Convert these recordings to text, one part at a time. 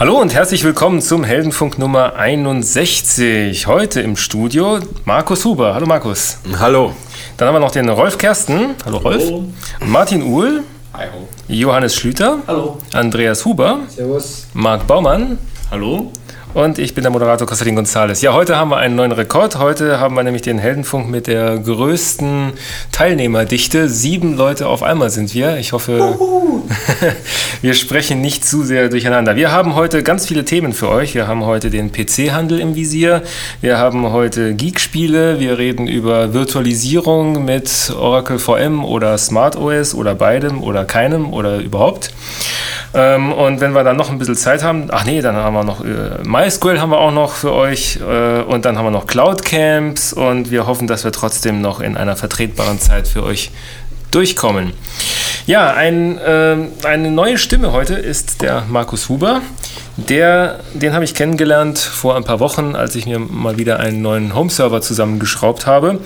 Hallo und herzlich willkommen zum Heldenfunk Nummer 61. Heute im Studio Markus Huber. Hallo Markus. Hallo. Dann haben wir noch den Rolf Kersten. Hallo Rolf. Hallo. Martin Uhl. Hi. Johannes Schlüter. Hallo. Andreas Huber. Servus. Marc Baumann. Hallo. Und ich bin der Moderator Constantin González. Ja, heute haben wir einen neuen Rekord. Heute haben wir nämlich den Heldenfunk mit der größten Teilnehmerdichte. Sieben Leute auf einmal sind wir. Ich hoffe, wir sprechen nicht zu sehr durcheinander. Wir haben heute ganz viele Themen für euch. Wir haben heute den PC-Handel im Visier. Wir haben heute Geek-Spiele. Wir reden über Virtualisierung mit Oracle VM oder Smart OS oder beidem oder keinem oder überhaupt. Ähm, und wenn wir dann noch ein bisschen Zeit haben, ach nee, dann haben wir noch äh, MySQL haben wir auch noch für euch äh, und dann haben wir noch Cloud Camps und wir hoffen, dass wir trotzdem noch in einer vertretbaren Zeit für euch durchkommen. Ja, ein, äh, eine neue Stimme heute ist der Markus Huber. Der, den habe ich kennengelernt vor ein paar Wochen, als ich mir mal wieder einen neuen Home-Server zusammengeschraubt habe.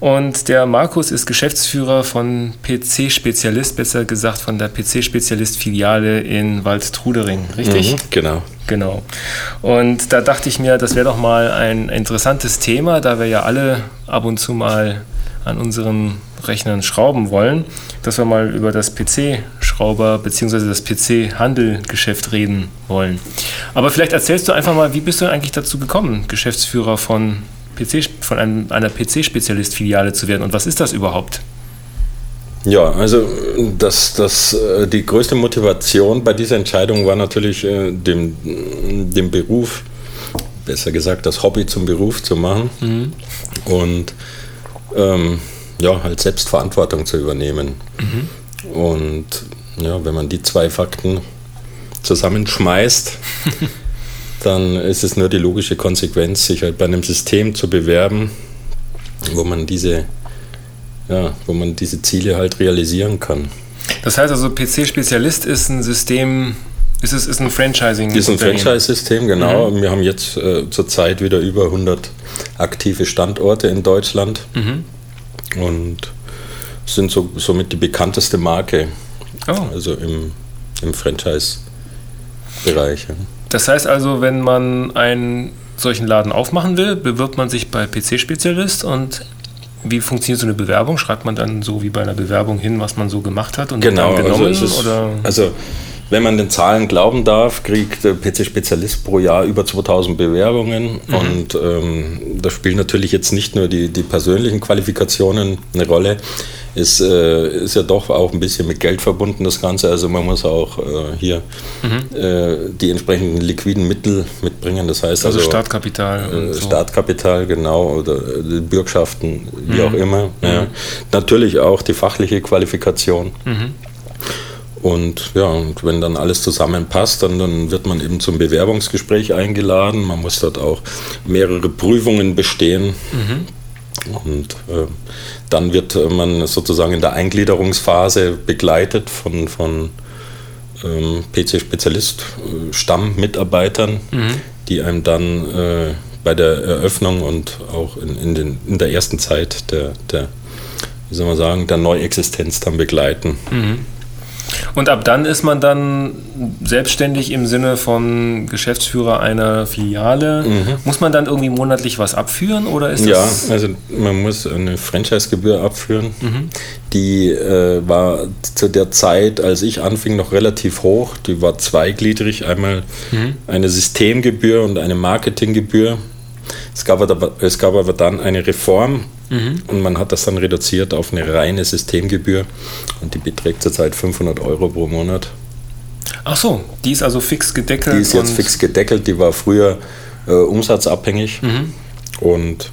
Und der Markus ist Geschäftsführer von PC-Spezialist, besser gesagt von der PC-Spezialist-Filiale in Waldtrudering, richtig? Mhm, genau. Genau. Und da dachte ich mir, das wäre doch mal ein interessantes Thema, da wir ja alle ab und zu mal an unseren Rechnern schrauben wollen, dass wir mal über das PC-Schrauber bzw. das PC-Handelgeschäft reden wollen. Aber vielleicht erzählst du einfach mal, wie bist du eigentlich dazu gekommen, Geschäftsführer von, PC, von einem, einer PC-Spezialist-Filiale zu werden und was ist das überhaupt? Ja, also das, das, äh, die größte Motivation bei dieser Entscheidung war natürlich, äh, dem, dem Beruf, besser gesagt, das Hobby zum Beruf zu machen mhm. und ähm, ja, halt Selbstverantwortung zu übernehmen. Mhm. Und ja, wenn man die zwei Fakten zusammenschmeißt, dann ist es nur die logische Konsequenz, sich halt bei einem System zu bewerben, wo man diese, ja, wo man diese Ziele halt realisieren kann. Das heißt also, PC-Spezialist ist ein System, ist es ist ein Franchising. Ist ein Franchise-System, genau. Mhm. Wir haben jetzt äh, zurzeit wieder über 100 aktive Standorte in Deutschland. Mhm und sind so, somit die bekannteste Marke, oh. also im, im Franchise-Bereich. Das heißt also, wenn man einen solchen Laden aufmachen will, bewirbt man sich bei PC-Spezialist und wie funktioniert so eine Bewerbung? Schreibt man dann so wie bei einer Bewerbung hin, was man so gemacht hat und genau, dann genommen? Also, ist, oder? also wenn man den Zahlen glauben darf, kriegt der PC-Spezialist pro Jahr über 2000 Bewerbungen. Mhm. Und ähm, da spielen natürlich jetzt nicht nur die, die persönlichen Qualifikationen eine Rolle. Es äh, ist ja doch auch ein bisschen mit Geld verbunden, das Ganze. Also man muss auch äh, hier mhm. äh, die entsprechenden liquiden Mittel mitbringen. Das heißt also, also Startkapital. Äh, so. Startkapital, genau, oder äh, Bürgschaften, wie mhm. auch immer. Ja. Mhm. Natürlich auch die fachliche Qualifikation. Und ja, und wenn dann alles zusammenpasst, dann, dann wird man eben zum Bewerbungsgespräch eingeladen. Man muss dort auch mehrere Prüfungen bestehen. Mhm. Und äh, dann wird man sozusagen in der Eingliederungsphase begleitet von, von ähm, PC-Spezialist, äh, mhm. die einem dann äh, bei der Eröffnung und auch in, in, den, in der ersten Zeit der, der, wie soll man sagen, der Neuexistenz dann begleiten. Mhm. Und ab dann ist man dann selbstständig im Sinne von Geschäftsführer einer Filiale. Mhm. Muss man dann irgendwie monatlich was abführen oder ist Ja, also man muss eine Franchise-Gebühr abführen. Mhm. Die äh, war zu der Zeit, als ich anfing, noch relativ hoch. Die war zweigliedrig. Einmal mhm. eine Systemgebühr und eine Marketinggebühr. Es gab, aber, es gab aber dann eine Reform mhm. und man hat das dann reduziert auf eine reine Systemgebühr und die beträgt zurzeit 500 Euro pro Monat. Ach so, die ist also fix gedeckelt? Die ist jetzt fix gedeckelt, die war früher äh, umsatzabhängig mhm. und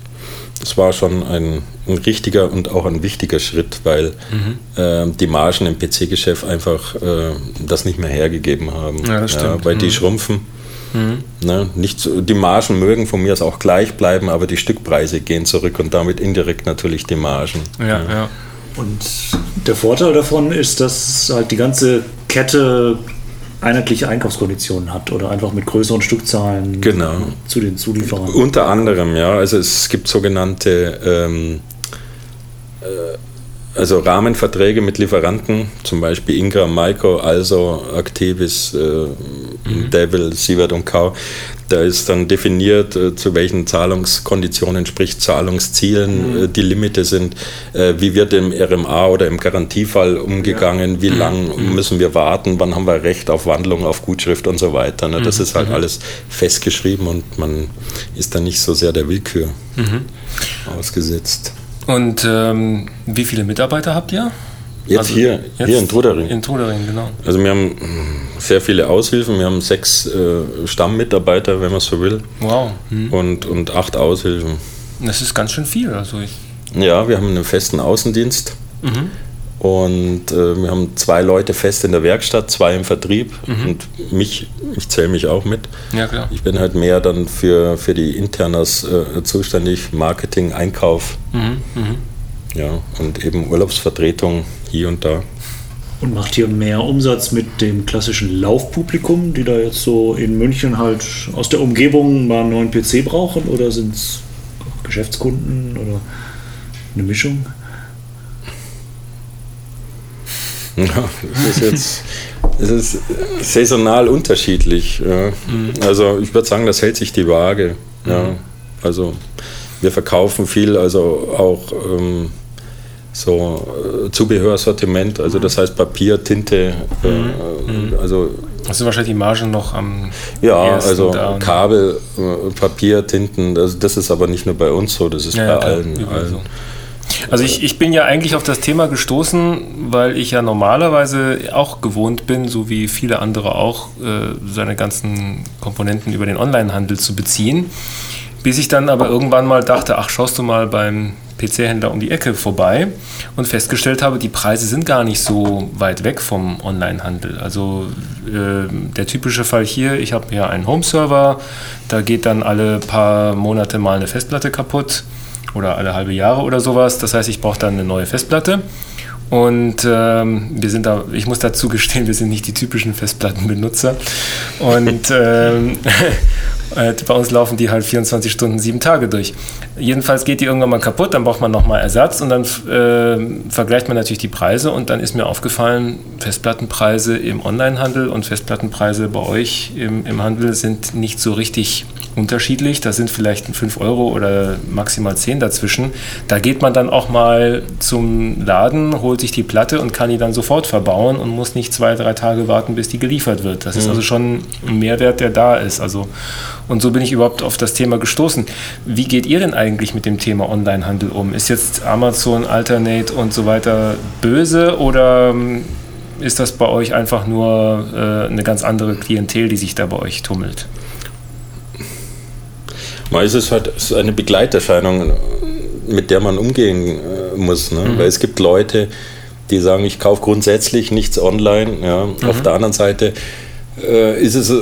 es war schon ein, ein, richtiger und auch ein wichtiger Schritt, weil mhm. äh, die Margen im PC-Geschäft einfach äh, das nicht mehr hergegeben haben. Ja. Ja, weil die mhm. schrumpfen Mhm. Ne, nicht, die Margen mögen von mir aus auch gleich bleiben, aber die Stückpreise gehen zurück und damit indirekt natürlich die Margen. Ja, ja. ja. Und der Vorteil davon ist, dass halt die ganze Kette einheitliche Einkaufskonditionen hat oder einfach mit größeren Stückzahlen genau. zu den Zulieferern. Unter anderem, ja. Also es gibt sogenannte ähm, äh, also Rahmenverträge mit Lieferanten, zum Beispiel Ingram, Maiko, Also, Activis, äh, mhm. Devil, Sievert und Kau. Da ist dann definiert, äh, zu welchen Zahlungskonditionen, sprich Zahlungszielen, mhm. äh, die Limite sind. Äh, wie wird im RMA oder im Garantiefall umgegangen? Ja. Wie mhm. lang mhm. müssen wir warten? Wann haben wir Recht auf Wandlung, auf Gutschrift und so weiter? Ne? Das mhm. ist halt mhm. alles festgeschrieben und man ist dann nicht so sehr der Willkür ausgesetzt. Und ähm, wie viele Mitarbeiter habt ihr? Jetzt also hier, jetzt hier in Trudering. In Trudering, genau. Also wir haben sehr viele Aushilfen. Wir haben sechs äh, Stammmitarbeiter, wenn man so will. Wow. Hm. Und, und acht Aushilfen. Das ist ganz schön viel. Also ich ja, wir haben einen festen Außendienst. Mhm. Und äh, wir haben zwei Leute fest in der Werkstatt, zwei im Vertrieb mhm. und mich, ich zähle mich auch mit. Ja, klar. Ich bin halt mehr dann für, für die Internas äh, zuständig, Marketing, Einkauf. Mhm. Mhm. Ja, und eben Urlaubsvertretung hier und da. Und macht ihr mehr Umsatz mit dem klassischen Laufpublikum, die da jetzt so in München halt aus der Umgebung mal einen neuen PC brauchen oder sind es Geschäftskunden oder eine Mischung? Ja, das ist jetzt das ist saisonal unterschiedlich. Ja. Mhm. Also ich würde sagen, das hält sich die Waage. Ja. Mhm. Also wir verkaufen viel, also auch ähm, so äh, Zubehörsortiment, also das heißt Papier, Tinte, äh, mhm. äh, also das sind wahrscheinlich die Margen noch am Ja, also da, Kabel, äh, Papier, Tinten, das, das, ist aber nicht nur bei uns so, das ist ja, bei klar, allen. allen. So. Also ich, ich bin ja eigentlich auf das Thema gestoßen, weil ich ja normalerweise auch gewohnt bin, so wie viele andere auch, äh, seine ganzen Komponenten über den Onlinehandel zu beziehen. Bis ich dann aber irgendwann mal dachte, ach, schaust du mal beim PC-Händler um die Ecke vorbei und festgestellt habe, die Preise sind gar nicht so weit weg vom Onlinehandel. Also äh, der typische Fall hier, ich habe ja einen Home-Server, da geht dann alle paar Monate mal eine Festplatte kaputt oder alle halbe Jahre oder sowas. Das heißt, ich brauche dann eine neue Festplatte. Und ähm, wir sind da, ich muss dazu gestehen, wir sind nicht die typischen Festplattenbenutzer. Und ähm, äh, bei uns laufen die halt 24 Stunden, sieben Tage durch. Jedenfalls geht die irgendwann mal kaputt, dann braucht man nochmal Ersatz und dann äh, vergleicht man natürlich die Preise und dann ist mir aufgefallen, Festplattenpreise im Onlinehandel und Festplattenpreise bei euch im, im Handel sind nicht so richtig unterschiedlich. Da sind vielleicht 5 Euro oder maximal 10 dazwischen. Da geht man dann auch mal zum Laden, holt sich die Platte und kann die dann sofort verbauen und muss nicht zwei, drei Tage warten, bis die geliefert wird. Das ist mhm. also schon ein Mehrwert, der da ist. Also, und so bin ich überhaupt auf das Thema gestoßen. Wie geht ihr denn eigentlich mit dem Thema Onlinehandel um? Ist jetzt Amazon, Alternate und so weiter böse oder ähm, ist das bei euch einfach nur äh, eine ganz andere Klientel, die sich da bei euch tummelt? Mal ist es halt eine Begleiterscheinung, mit der man umgehen äh, muss. Ne? Mhm. Weil es gibt Leute, die sagen, ich kaufe grundsätzlich nichts online. Ja? Mhm. Auf der anderen Seite ist es, äh,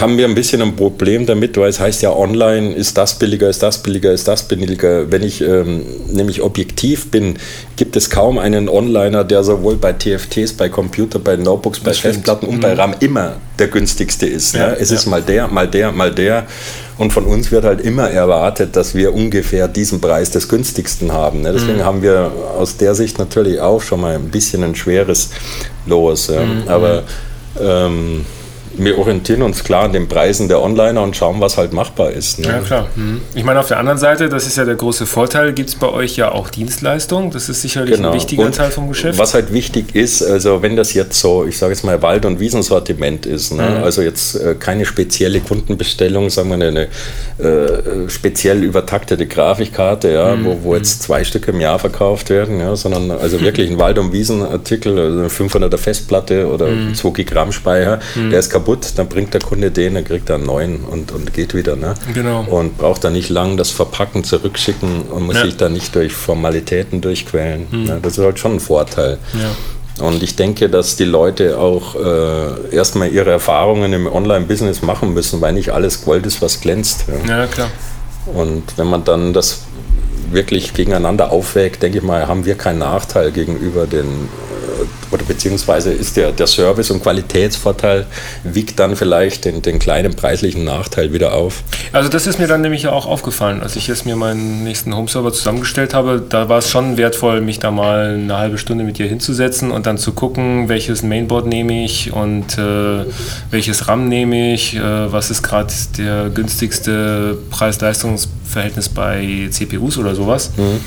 haben wir ein bisschen ein Problem damit, weil es heißt ja online, ist das billiger, ist das billiger, ist das billiger. Wenn ich ähm, nämlich objektiv bin, gibt es kaum einen Onliner, der sowohl bei TFTs, bei Computer, bei Notebooks, bei Festplatten und mhm. bei RAM immer der günstigste ist. Ja, ne? Es ja. ist mal der, mal der, mal der. Und von uns wird halt immer erwartet, dass wir ungefähr diesen Preis des günstigsten haben. Ne? Deswegen mhm. haben wir aus der Sicht natürlich auch schon mal ein bisschen ein schweres Los. Ja? Mhm. Aber ähm, wir orientieren uns klar an den Preisen der Onliner und schauen, was halt machbar ist. Ne? Ja, klar. Mhm. Ich meine, auf der anderen Seite, das ist ja der große Vorteil, gibt es bei euch ja auch Dienstleistungen. Das ist sicherlich genau. ein wichtiger und Teil vom Geschäft. Was halt wichtig ist, also wenn das jetzt so, ich sage jetzt mal Wald- und Wiesensortiment ist, ne? mhm. also jetzt äh, keine spezielle Kundenbestellung, sagen wir eine, äh, speziell übertaktete Grafikkarte, ja, mhm. wo, wo jetzt zwei Stück im Jahr verkauft werden, ja, sondern also wirklich ein Wald- und Wiesenartikel, also eine 500er Festplatte oder 2 mhm. Gigramm Speicher, mhm. der ist kaputt kaputt, dann bringt der Kunde den, dann kriegt er einen neuen und, und geht wieder. Ne? Genau. Und braucht dann nicht lang das Verpacken zurückschicken und muss ja. sich dann nicht durch Formalitäten durchquälen. Mhm. Ne? Das ist halt schon ein Vorteil. Ja. Und ich denke, dass die Leute auch äh, erstmal ihre Erfahrungen im Online-Business machen müssen, weil nicht alles Gold ist, was glänzt. Ja, ja klar. Und wenn man dann das wirklich gegeneinander aufwägt, denke ich mal, haben wir keinen Nachteil gegenüber den oder beziehungsweise ist der, der Service- und Qualitätsvorteil wiegt dann vielleicht den, den kleinen preislichen Nachteil wieder auf? Also das ist mir dann nämlich auch aufgefallen, als ich jetzt mir meinen nächsten Home-Server zusammengestellt habe. Da war es schon wertvoll, mich da mal eine halbe Stunde mit dir hinzusetzen und dann zu gucken, welches Mainboard nehme ich und äh, welches RAM nehme ich, äh, was ist gerade der günstigste Preis-Leistungs-Verhältnis bei CPUs oder sowas. Mhm.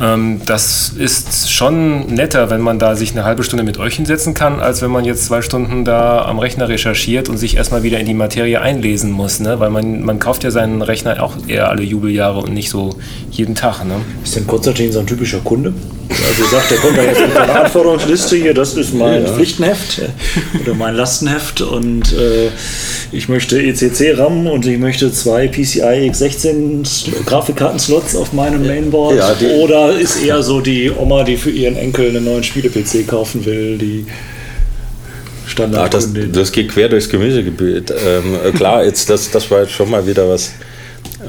Ähm, das ist schon netter, wenn man da sich eine halbe Stunde mit euch hinsetzen kann, als wenn man jetzt zwei Stunden da am Rechner recherchiert und sich erstmal wieder in die Materie einlesen muss. Ne? Weil man, man kauft ja seinen Rechner auch eher alle Jubeljahre und nicht so jeden Tag. Ne? Ist denn Konstantin so ein typischer Kunde? Also sagt, der kommt da jetzt mit einer Anforderungsliste hier, das ist mein ja. Pflichtenheft oder mein Lastenheft und äh, ich möchte ECC-RAM und ich möchte zwei PCI X16 Grafikkarten-Slots auf meinem Mainboard. Ja, oder ist eher so die Oma, die für ihren Enkel einen neuen Spiele-PC kaufen will, die Standard. Ach, das, das geht quer durchs Gemüsegebiet. Ähm, klar, jetzt das, das war jetzt schon mal wieder was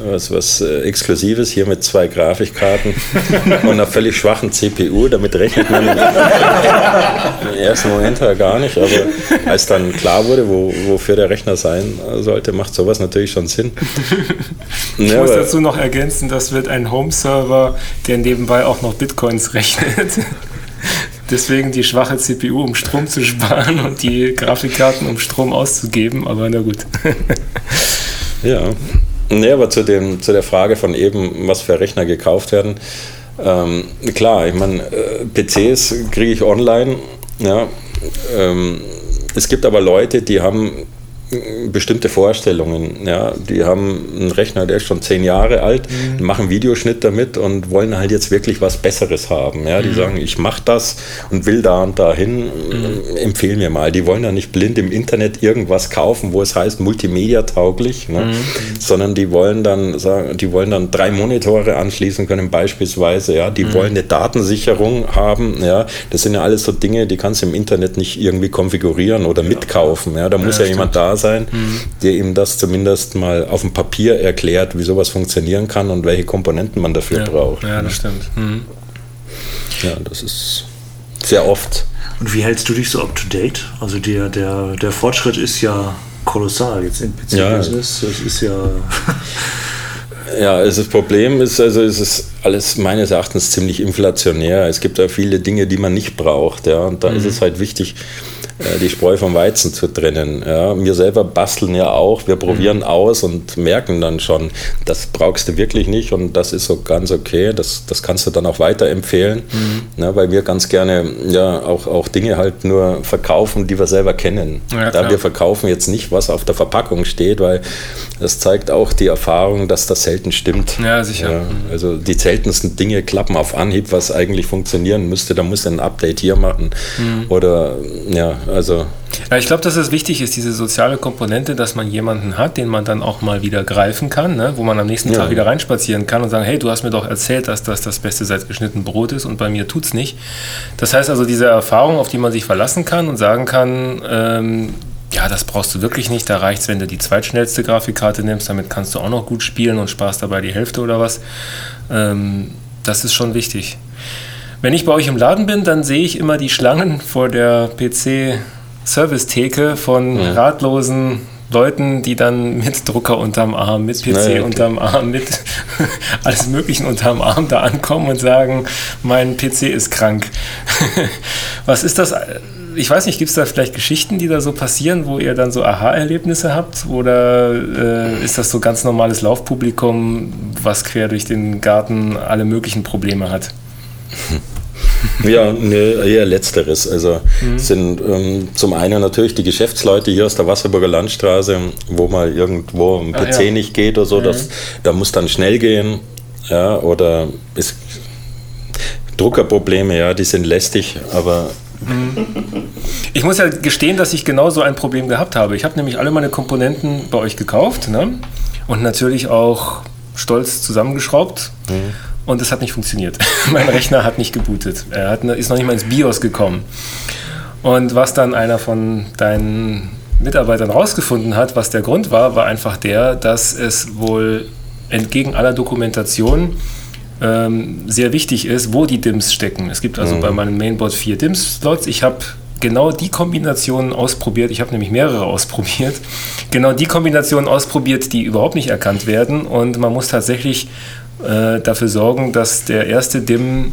was, was äh, Exklusives hier mit zwei Grafikkarten und einer völlig schwachen CPU. Damit rechnet man im ersten Moment ja gar nicht, aber als dann klar wurde, wo, wofür der Rechner sein sollte, macht sowas natürlich schon Sinn. Ich ja, muss dazu noch ergänzen, das wird ein Home-Server, der nebenbei auch noch Bitcoins rechnet. Deswegen die schwache CPU, um Strom zu sparen und die Grafikkarten, um Strom auszugeben, aber na gut. Ja, Nee, aber zu, dem, zu der Frage von eben, was für Rechner gekauft werden. Ähm, klar, ich meine, äh, PCs kriege ich online. Ja, ähm, es gibt aber Leute, die haben bestimmte Vorstellungen. Ja, die haben einen Rechner, der ist schon zehn Jahre alt, mhm. machen Videoschnitt damit und wollen halt jetzt wirklich was Besseres haben. Ja, die mhm. sagen, ich mache das und will da und dahin, mhm. empfehle mir mal. Die wollen ja nicht blind im Internet irgendwas kaufen, wo es heißt Multimedia tauglich, ne? Mhm. sondern die wollen dann sagen, die wollen dann drei Monitore anschließen können beispielsweise. Ja, die mhm. wollen eine Datensicherung haben. Ja, das sind ja alles so Dinge, die kannst du im Internet nicht irgendwie konfigurieren oder mitkaufen. Ja, da muss ja, ja jemand da sein, mhm. der ihm das zumindest mal auf dem Papier erklärt, wie sowas funktionieren kann und welche Komponenten man dafür ja. braucht. Ja, das stimmt. Mhm. Ja, das ist sehr oft. Und wie hältst du dich so up to date? Also der, der, der Fortschritt ist ja kolossal jetzt im PC-Business. Ja. Das ist ja. Ja, also das Problem ist, also es ist alles meines Erachtens ziemlich inflationär. Es gibt ja viele Dinge, die man nicht braucht, ja, und da mhm. ist es halt wichtig, äh, die Spreu vom Weizen zu trennen. Ja, wir selber basteln ja auch, wir probieren mhm. aus und merken dann schon, das brauchst du wirklich nicht und das ist so ganz okay, das, das kannst du dann auch weiterempfehlen, mhm. ja, weil wir ganz gerne ja auch, auch Dinge halt nur verkaufen, die wir selber kennen. Ja, da wir verkaufen jetzt nicht, was auf der Verpackung steht, weil das zeigt auch die Erfahrung, dass das selten stimmt. Ja, sicher. Ja, also die seltensten Dinge klappen auf Anhieb, was eigentlich funktionieren müsste. Da muss ein Update hier machen mhm. oder ja, also. Ja, ich glaube, dass es wichtig ist, diese soziale Komponente, dass man jemanden hat, den man dann auch mal wieder greifen kann, ne? wo man am nächsten ja. Tag wieder reinspazieren kann und sagen, hey, du hast mir doch erzählt, dass das das Beste seit geschnitten Brot ist und bei mir tut es nicht. Das heißt also, diese Erfahrung, auf die man sich verlassen kann und sagen kann, ähm, ja, das brauchst du wirklich nicht. Da reicht es, wenn du die zweitschnellste Grafikkarte nimmst. Damit kannst du auch noch gut spielen und sparst dabei die Hälfte oder was. Ähm, das ist schon wichtig. Wenn ich bei euch im Laden bin, dann sehe ich immer die Schlangen vor der PC-Service-Theke von ja. ratlosen Leuten, die dann mit Drucker unterm Arm, mit PC naja, unterm Arm, mit alles Möglichen unterm Arm da ankommen und sagen, mein PC ist krank. Was ist das? Ich weiß nicht, gibt es da vielleicht Geschichten, die da so passieren, wo ihr dann so Aha-Erlebnisse habt? Oder äh, ist das so ganz normales Laufpublikum, was quer durch den Garten alle möglichen Probleme hat? Ja, nee, eher letzteres. Also mhm. sind ähm, zum einen natürlich die Geschäftsleute hier aus der Wasserburger Landstraße, wo mal irgendwo ein PC ah, ja. nicht geht oder so, mhm. das, da muss dann schnell gehen. Ja, oder ist Druckerprobleme, ja, die sind lästig, aber. ich muss ja gestehen, dass ich genau so ein Problem gehabt habe. Ich habe nämlich alle meine Komponenten bei euch gekauft ne? und natürlich auch stolz zusammengeschraubt. Mhm. Und es hat nicht funktioniert. mein Rechner hat nicht gebootet. Er hat, ist noch nicht mal ins BIOS gekommen. Und was dann einer von deinen Mitarbeitern rausgefunden hat, was der Grund war, war einfach der, dass es wohl entgegen aller Dokumentation ähm, sehr wichtig ist, wo die DIMMs stecken. Es gibt also Mhm. bei meinem Mainboard vier DIMMs-Slots. Ich habe genau die Kombinationen ausprobiert. Ich habe nämlich mehrere ausprobiert. Genau die Kombinationen ausprobiert, die überhaupt nicht erkannt werden. Und man muss tatsächlich äh, dafür sorgen, dass der erste DIMM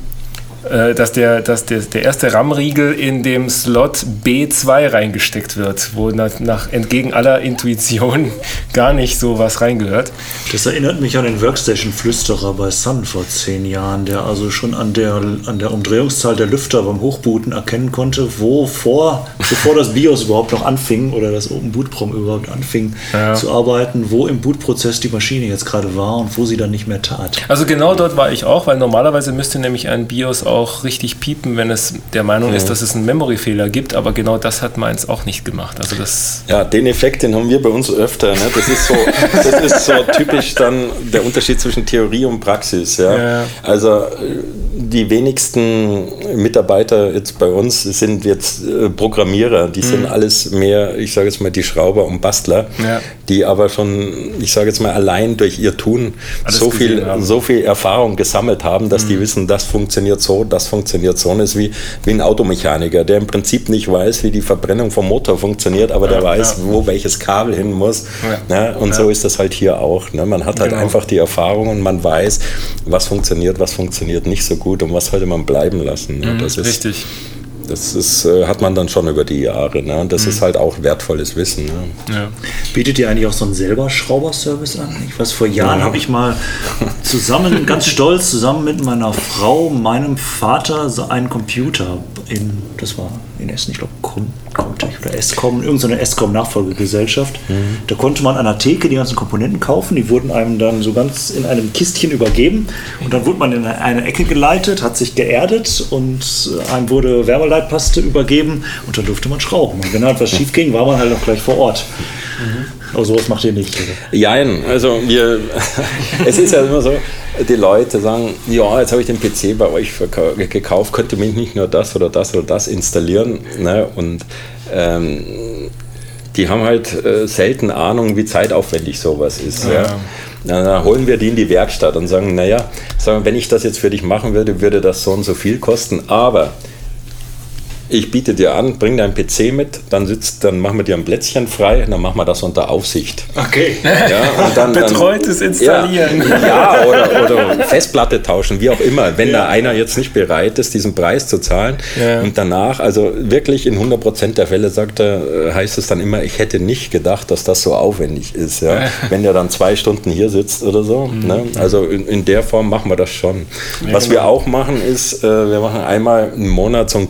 dass, der, dass der, der erste RAM-Riegel in dem Slot B2 reingesteckt wird, wo nach, nach entgegen aller Intuition gar nicht so was reingehört. Das erinnert mich an den Workstation-Flüsterer bei Sun vor zehn Jahren, der also schon an der, an der Umdrehungszahl der Lüfter beim Hochbooten erkennen konnte, wo vor, bevor das BIOS überhaupt noch anfing oder das Open Boot Prom überhaupt anfing Ja. zu arbeiten, wo im Bootprozess die Maschine jetzt gerade war und wo sie dann nicht mehr tat. Also genau dort war ich auch, weil normalerweise müsste nämlich ein BIOS auch richtig piepen, wenn es der Meinung ist, dass es einen Memory-Fehler gibt, aber genau das hat meins auch nicht gemacht. Also das Ja, den Effekt, den haben wir bei uns öfter. Ne? Das, ist so, das ist so typisch dann der Unterschied zwischen Theorie und Praxis. Ja? Ja. Also äh, die wenigsten Mitarbeiter jetzt bei uns sind jetzt äh, Programmierer. Die sind alles mehr, ich sage jetzt mal, die Schrauber und Bastler, Ja. die aber schon, ich sage jetzt mal, allein durch ihr Tun Alles so viel, haben. so viel Erfahrung gesammelt haben, dass die wissen, das funktioniert so, das funktioniert so. Und es ist wie, wie ein Automechaniker, der im Prinzip nicht weiß, wie die Verbrennung vom Motor funktioniert, aber der Ja, weiß, ja. wo welches Kabel hin muss. Ja. Ne? Und so ist das halt hier auch. Ne? Man hat halt Genau. einfach die Erfahrung und man weiß, was funktioniert, was funktioniert nicht so gut und was sollte man bleiben lassen. Ne? Das ist, Mhm, richtig. Das ist, äh, hat man dann schon über die Jahre. Ne? Und das Mhm. ist halt auch wertvolles Wissen. Ne? Ja. Bietet ihr eigentlich auch so einen selber Schrauberservice an? Ich weiß, vor Jahren habe ich mal zusammen, ganz stolz, zusammen mit meiner Frau, meinem Vater so einen Computer in, das war in Essen, ich glaube, Com, Comtech oder Escom, irgendeine Escom-Nachfolgegesellschaft. Da konnte man an der Theke die ganzen Komponenten kaufen, die wurden einem dann so ganz in einem Kistchen übergeben und dann wurde man in eine Ecke geleitet, hat sich geerdet und einem wurde Wärmeleitpaste übergeben und dann durfte man schrauben. Und wenn halt was schief ging, war man halt auch gleich vor Ort. Aber sowas macht ihr nicht, oder? Jein, also wir, es ist ja immer so, die Leute sagen, ja, jetzt habe ich den PC bei euch gekauft, könnte mich nicht nur das oder das oder das installieren. Ne? Und ähm, die haben halt äh, selten Ahnung, wie zeitaufwendig sowas ist. Ja. Ja. Dann holen wir die in die Werkstatt und sagen, naja, sagen, wenn ich das jetzt für dich machen würde, würde das so und so viel kosten, aber ich biete dir an, bring deinen PC mit, dann sitzt, dann machen wir dir ein Plätzchen frei, dann machen wir das unter Aufsicht. Okay. Ja, und dann, Betreutes dann, Installieren. Ja, ja oder, oder Festplatte tauschen, wie auch immer. Wenn da einer jetzt nicht bereit ist, diesen Preis zu zahlen Ja. und danach, also wirklich in 100% der Fälle sagt er, äh, heißt es dann immer, ich hätte nicht gedacht, dass das so aufwendig ist. Ja? Wenn der dann zwei Stunden hier sitzt oder so. Mhm. Ne? Also in, in der Form machen wir das schon. Was wir genau. auch machen ist, äh, wir machen einmal im Monat so einen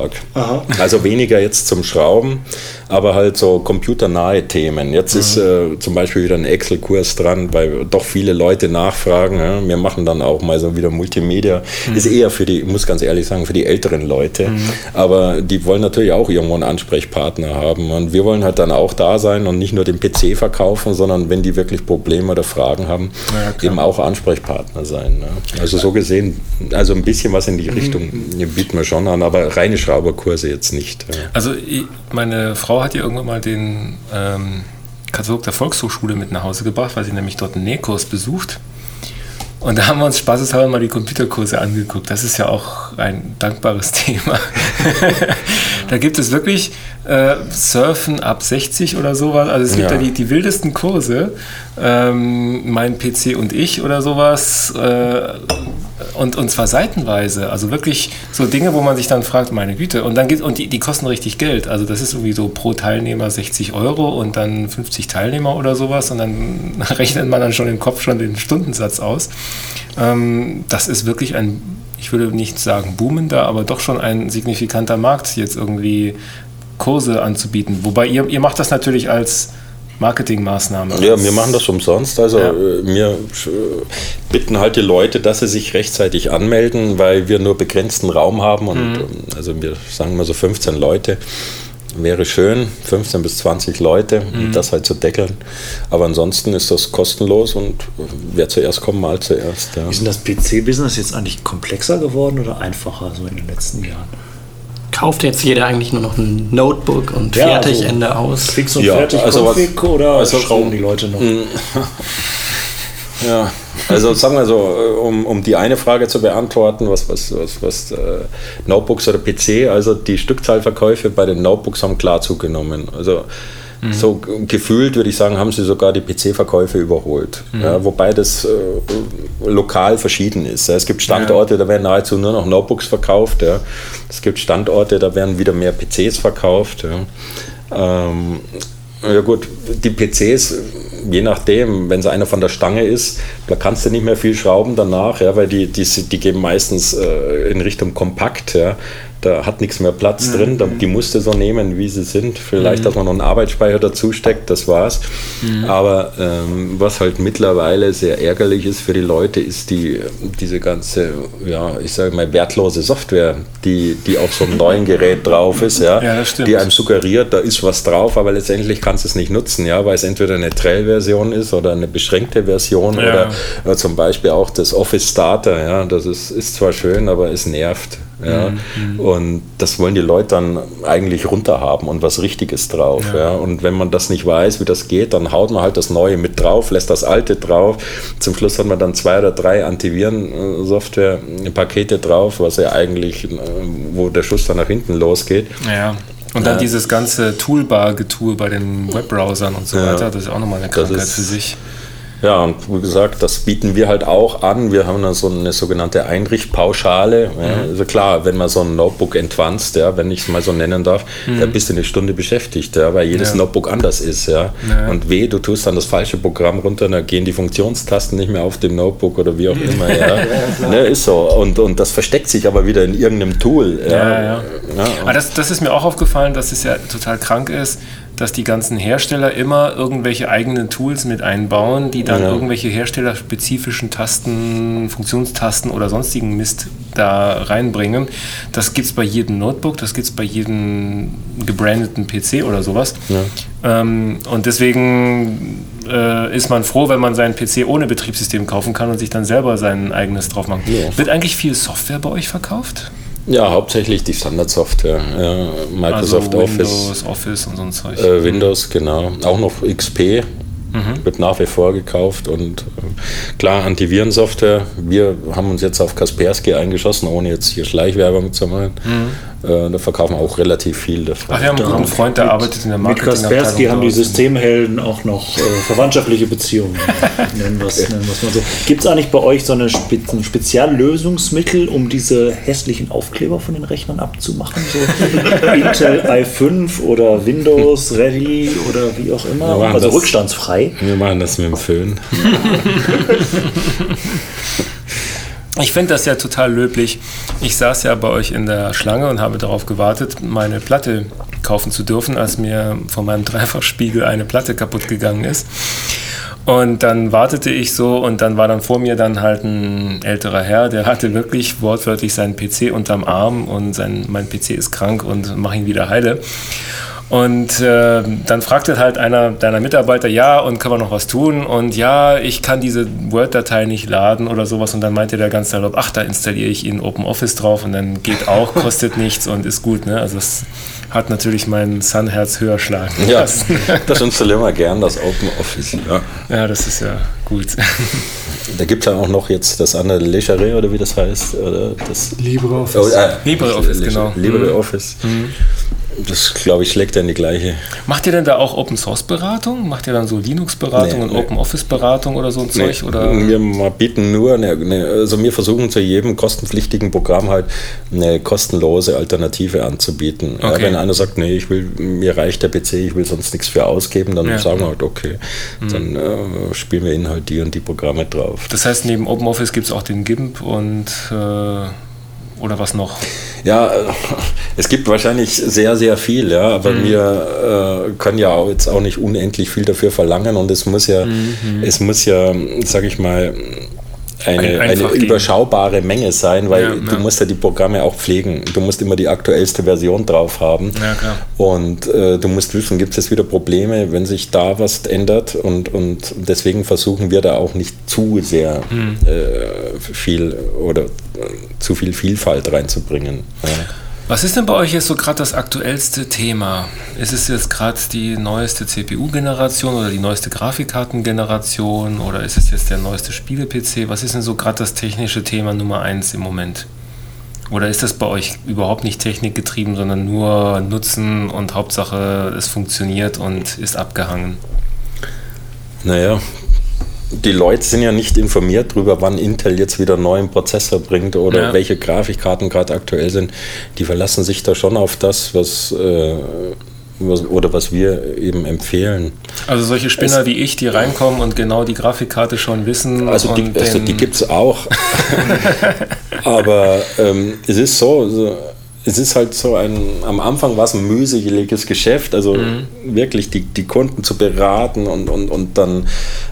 Computertag. Aha. Also weniger jetzt zum Schrauben, aber halt so computernahe Themen. Jetzt ist äh, zum Beispiel wieder ein Excel-Kurs dran, weil doch viele Leute nachfragen. Ja? Wir machen dann auch mal so wieder Multimedia. Ist eher für die, ich muss ganz ehrlich sagen, für die älteren Leute. Aber die wollen natürlich auch irgendwo einen Ansprechpartner haben. Und wir wollen halt dann auch da sein und nicht nur den PC verkaufen, sondern wenn die wirklich Probleme oder Fragen haben, Ja, eben auch Ansprechpartner sein. Ne? Also so gesehen, also ein bisschen was in die Richtung bieten wir schon an, aber reine Schrauberkurse jetzt nicht. Ja. Also ich, meine Frau hat ja irgendwann mal den ähm, Katalog der Volkshochschule mit nach Hause gebracht, weil sie nämlich dort einen Nähkurs besucht. Und da haben wir uns spaßeshalber mal die Computerkurse angeguckt. Das ist ja auch ein dankbares Thema. da gibt es wirklich äh, Surfen ab 60 oder sowas. Also es gibt Ja. ja die, die wildesten Kurse. Ähm, mein PC und ich oder sowas. Äh, und, und zwar seitenweise. Also wirklich so Dinge, wo man sich dann fragt, meine Güte. Und dann geht, und die, die kosten richtig Geld. Also das ist irgendwie so pro Teilnehmer 60 Euro und dann 50 Teilnehmer oder sowas. Und dann rechnet man dann schon im Kopf schon den Stundensatz aus. Ähm, das ist wirklich ein, ich würde nicht sagen boomender, aber doch schon ein signifikanter Markt, jetzt irgendwie Kurse anzubieten. Wobei ihr, ihr macht das natürlich als Marketingmaßnahme. Ja, wir machen das umsonst. Also Ja. äh, wir äh, bitten halt die Leute, dass sie sich rechtzeitig anmelden, weil wir nur begrenzten Raum haben und Mhm. ähm, also wir sagen mal so 15 Leute. Wäre schön, 15 bis 20 Leute, Mhm. um das halt zu deckeln. Aber ansonsten ist das kostenlos und wer zuerst kommt, mal zuerst. Ja. Ist denn das PC-Business jetzt eigentlich komplexer geworden oder einfacher so in den letzten Jahren? Kauft jetzt jeder eigentlich nur noch ein Notebook und Ja, fertig, also Ende aus? Fix und Ja, fertig also was- Config oder also, schrauben die Leute noch? Ja, also sagen wir so, um, um die eine Frage zu beantworten, was, was, was, was äh, Notebooks oder PC, also die Stückzahlverkäufe bei den Notebooks haben klar zugenommen. Also mhm. so gefühlt würde ich sagen, haben sie sogar die PC-Verkäufe überholt. Mhm. Ja, wobei das äh, lokal verschieden ist. Es gibt Standorte, da werden nahezu nur noch Notebooks verkauft. Ja. Es gibt Standorte, da werden wieder mehr PCs verkauft. Ja. Ähm, ja gut, die PCs, je nachdem, wenn es einer von der Stange ist, da kannst du nicht mehr viel schrauben danach, ja, weil die, die, die gehen meistens äh, in Richtung kompakt. Ja da hat nichts mehr Platz mhm. drin. Die musste so nehmen, wie sie sind. Vielleicht, mhm. dass man noch einen Arbeitsspeicher dazu steckt, das war's. Mhm. Aber ähm, was halt mittlerweile sehr ärgerlich ist für die Leute, ist die, diese ganze, ja, ich sage mal, wertlose Software, die, die auf so einem neuen Gerät drauf ist, ja, ja die einem suggeriert, da ist was drauf, aber letztendlich kannst du es nicht nutzen, ja, weil es entweder eine Trail-Version ist oder eine beschränkte Version ja. oder, oder zum Beispiel auch das Office Starter, ja, das ist, ist zwar schön, aber es nervt. Ja? Mhm. Und das wollen die Leute dann eigentlich runterhaben und was Richtiges drauf. Ja. ja. Und wenn man das nicht weiß, wie das geht, dann haut man halt das Neue mit drauf, lässt das Alte drauf. Zum Schluss hat man dann zwei oder drei Antiviren-Software-Pakete drauf, was ja eigentlich, äh, wo der Schuss dann nach hinten losgeht. Ja. Und dann ja. dieses ganze Toolbar-Getue bei den Webbrowsern und so weiter, das ist auch nochmal eine Krankheit für sich. Ja, und wie gesagt, das bieten wir halt auch an. Wir haben dann so eine sogenannte Einrichtpauschale. Mhm. Ja, also klar, wenn man so ein Notebook entwanzt, ja, wenn ich es mal so nennen darf, mhm. da bist du eine Stunde beschäftigt, ja, weil jedes ja. Notebook anders ist. Ja. ja. Und weh, du tust dann das falsche Programm runter, dann gehen die Funktionstasten nicht mehr auf dem Notebook oder wie auch immer. Ja. ne, ist so. Und, und das versteckt sich aber wieder in irgendeinem Tool. Ja, ja. aber das, das ist mir auch aufgefallen, dass es ja total krank ist dass die ganzen Hersteller immer irgendwelche eigenen Tools mit einbauen, die dann ja. irgendwelche herstellerspezifischen Tasten, Funktionstasten oder sonstigen Mist da reinbringen. Das gibt es bei jedem Notebook, das gibt es bei jedem gebrandeten PC oder sowas. Ja. Ähm, und deswegen äh, ist man froh, wenn man seinen PC ohne Betriebssystem kaufen kann und sich dann selber sein eigenes drauf machen. Ja. Wird eigentlich viel Software bei euch verkauft? Ja, hauptsächlich die Standardsoftware. Ja, Microsoft also Windows, Office. Office und so ein Zeug. Äh, Windows, genau. Auch noch XP. Mhm. Wird nach wie vor gekauft und äh, klar, Antivirensoftware. Wir haben uns jetzt auf Kaspersky eingeschossen, ohne jetzt hier Schleichwerbung zu machen. Mhm. Äh, da verkaufen wir auch relativ viel davon. Ach, wir haben einen guten Freund, der mit, arbeitet in der Marketing. Mit Kaspersky haben die Systemhelden auch noch äh, verwandtschaftliche Beziehungen. nennen wir es mal so. Gibt es eigentlich bei euch so eine Spe ein Speziallösungsmittel, um diese hässlichen Aufkleber von den Rechnern abzumachen? So Intel i5 oder Windows Ready oder wie auch immer? Also das, rückstandsfrei. Wir machen das mit dem Föhn. Ich finde das ja total löblich. Ich saß ja bei euch in der Schlange und habe darauf gewartet, meine Platte kaufen zu dürfen, als mir von meinem Dreifachspiegel eine Platte kaputt gegangen ist. Und dann wartete ich so und dann war dann vor mir dann halt ein älterer Herr, der hatte wirklich wortwörtlich seinen PC unterm Arm und sein, mein PC ist krank und mach ihn wieder heile. Und äh, dann fragte halt einer deiner Mitarbeiter, ja, und kann man noch was tun? Und ja, ich kann diese Word-Datei nicht laden oder sowas. Und dann meinte der ganz salopp, ach, da installiere ich Ihnen OpenOffice drauf und dann geht auch, kostet nichts und ist gut. Ne? Also das hat natürlich mein Sun-Herz höher schlagen Ja, das installieren wir gern, das OpenOffice. Ja. ja, das ist ja gut. Da gibt es ja auch noch jetzt das andere Legere oder wie das heißt. Oder das LibreOffice. Oh, äh, LibreOffice, genau. LibreOffice. Mhm. Das, glaube ich, schlägt ja in die gleiche. Macht ihr denn da auch Open Source Beratung? Macht ihr dann so Linux-Beratung nee, und nee. Open Office Beratung oder so ein Zeug? Nee, oder? Wir bieten nur, eine, eine, also wir versuchen zu jedem kostenpflichtigen Programm halt eine kostenlose Alternative anzubieten. Okay. Ja, wenn einer sagt, nee, ich will, mir reicht der PC, ich will sonst nichts für ausgeben, dann ja. sagen wir halt, okay, mhm. dann äh, spielen wir ihnen halt die und die Programme drauf. Das heißt, neben Open Office gibt es auch den GIMP und äh oder was noch? Ja, es gibt wahrscheinlich sehr, sehr viel, ja, aber mhm. wir äh, können ja jetzt auch nicht unendlich viel dafür verlangen und es muss ja, mhm. es muss ja, sag ich mal, eine, ein, eine überschaubare Menge sein, weil ja, du ja. musst ja die Programme auch pflegen. Du musst immer die aktuellste Version drauf haben. Ja, und äh, du musst wissen, gibt es wieder Probleme, wenn sich da was ändert. Und, und deswegen versuchen wir da auch nicht zu sehr mhm. äh, viel oder äh, zu viel Vielfalt reinzubringen. Was ist denn bei euch jetzt so gerade das aktuellste Thema? Ist es jetzt gerade die neueste CPU-Generation oder die neueste Grafikkartengeneration oder ist es jetzt der neueste Spiele-PC? Was ist denn so gerade das technische Thema Nummer eins im Moment? Oder ist das bei euch überhaupt nicht technikgetrieben, sondern nur Nutzen und Hauptsache es funktioniert und ist abgehangen? Naja, die Leute sind ja nicht informiert darüber, wann Intel jetzt wieder einen neuen Prozessor bringt oder ja. welche Grafikkarten gerade aktuell sind. Die verlassen sich da schon auf das, was, äh, was oder was wir eben empfehlen. Also solche Spinner es, wie ich, die reinkommen und genau die Grafikkarte schon wissen. Also die, also die gibt es auch. Aber ähm, es ist so, so es ist halt so ein, am Anfang war es ein mühseliges Geschäft, also mhm. wirklich die, die Kunden zu beraten und, und, und dann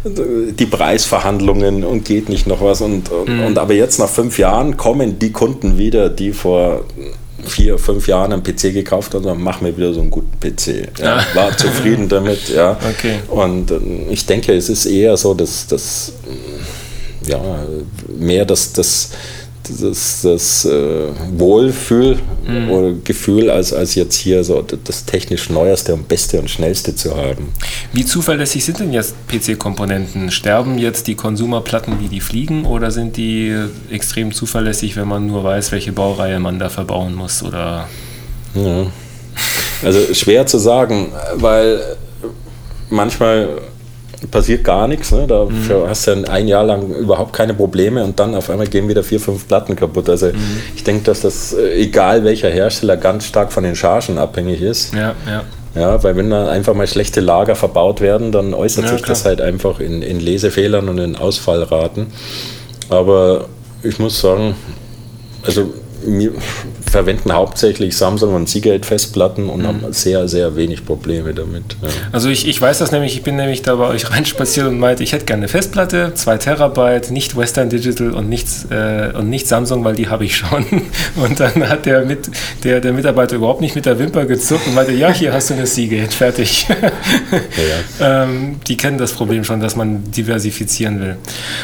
die Preisverhandlungen und geht nicht noch was. Und, mhm. und aber jetzt nach fünf Jahren kommen die Kunden wieder, die vor vier, fünf Jahren einen PC gekauft haben und sagen, mach mir wieder so einen guten PC. Ja, war zufrieden damit, ja. Okay. Und äh, ich denke, es ist eher so, dass das ja, mehr das, das das, das äh, Wohlfühl mhm. oder Gefühl, als, als jetzt hier so das technisch Neueste und Beste und Schnellste zu haben. Wie zuverlässig sind denn jetzt PC-Komponenten? Sterben jetzt die Konsumerplatten wie die fliegen oder sind die extrem zuverlässig, wenn man nur weiß, welche Baureihe man da verbauen muss? Oder? Ja. Also schwer zu sagen, weil manchmal passiert gar nichts. Ne? Da mhm. hast du ein Jahr lang überhaupt keine Probleme und dann auf einmal gehen wieder vier, fünf Platten kaputt. Also mhm. ich denke, dass das, äh, egal welcher Hersteller, ganz stark von den Chargen abhängig ist. Ja, ja. Ja, weil wenn da einfach mal schlechte Lager verbaut werden, dann äußert ja, sich klar. das halt einfach in, in Lesefehlern und in Ausfallraten. Aber ich muss sagen, also wir verwenden hauptsächlich Samsung und Seagate-Festplatten und mhm. haben sehr, sehr wenig Probleme damit. Ja. Also ich, ich weiß das nämlich, ich bin nämlich da bei euch reinspaziert und meinte, ich hätte gerne eine Festplatte, 2 Terabyte, nicht Western Digital und, nichts, äh, und nicht Samsung, weil die habe ich schon. Und dann hat der, mit, der, der Mitarbeiter überhaupt nicht mit der Wimper gezuckt und meinte, ja, hier hast du eine Seagate, fertig. Ja. ähm, die kennen das Problem schon, dass man diversifizieren will.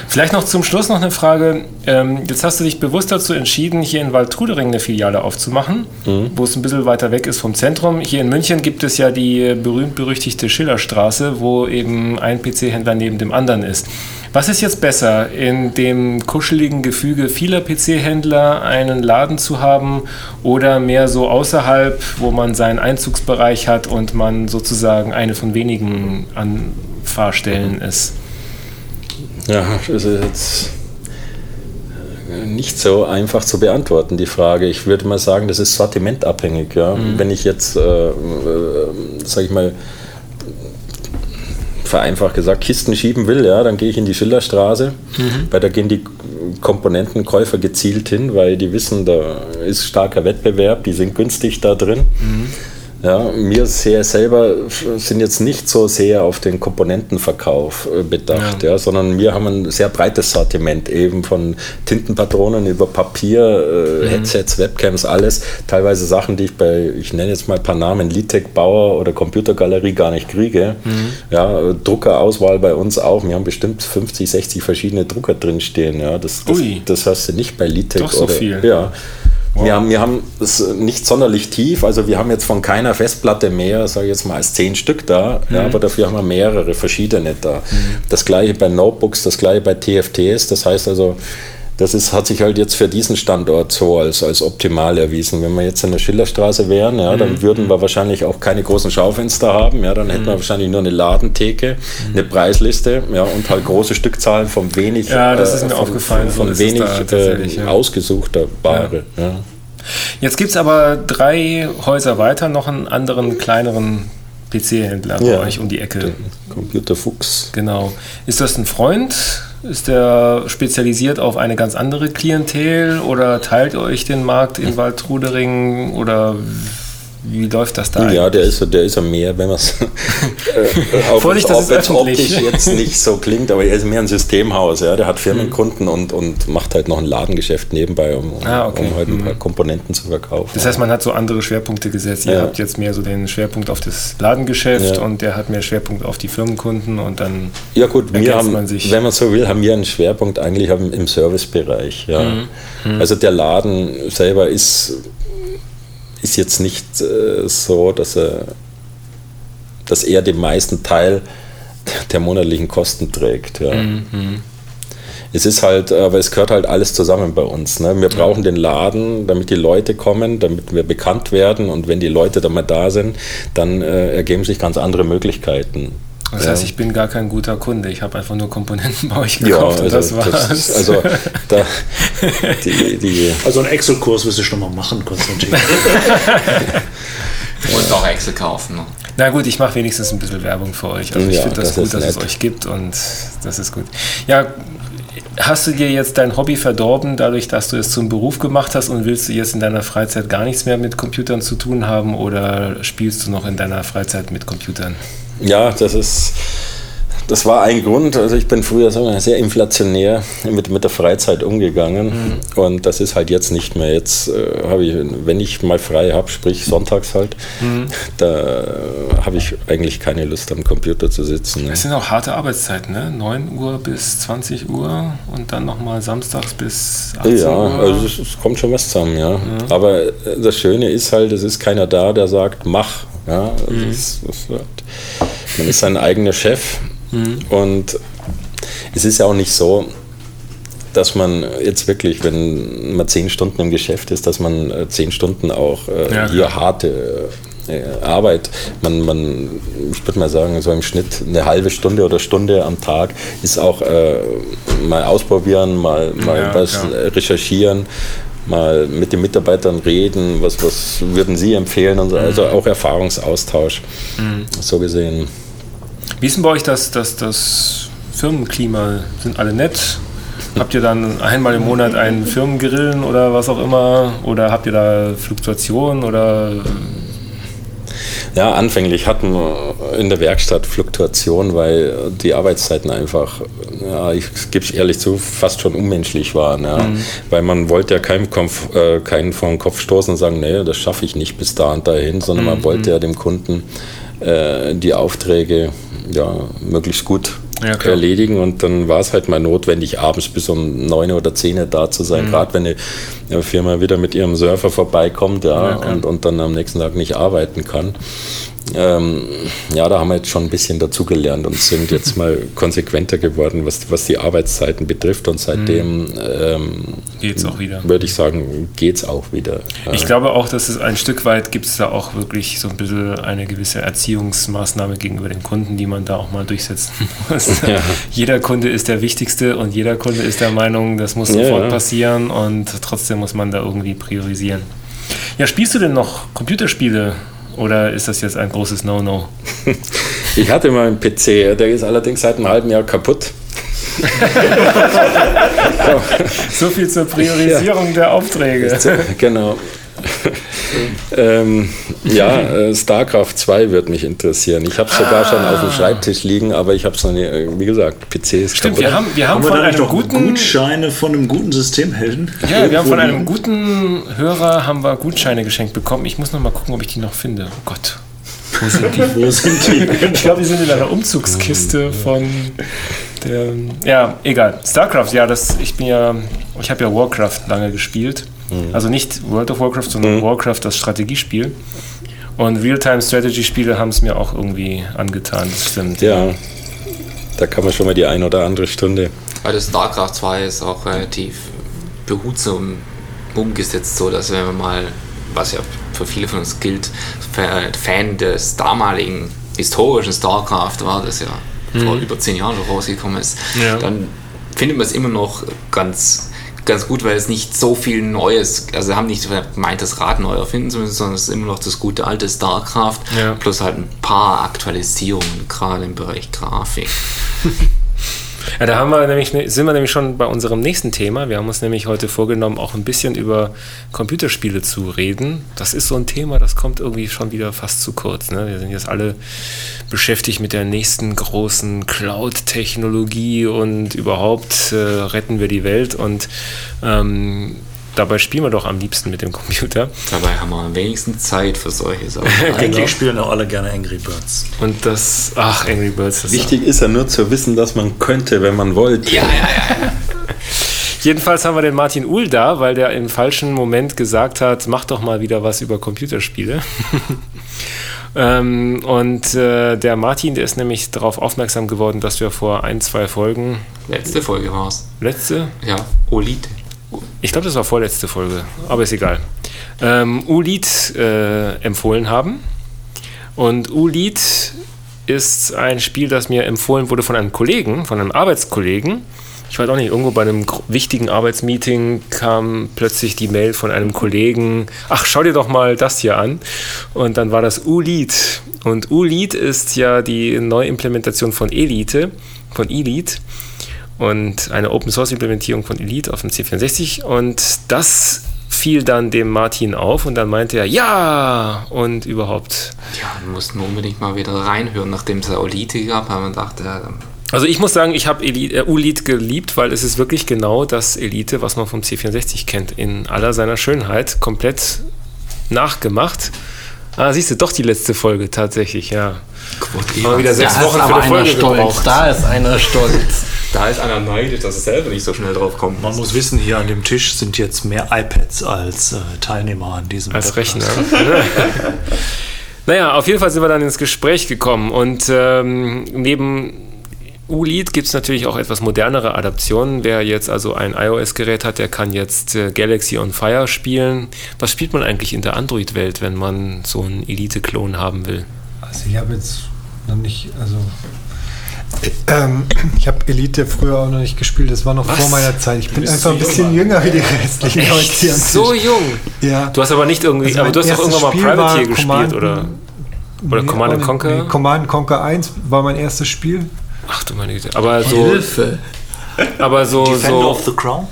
Vielleicht noch zum Schluss noch eine Frage. Ähm, jetzt hast du dich bewusst dazu entschieden, hier in Wald Trudering eine Filiale aufzumachen, mhm. wo es ein bisschen weiter weg ist vom Zentrum. Hier in München gibt es ja die berühmt-berüchtigte Schillerstraße, wo eben ein PC-Händler neben dem anderen ist. Was ist jetzt besser, in dem kuscheligen Gefüge vieler PC-Händler einen Laden zu haben oder mehr so außerhalb, wo man seinen Einzugsbereich hat und man sozusagen eine von wenigen Anfahrstellen ist? Ja, das ist jetzt nicht so einfach zu beantworten, die Frage. Ich würde mal sagen, das ist sortimentabhängig. Ja? Mhm. Wenn ich jetzt, äh, äh, sag ich mal, vereinfacht gesagt, Kisten schieben will, ja, dann gehe ich in die Schillerstraße, mhm. weil da gehen die Komponentenkäufer gezielt hin, weil die wissen, da ist starker Wettbewerb, die sind günstig da drin. Mhm. Ja, wir sehr selber sind jetzt nicht so sehr auf den Komponentenverkauf äh, bedacht, ja. ja. sondern wir haben ein sehr breites Sortiment eben von Tintenpatronen über Papier, äh, mhm. Headsets, Webcams, alles. Teilweise Sachen, die ich bei, ich nenne jetzt mal ein paar Namen, Litec Bauer oder Computergalerie gar nicht kriege. Mhm. Ja, Druckerauswahl bei uns auch. Wir haben bestimmt 50, 60 verschiedene Drucker drinstehen. Ja, das, das, das hast du nicht bei Litec. Doch so oder, viel. Ja. Wow. Wir haben, wir haben es nicht sonderlich tief, also wir haben jetzt von keiner Festplatte mehr, sage ich jetzt mal, als zehn Stück da, mhm. ja, aber dafür haben wir mehrere verschiedene da. Mhm. Das gleiche bei Notebooks, das gleiche bei TFTs, das heißt also, das ist, hat sich halt jetzt für diesen Standort so als, als optimal erwiesen. Wenn wir jetzt in der Schillerstraße wären, ja, dann mhm. würden wir wahrscheinlich auch keine großen Schaufenster haben. Ja, dann hätten mhm. wir wahrscheinlich nur eine Ladentheke, mhm. eine Preisliste ja, und halt große Stückzahlen von wenig, ja, das ist mir äh, von, aufgefallen, von, von wenig äh, ja. ausgesuchter Ware. Ja. Jetzt gibt es aber drei Häuser weiter noch einen anderen, kleineren PC-Händler bei euch um die Ecke. Computerfuchs. Genau. Ist das ein Freund? Ist der spezialisiert auf eine ganz andere Klientel oder teilt euch den Markt in Waldrudering oder wie läuft das da? Ja, der ist, der ist ja mehr, wenn man es äh, Vorsicht, das ist optisch jetzt nicht so klingt, aber er ist mehr ein Systemhaus. Ja. Der hat Firmenkunden mhm. und, und macht halt noch ein Ladengeschäft nebenbei, um, ah, okay. um halt ein paar mhm. Komponenten zu verkaufen. Das heißt, man hat so andere Schwerpunkte gesetzt. Ihr ja. habt jetzt mehr so den Schwerpunkt auf das Ladengeschäft ja. und der hat mehr Schwerpunkt auf die Firmenkunden und dann ja gut, wir haben, man sich. Wenn man so will, haben wir einen Schwerpunkt eigentlich im Servicebereich. Ja. Mhm. Mhm. Also der Laden selber ist ist jetzt nicht äh, so, dass er, dass er den meisten Teil der monatlichen Kosten trägt. Ja. Mhm. Es ist halt, aber es gehört halt alles zusammen bei uns. Ne? Wir brauchen den Laden, damit die Leute kommen, damit wir bekannt werden und wenn die Leute dann mal da sind, dann äh, ergeben sich ganz andere Möglichkeiten. Das Ja. heißt, ich bin gar kein guter Kunde. Ich habe einfach nur Komponenten bei euch Ja, gekauft und also, das war's. das ist, also da, die, die, Also einen Excel-Kurs wirst du schon mal machen, Konstantin. Und auch Excel kaufen. Ne? Na gut, ich mache wenigstens ein bisschen Werbung für euch. Also ich Ja, finde das, das gut, dass es nett. euch gibt und das ist gut. Ja, hast du dir jetzt dein Hobby verdorben, dadurch, dass du es zum Beruf gemacht hast und willst du jetzt in deiner Freizeit gar nichts mehr mit Computern zu tun haben oder spielst du noch in deiner Freizeit mit Computern? Ja, das ist. Das war ein Grund. Also ich bin früher sehr inflationär mit, mit der Freizeit umgegangen Mhm. und das ist halt jetzt nicht mehr. Jetzt äh, habe ich, wenn ich mal frei habe, sprich sonntags halt, Mhm. da habe ich eigentlich keine Lust am Computer zu sitzen. Ne? Es sind auch harte Arbeitszeiten, ne? 9 Uhr bis 20 Uhr und dann nochmal samstags bis 18 Ja, Uhr. also es, es kommt schon was zusammen, ja. Aber äh, das Schöne ist halt, es ist keiner da, der sagt, mach. Ja, also es, es wird, man ist sein eigener Chef und es ist ja auch nicht so, dass man jetzt wirklich, wenn man zehn Stunden im Geschäft ist, dass man äh, zehn Stunden auch äh, Ja, hier harte äh, Arbeit, man, man, ich würde mal sagen, so im Schnitt eine halbe Stunde oder Stunde am Tag ist auch äh, mal ausprobieren, mal, mal Ja, was äh, recherchieren, mal mit den Mitarbeitern reden, was, was würden sie empfehlen und so, Mhm. also auch Erfahrungsaustausch, so gesehen. Wie ist denn bei euch das, das, das Firmenklima? Sind alle nett? Habt ihr dann einmal im Monat einen Firmengrillen oder was auch immer? Oder habt ihr da Fluktuationen oder Ja, anfänglich hatten wir in der Werkstatt Fluktuation, weil die Arbeitszeiten einfach, ja, ich gebe es ehrlich zu, fast schon unmenschlich waren. Ja. Weil man wollte ja keinem, Kopf, äh, keinen vor den Kopf stoßen und sagen, nee, das schaffe ich nicht bis da und dahin, sondern man wollte ja dem Kunden äh, die Aufträge ja, möglichst gut Ja, erledigen und dann war es halt mal notwendig, abends bis um 9 oder 10 da zu Mhm. sein, gerade wenn eine, Firma wieder mit ihrem Surfer vorbeikommt ja, und, und dann am nächsten Tag nicht arbeiten kann. Ähm, ja, da haben wir jetzt schon ein bisschen dazugelernt und sind jetzt mal konsequenter geworden, was, was die Arbeitszeiten betrifft. Und seitdem ähm, geht's auch wieder? würde ich sagen, geht es auch wieder. Ich glaube auch, dass es ein Stück weit gibt es da auch wirklich so ein bisschen eine gewisse Erziehungsmaßnahme gegenüber den Kunden, die man da auch mal durchsetzen muss. Ja. Jeder Kunde ist der Wichtigste und jeder Kunde ist der Meinung, das muss sofort ja. passieren und trotzdem muss man da irgendwie priorisieren. Ja, spielst du denn noch Computerspiele oder ist das jetzt ein großes No-No? Ich hatte mal einen PC, der ist allerdings seit einem halben Jahr kaputt. So viel zur Priorisierung der Aufträge. genau. Ähm, ja, äh, StarCraft 2 wird mich interessieren. Ich habe es sogar schon auf dem Schreibtisch liegen, aber ich habe es noch nie, äh, wie gesagt, PC ist Stimmt, kaputt. wir haben, wir haben Haben wir von nicht einem guten Gutscheine von einem guten Systemhelden? Ja, wir haben von einem guten Hörer haben wir Gutscheine geschenkt bekommen. Ich muss noch mal gucken, ob ich die noch finde. Oh Gott. Wo sind die? Wo sind die? Ich glaube, die sind in einer Umzugskiste von der. Ja, egal. StarCraft, ja, das, ich bin ja, ich habe ja Warcraft lange gespielt. Also nicht World of Warcraft, sondern Warcraft, das Strategiespiel. Und Real-Time-Strategy-Spiele haben es mir auch irgendwie angetan, das stimmt. Ja, da kann man schon mal die ein oder andere Stunde. Weil das StarCraft 2 ist auch relativ behutsam umgesetzt, so dass wenn man mal, was ja für viele von uns gilt, Fa- Fan des damaligen historischen StarCraft war, das ja vor über zehn Jahren schon rausgekommen ist, Ja. dann findet man es immer noch ganz ganz gut, weil es nicht so viel Neues, also haben nicht gemeint, das Rad neu erfinden zu müssen, sondern es ist immer noch das gute alte StarCraft, Ja. plus halt ein paar Aktualisierungen, gerade im Bereich Grafik. Ja, da haben wir nämlich, sind wir nämlich schon bei unserem nächsten Thema. Wir haben uns nämlich heute vorgenommen, auch ein bisschen über Computerspiele zu reden. Das ist so ein Thema, das kommt irgendwie schon wieder fast zu kurz. Ne? Wir sind jetzt alle beschäftigt mit der nächsten großen Cloud-Technologie und überhaupt äh, retten wir die Welt und ähm, dabei spielen wir doch am liebsten mit dem Computer. Dabei haben wir am wenigsten Zeit für solche Sachen. Eigentlich spielen auch alle gerne Angry Birds. Und das, ach, Angry Birds, das Wichtig ist ja nur zu wissen, dass man könnte, wenn man wollte. Ja, ja, ja. Jedenfalls haben wir den Martin Uhl da, weil der im falschen Moment gesagt hat, mach doch mal wieder was über Computerspiele. ähm, und äh, der Martin, der ist nämlich darauf aufmerksam geworden, dass wir vor ein, zwei Folgen. Letzte Folge war es. Letzte? Ja, Olite. Ich glaube, das war vorletzte Folge, aber ist egal. Ähm, Ulit äh, empfohlen haben. Und Ulit ist ein Spiel, das mir empfohlen wurde von einem Kollegen, von einem Arbeitskollegen. Ich weiß auch nicht, irgendwo bei einem wichtigen Arbeitsmeeting kam plötzlich die Mail von einem Kollegen, ach, schau dir doch mal das hier an. Und dann war das ULEAD. Und ULEAD ist ja die Neuimplementation von Elite, von Elite und eine Open Source Implementierung von Elite auf dem C64 und das fiel dann dem Martin auf und dann meinte er ja und überhaupt. Ja, wir mussten unbedingt mal wieder reinhören, nachdem es Elite gab, weil man dachte, ja, also ich muss sagen, ich habe äh, Elite geliebt, weil es ist wirklich genau das Elite, was man vom C64 kennt, in aller seiner Schönheit, komplett nachgemacht. Ah, siehst du, doch die letzte Folge tatsächlich, ja. Mal wieder sechs Wochen für eine Folge stolz. gebraucht. Da ist einer stolz. Da ist einer neidisch, dass es selber nicht so schnell drauf kommt. Man muss wissen, hier an dem Tisch sind jetzt mehr iPads als äh, Teilnehmer an diesem Als Rechner. naja, auf jeden Fall sind wir dann ins Gespräch gekommen und ähm, neben ULEAD gibt es natürlich auch etwas modernere Adaptionen. Wer jetzt also ein iOS-Gerät hat, der kann jetzt äh, Galaxy on Fire spielen. Was spielt man eigentlich in der Android-Welt, wenn man so einen Elite-Klon haben will? Also ich habe jetzt noch nicht, also ähm, ich habe Elite früher auch noch nicht gespielt, das war noch Was? vor meiner Zeit. Ich bin einfach ein bisschen jünger wie die restlichen Leute hier. So jung? Ja. Du hast aber nicht irgendwie, also aber du hast doch irgendwann mal Spiel Privateer gespielt, Command, oder? Oder nee, Command Conquer? Nee, Command Conquer 1 war mein erstes Spiel. Ach du meine Güte. Aber so. Hilfe! Aber so. Defender so, of the Crown?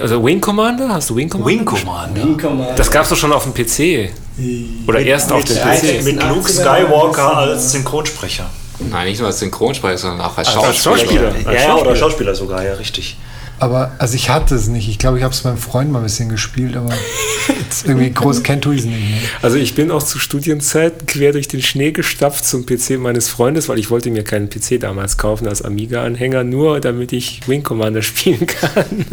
Also Wing Commander? Hast du Wing Commander? Wing Commander. Wing Commander. Das gab es doch schon auf dem PC. Oder erst auf dem PC. Mit Luke Skywalker als Synchronsprecher. Nein, nicht nur als Synchronsprecher, sondern auch als Schauspieler. Als Schauspieler. Ja, ja, oder Schauspieler sogar, ja, richtig. Aber, also ich hatte es nicht. Ich glaube, ich habe es meinem Freund mal ein bisschen gespielt, aber irgendwie groß kennt du es nicht. Ne? Also ich bin auch zu Studienzeiten quer durch den Schnee gestapft zum PC meines Freundes, weil ich wollte mir keinen PC damals kaufen als Amiga-Anhänger, nur damit ich Wing Commander spielen kann.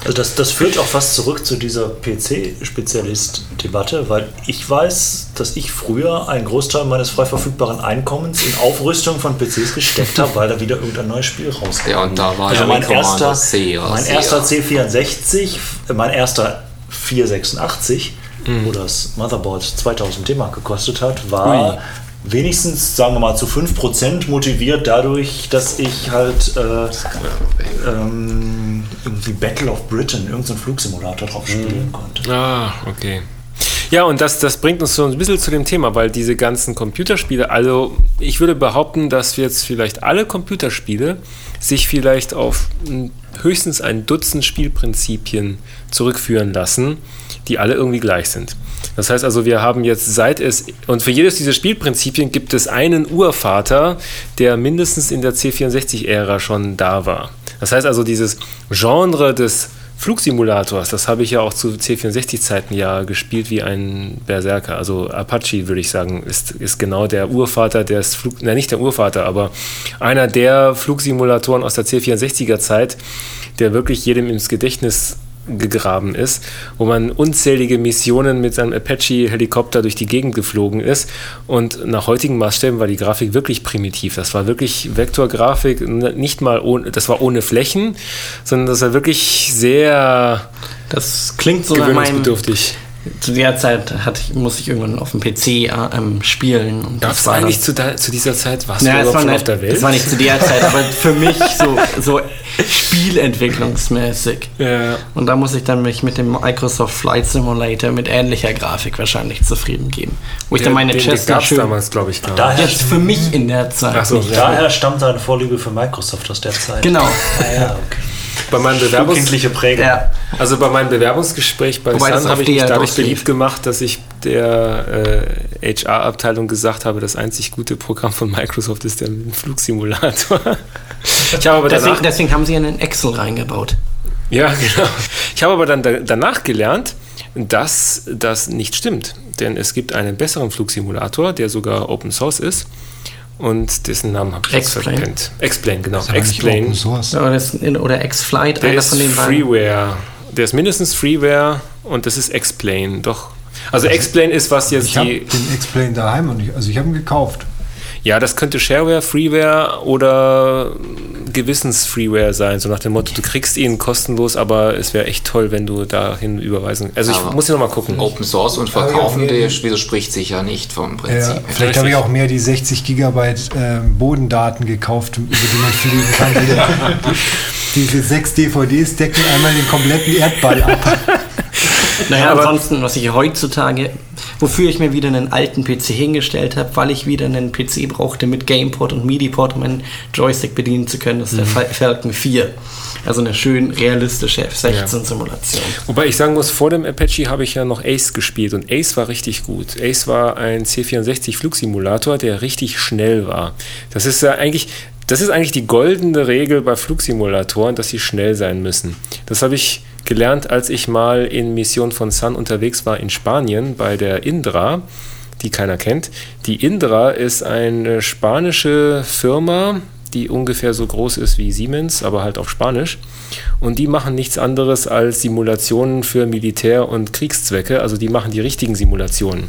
Also das, das führt auch fast zurück zu dieser PC-Spezialist-Debatte, weil ich weiß, dass ich früher einen Großteil meines frei verfügbaren Einkommens in Aufrüstung von PCs gesteckt habe, weil da wieder irgendein neues Spiel rauskam. Ja, und da war also ja mein erster, sehr, mein sehr. erster C64, mein erster 486, mhm. wo das Motherboard 2000 D-Mark gekostet hat, war Ui. wenigstens, sagen wir mal, zu 5% motiviert dadurch, dass ich halt äh, ähm, irgendwie Battle of Britain, irgendein Flugsimulator drauf mhm. spielen mhm. konnte. Ah, okay. Ja, und das, das bringt uns so ein bisschen zu dem Thema, weil diese ganzen Computerspiele, also ich würde behaupten, dass wir jetzt vielleicht alle Computerspiele sich vielleicht auf höchstens ein Dutzend Spielprinzipien zurückführen lassen, die alle irgendwie gleich sind. Das heißt also, wir haben jetzt seit es, und für jedes dieser Spielprinzipien gibt es einen Urvater, der mindestens in der C64-Ära schon da war. Das heißt also, dieses Genre des Flugsimulators, das habe ich ja auch zu C64-Zeiten ja gespielt wie ein Berserker. Also Apache, würde ich sagen, ist, ist genau der Urvater des Flug, na nicht der Urvater, aber einer der Flugsimulatoren aus der C64er-Zeit, der wirklich jedem ins Gedächtnis gegraben ist, wo man unzählige Missionen mit seinem Apache-Helikopter durch die Gegend geflogen ist. Und nach heutigen Maßstäben war die Grafik wirklich primitiv. Das war wirklich Vektorgrafik, nicht mal ohne, das war ohne Flächen, sondern das war wirklich sehr. Das klingt so gewöhnungsbedürftig zu der Zeit hatte ich, musste ich irgendwann auf dem PC äh, ähm, spielen. Und Gab es eigentlich zu, da, zu, dieser Zeit? Warst ja, du überhaupt schon auf der Welt? Das war nicht zu der Zeit, aber für mich so, so spielentwicklungsmäßig. Ja. Und da muss ich dann mich mit dem Microsoft Flight Simulator mit ähnlicher Grafik wahrscheinlich zufrieden geben. Wo ich dann meine Chester schön... damals, glaube ich, gar daher Jetzt für mich in der Zeit. So, daher stammt deine Vorliebe für Microsoft aus der Zeit. Genau. ah, ja, okay. Bei meinem Bewerbungs kindliche Prägung. Ja. Also bei meinem Bewerbungsgespräch bei Sun habe ich mich dadurch beliebt gemacht, dass ich der äh, HR-Abteilung gesagt habe, das einzig gute Programm von Microsoft ist der Flugsimulator. ich habe aber deswegen, deswegen haben sie einen Excel reingebaut. Ja, genau. Ich habe aber dann da, danach gelernt, dass das nicht stimmt. Denn es gibt einen besseren Flugsimulator, der sogar Open Source ist und dessen Namen habe ich jetzt Explain. verpennt. Explain, genau. Explain. Open Source. Oder, das, oder X-Flight, Der einer ist von den beiden. Freeware. Der ist mindestens Freeware und das ist Explain, doch. Also Explain ist, was jetzt Ich habe die. den Explain daheim und ich, also ich habe ihn gekauft. Ja, das könnte Shareware, Freeware oder Gewissens-Freeware sein. So nach dem Motto, du kriegst ihn kostenlos, aber es wäre echt toll, wenn du dahin überweisen. Also ich Aber muss hier nochmal gucken. Open Source und Verkaufen, ja, der widerspricht sich ja nicht vom Ja, Prinzip. vielleicht habe ich auch mehr die 60 Gigabyte äh, Bodendaten gekauft, über die man fliegen kann. Diese sechs DVDs decken einmal den kompletten Erdball ab. Naja, Aber- ansonsten, was ich heutzutage, wofür ich mir wieder einen alten PC hingestellt habe, weil ich wieder einen PC brauchte mit Gameport und MIDI-Port, um meinen Joystick bedienen zu können, ist der Fal- Falcon 4. Also eine schön realistische F16-Simulation. Wobei ich sagen muss, vor dem Apache habe ich ja noch Ace gespielt und Ace war richtig gut. Ace war ein C64 Flugsimulator, der richtig schnell war. Das ist ja eigentlich, das ist eigentlich die goldene Regel bei Flugsimulatoren, dass sie schnell sein müssen. Das habe ich gelernt, als ich mal in Mission von Sun unterwegs war in Spanien bei der Indra, die keiner kennt. Die Indra ist eine spanische Firma, die ungefähr so groß ist wie Siemens, aber halt auf Spanisch. Und die machen nichts anderes als Simulationen für Militär- und Kriegszwecke. Also die machen die richtigen Simulationen.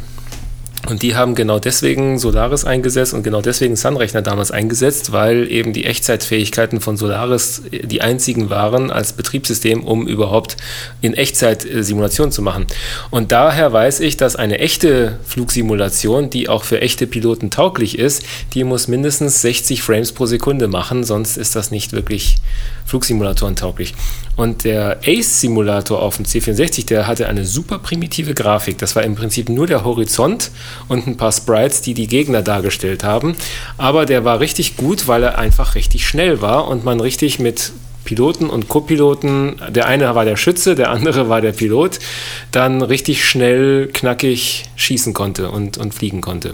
Und die haben genau deswegen Solaris eingesetzt und genau deswegen Sunrechner damals eingesetzt, weil eben die Echtzeitfähigkeiten von Solaris die einzigen waren als Betriebssystem, um überhaupt in Echtzeit äh, Simulationen zu machen. Und daher weiß ich, dass eine echte Flugsimulation, die auch für echte Piloten tauglich ist, die muss mindestens 60 Frames pro Sekunde machen, sonst ist das nicht wirklich Flugsimulatoren tauglich. Und der Ace-Simulator auf dem C64, der hatte eine super primitive Grafik. Das war im Prinzip nur der Horizont und ein paar Sprites, die die Gegner dargestellt haben. Aber der war richtig gut, weil er einfach richtig schnell war und man richtig mit Piloten und Co-Piloten, der eine war der Schütze, der andere war der Pilot, dann richtig schnell, knackig schießen konnte und, und fliegen konnte.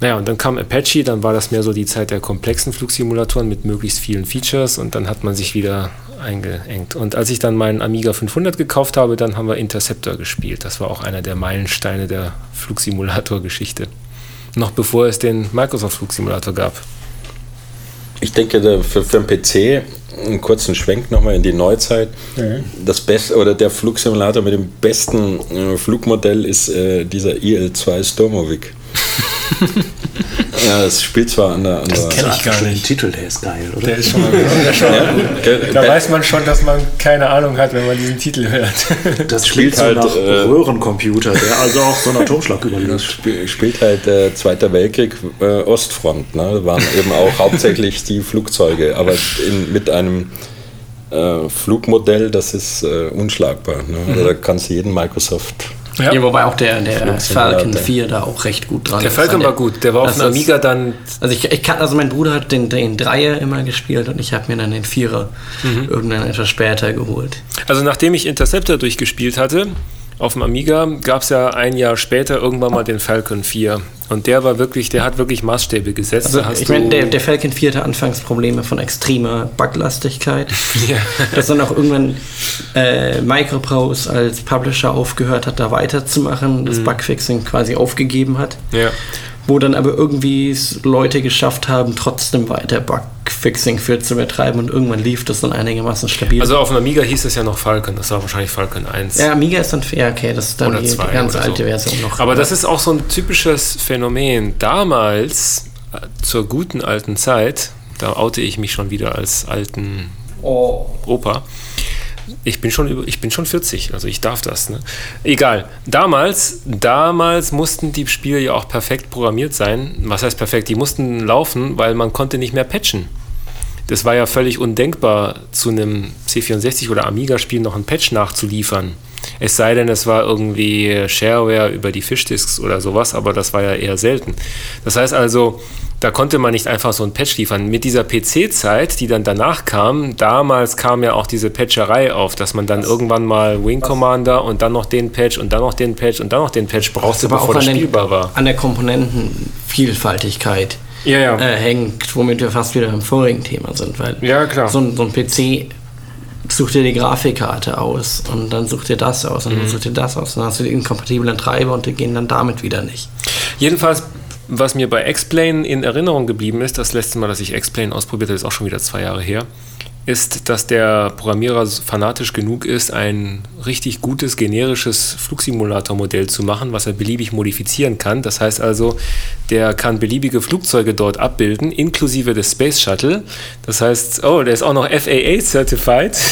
Naja, und dann kam Apache, dann war das mehr so die Zeit der komplexen Flugsimulatoren mit möglichst vielen Features und dann hat man sich wieder eingeengt. Und als ich dann meinen Amiga 500 gekauft habe, dann haben wir Interceptor gespielt. Das war auch einer der Meilensteine der Flugsimulator-Geschichte. Noch bevor es den Microsoft Flugsimulator gab. Ich denke, für, für den PC einen kurzen Schwenk nochmal in die Neuzeit. Das beste oder der Flugsimulator mit dem besten äh, Flugmodell ist äh, dieser IL-2 Stormovik. ja, das spielt zwar an der. An der kenn ich gar Schon den nicht. Titel, der ist geil, oder? Der ist schon mal, der schon ja, Da weiß man schon, dass man keine Ahnung hat, wenn man diesen Titel hört. das spielt spielt so halt, nach äh, Röhrencomputer, der also auch so einen Atomschlag Das überlebt. sp spielt halt äh, Zweiter Weltkrieg, äh, Ostfront. Ne? Da waren eben auch hauptsächlich die Flugzeuge, aber in, mit einem äh, Flugmodell, das ist äh, unschlagbar. Ne? Also da kannst du jeden Microsoft. Ja. Ja, wobei auch der, der. Falcon 4 da auch recht gut dran Der ist. Falcon Weil war gut. Der war auf dem ist- Amiga dann Also ich, ich kann, also mein Bruder hat den, den Dreier immer gespielt und ich habe mir dann den Vierer Mhm. irgendwann etwas später geholt. Also nachdem ich Interceptor durchgespielt hatte, auf dem Amiga gab es ja ein Jahr später irgendwann mal den Falcon 4. Und der war wirklich, der hat wirklich Maßstäbe gesetzt. Also ich meine, der, der Falcon 4 hatte anfangs Probleme von extremer Buglastigkeit. Ja. dass dann auch irgendwann äh, Microprose als Publisher aufgehört hat, da weiterzumachen, Mhm. das Bugfixing quasi aufgegeben hat. ja. Wo dann aber irgendwie Leute geschafft haben, trotzdem weiter Bugfixing für zu betreiben und irgendwann lief das dann einigermaßen stabil. Also auf dem Amiga hieß es ja noch Falcon, das war wahrscheinlich Falcon 1. ja, Amiga ist dann fair, okay, das ist dann die, die ganz oder so. alte Version noch. Aber das ist auch so ein typisches Phänomen. Damals, äh, zur guten alten Zeit, da oute ich mich schon wieder als alten oh. Opa. Ich bin schon über, ich bin schon 40, also ich darf das. Ne? Egal. Damals, damals mussten die Spiele ja auch perfekt programmiert sein. Was heißt perfekt? Die mussten laufen, weil man konnte nicht mehr patchen. Das war ja völlig undenkbar, zu einem C64 oder Amiga-Spiel noch ein Patch nachzuliefern. Es sei denn, es war irgendwie Shareware über die Fishdisks oder sowas, aber das war ja eher selten. Das heißt also, da konnte man nicht einfach so ein Patch liefern. Mit dieser PC-Zeit, die dann danach kam, damals kam ja auch diese Patcherei auf, dass man dann irgendwann mal Wing Commander und dann noch den Patch und dann noch den Patch und dann noch den Patch brauchte, bevor das an, den, spielbar war. an der Komponentenvielfaltigkeit Ja, ja. äh, hängt, womit wir fast wieder im vorigen Thema sind, weil Ja, klar. so ein, so ein PC sucht dir die Grafikkarte aus und dann sucht dir das aus und Mhm. dann sucht dir das aus und dann hast du die inkompatiblen Treiber und die gehen dann damit wieder nicht. Jedenfalls was mir bei X-Plane in Erinnerung geblieben ist, das letzte Mal, dass ich X-Plane ausprobiert habe, ist auch schon wieder zwei Jahre her, ist, dass der Programmierer fanatisch genug ist, ein richtig gutes generisches Flugsimulator-Modell zu machen, was er beliebig modifizieren kann. Das heißt also, der kann beliebige Flugzeuge dort abbilden, inklusive des Space Shuttle. Das heißt, oh, der ist auch noch FAA-certified.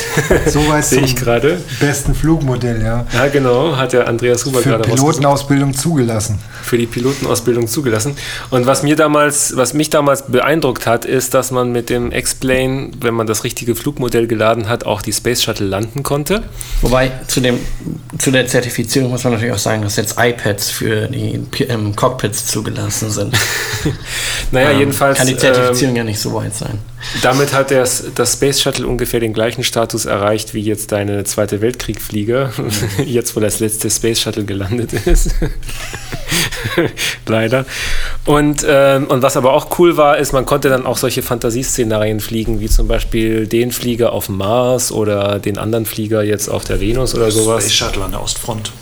So weit sehe ich gerade. Besten Flugmodell, ja. Ja, genau, hat der Andreas Huber Für gerade rausgesucht Pilotenausbildung zugelassen. für die Pilotenausbildung zugelassen. Und was mir damals, was mich damals beeindruckt hat, ist, dass man mit dem X-Plane, wenn man das richtige Flugmodell geladen hat, auch die Space Shuttle landen konnte. Wobei zu, dem, zu der Zertifizierung muss man natürlich auch sagen, dass jetzt iPads für die ähm, Cockpits zugelassen sind. Naja, Ähm, jedenfalls. Kann die ähm, Zertifizierung ja nicht so weit sein. damit hat das, das Space Shuttle ungefähr den gleichen Status erreicht wie jetzt deine Zweite Weltkrieg-Flieger, jetzt wo das letzte Space Shuttle gelandet ist. Leider. Und, ähm, und was aber auch cool war, ist, man konnte dann auch solche Fantasieszenarien fliegen, wie zum Beispiel den Flieger auf dem Mars oder den anderen Flieger jetzt auf der Venus oder sowas. Space Shuttle an der Ostfront.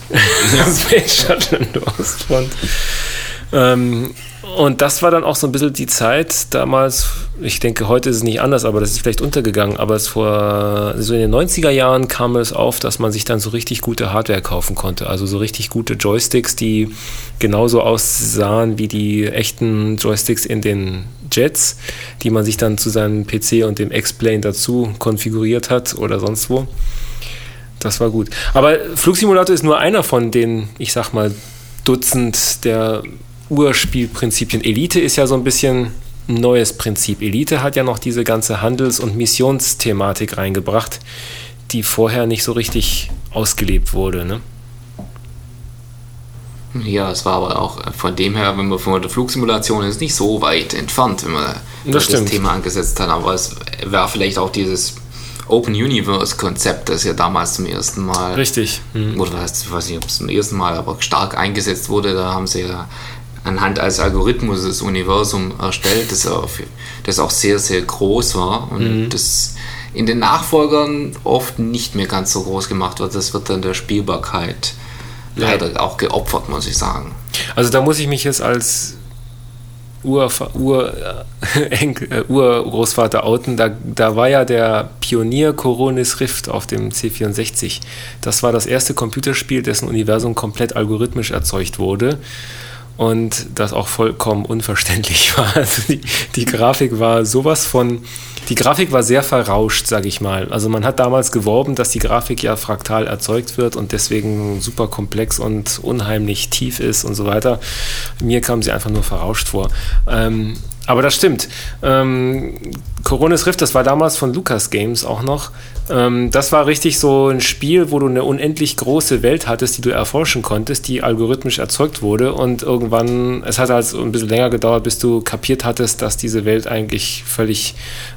Space Shuttle in der Ostfront. Ähm, und das war dann auch so ein bisschen die Zeit damals, ich denke, heute ist es nicht anders, aber das ist vielleicht untergegangen, aber es vor, so in den 90er Jahren kam es auf, dass man sich dann so richtig gute Hardware kaufen konnte. Also so richtig gute Joysticks, die genauso aussahen wie die echten Joysticks in den Jets, die man sich dann zu seinem PC und dem X-Plane dazu konfiguriert hat oder sonst wo. Das war gut. Aber Flugsimulator ist nur einer von den, ich sag mal, Dutzend der Urspielprinzipien. Elite ist ja so ein bisschen ein neues Prinzip. Elite hat ja noch diese ganze Handels- und Missionsthematik reingebracht, die vorher nicht so richtig ausgelebt wurde. Ne? Ja, es war aber auch äh, von dem her, wenn man von der Flugsimulation ist, nicht so weit entfernt, wenn man Das das. Thema angesetzt hat. Aber es war vielleicht auch dieses Open Universe Konzept, das ja damals zum ersten Mal Richtig. Hm. oder was, ich weiß nicht, ob es zum ersten Mal, aber stark eingesetzt wurde. Da haben sie ja anhand als Algorithmus das Universum erstellt, das auch, das auch sehr, sehr groß war und das in den Nachfolgern oft nicht mehr ganz so groß gemacht wird. Das wird dann der Spielbarkeit leider auch geopfert, muss ich sagen. Also da muss ich mich jetzt als Urfa- Ur, äh, äh, Urgroßvater outen. Da, da war ja der Pionier Coronis Rift auf dem C64. Das war das erste Computerspiel, dessen Universum komplett algorithmisch erzeugt wurde. Und das auch vollkommen unverständlich war. Also die, die Grafik war sowas von. Die Grafik war sehr verrauscht, sage ich mal. Also man hat damals geworben, dass die Grafik ja fraktal erzeugt wird und deswegen super komplex und unheimlich tief ist und so weiter. Mir kam sie einfach nur verrauscht vor. Ähm, aber das stimmt. Ähm, Coronis Rift, das war damals von Lucas Games auch noch. Ähm, das war richtig so ein Spiel, wo du eine unendlich große Welt hattest, die du erforschen konntest, die algorithmisch erzeugt wurde. Und irgendwann, es hat halt ein bisschen länger gedauert, bis du kapiert hattest, dass diese Welt eigentlich völlig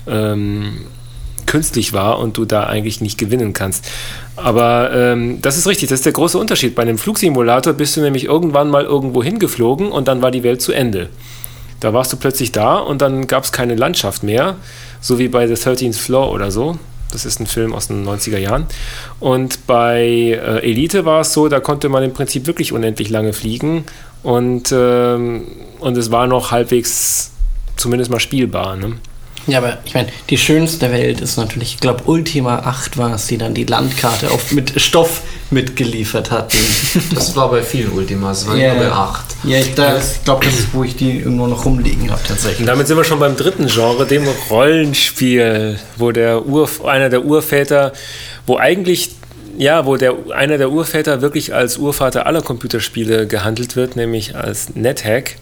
ähm, künstlich war und du da eigentlich nicht gewinnen kannst. Aber ähm, das ist richtig, das ist der große Unterschied. Bei einem Flugsimulator bist du nämlich irgendwann mal irgendwo hingeflogen und dann war die Welt zu Ende. Da warst du plötzlich da und dann gab es keine Landschaft mehr, so wie bei The 13th Floor oder so. Das ist ein Film aus den 90er Jahren. Und bei äh, Elite war es so, da konnte man im Prinzip wirklich unendlich lange fliegen und, ähm, und es war noch halbwegs zumindest mal spielbar. Ne? Ja, aber ich meine, die schönste Welt ist natürlich, ich glaube, Ultima 8 war es, die dann die Landkarte auf, mit Stoff mitgeliefert hat. Das war bei vielen Ultimas, war Ja. nur bei 8. ja, ich, glaube, das ist, wo ich die irgendwo noch rumliegen habe, Und tatsächlich. damit sind wir schon beim dritten Genre, dem Rollenspiel, wo der Ur, einer der Urväter, wo eigentlich, ja, wo der, einer der Urväter wirklich als Urvater aller Computerspiele gehandelt wird, nämlich als NetHack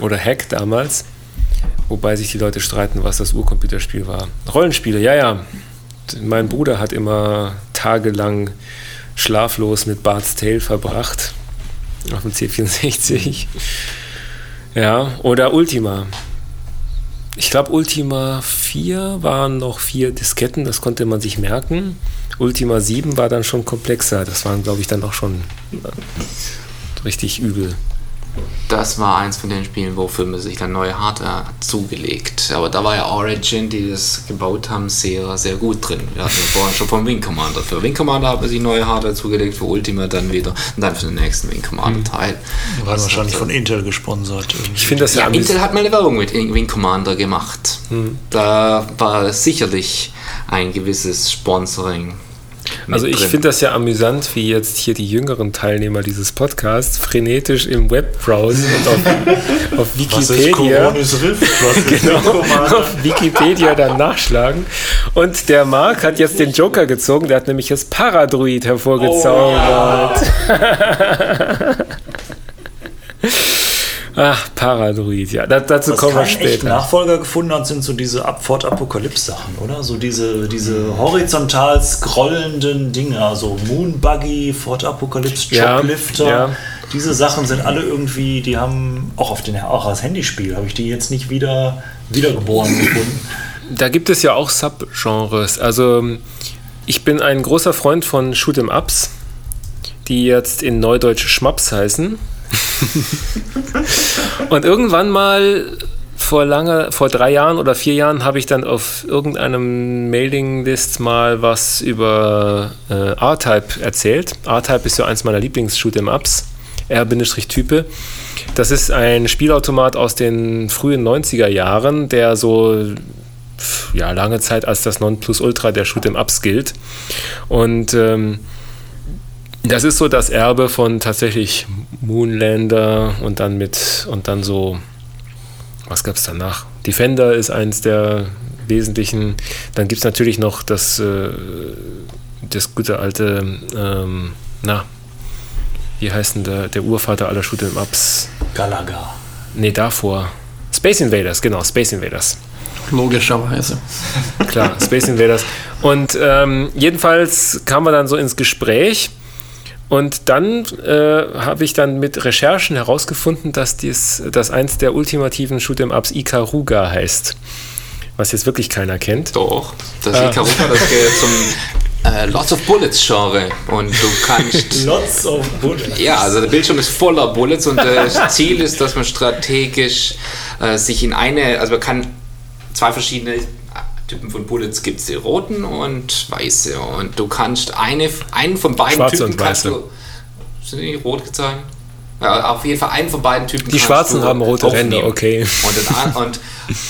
oder Hack damals. Wobei sich die Leute streiten, was das Urcomputerspiel war. Rollenspiele, ja, ja. Mein Bruder hat immer tagelang schlaflos mit Bart's Tale verbracht. Auf dem C64. Ja, oder Ultima. Ich glaube, Ultima 4 waren noch vier Disketten, das konnte man sich merken. Ultima 7 war dann schon komplexer. Das waren, glaube ich, dann auch schon richtig übel. Das war eins von den Spielen, wofür man sich dann neue Hardware zugelegt. Aber da war ja Origin, die das gebaut haben, sehr, sehr gut drin. Wir hatten vorhin schon vom Wing Commander. Für Wing Commander hat man sich neue Hardware zugelegt, für Ultima dann wieder und dann für den nächsten Wing Commander Teil. Die waren wahrscheinlich von Intel gesponsert. irgendwie. Ich finde das ja, Ja, Intel hat mal eine Werbung mit Wing Commander gemacht. Da war sicherlich ein gewisses Sponsoring. Also ich finde das ja amüsant, wie jetzt hier die jüngeren Teilnehmer dieses Podcasts frenetisch im Web browsen und auf, auf Wikipedia genau, auf Wikipedia dann nachschlagen. Und der Marc hat jetzt den Joker gezogen, der hat nämlich das Paradruid hervorgezaubert. Ach, Paradruid, ja. Da, dazu Was kommen wir später. Nachfolger gefunden hat, sind so diese Ab- Fort-Apokalypse-Sachen, oder? So diese, diese horizontal scrollenden Dinge, also Moonbuggy, Fort-Apokalypse, Ja, Choplifter. ja. Diese Sachen sind alle irgendwie, die haben auch auf den auch als Handyspiel, habe ich die jetzt nicht wieder wiedergeboren gefunden. Da gibt es ja auch Subgenres. Also ich bin ein großer Freund von Shoot'em Ups, die jetzt in Neudeutsch Schmaps heißen. Und irgendwann mal vor lange, vor drei Jahren oder vier Jahren habe ich dann auf irgendeinem Mailinglist mal was über äh, R-Type erzählt. R-Type ist so eins meiner Lieblings-Shoot'em-Ups. R-Type. Das ist ein Spielautomat aus den frühen 90er Jahren, der so ja, lange Zeit als das Nonplusultra der Shoot'em-Ups gilt. Und ähm, das ist so das Erbe von tatsächlich Moonlander und dann mit und dann so, was gab es danach? Defender ist eins der wesentlichen. Dann gibt es natürlich noch das, äh, das gute alte, ähm, na, wie heißt denn der, der Urvater aller Shoot'em-Ups? Galaga. Nee, davor. Space Invaders, genau, Space Invaders. Logischerweise. Klar, Space Invaders. Und ähm, jedenfalls kam man dann so ins Gespräch. Und dann äh, habe ich dann mit Recherchen herausgefunden, dass, dies, dass eins der ultimativen Shoot'em-Ups Ikaruga heißt. Was jetzt wirklich keiner kennt. Doch, das Ah. Ikaruga, das gehört zum äh, Lots of Bullets Genre und du kannst Lots of Bullets. Ja, also der Bildschirm ist voller Bullets und das Ziel ist, dass man strategisch äh, sich in eine, also man kann zwei verschiedene Typen von Bullets gibt es die roten und weiße und du kannst eine, einen von beiden Schwarze Typen und kannst weiße. du, sind die rot gezeigt? Ja, auf jeden Fall einen von beiden Typen Die Schwarzen haben rote aufnehmen. Ränder, okay. Und, und,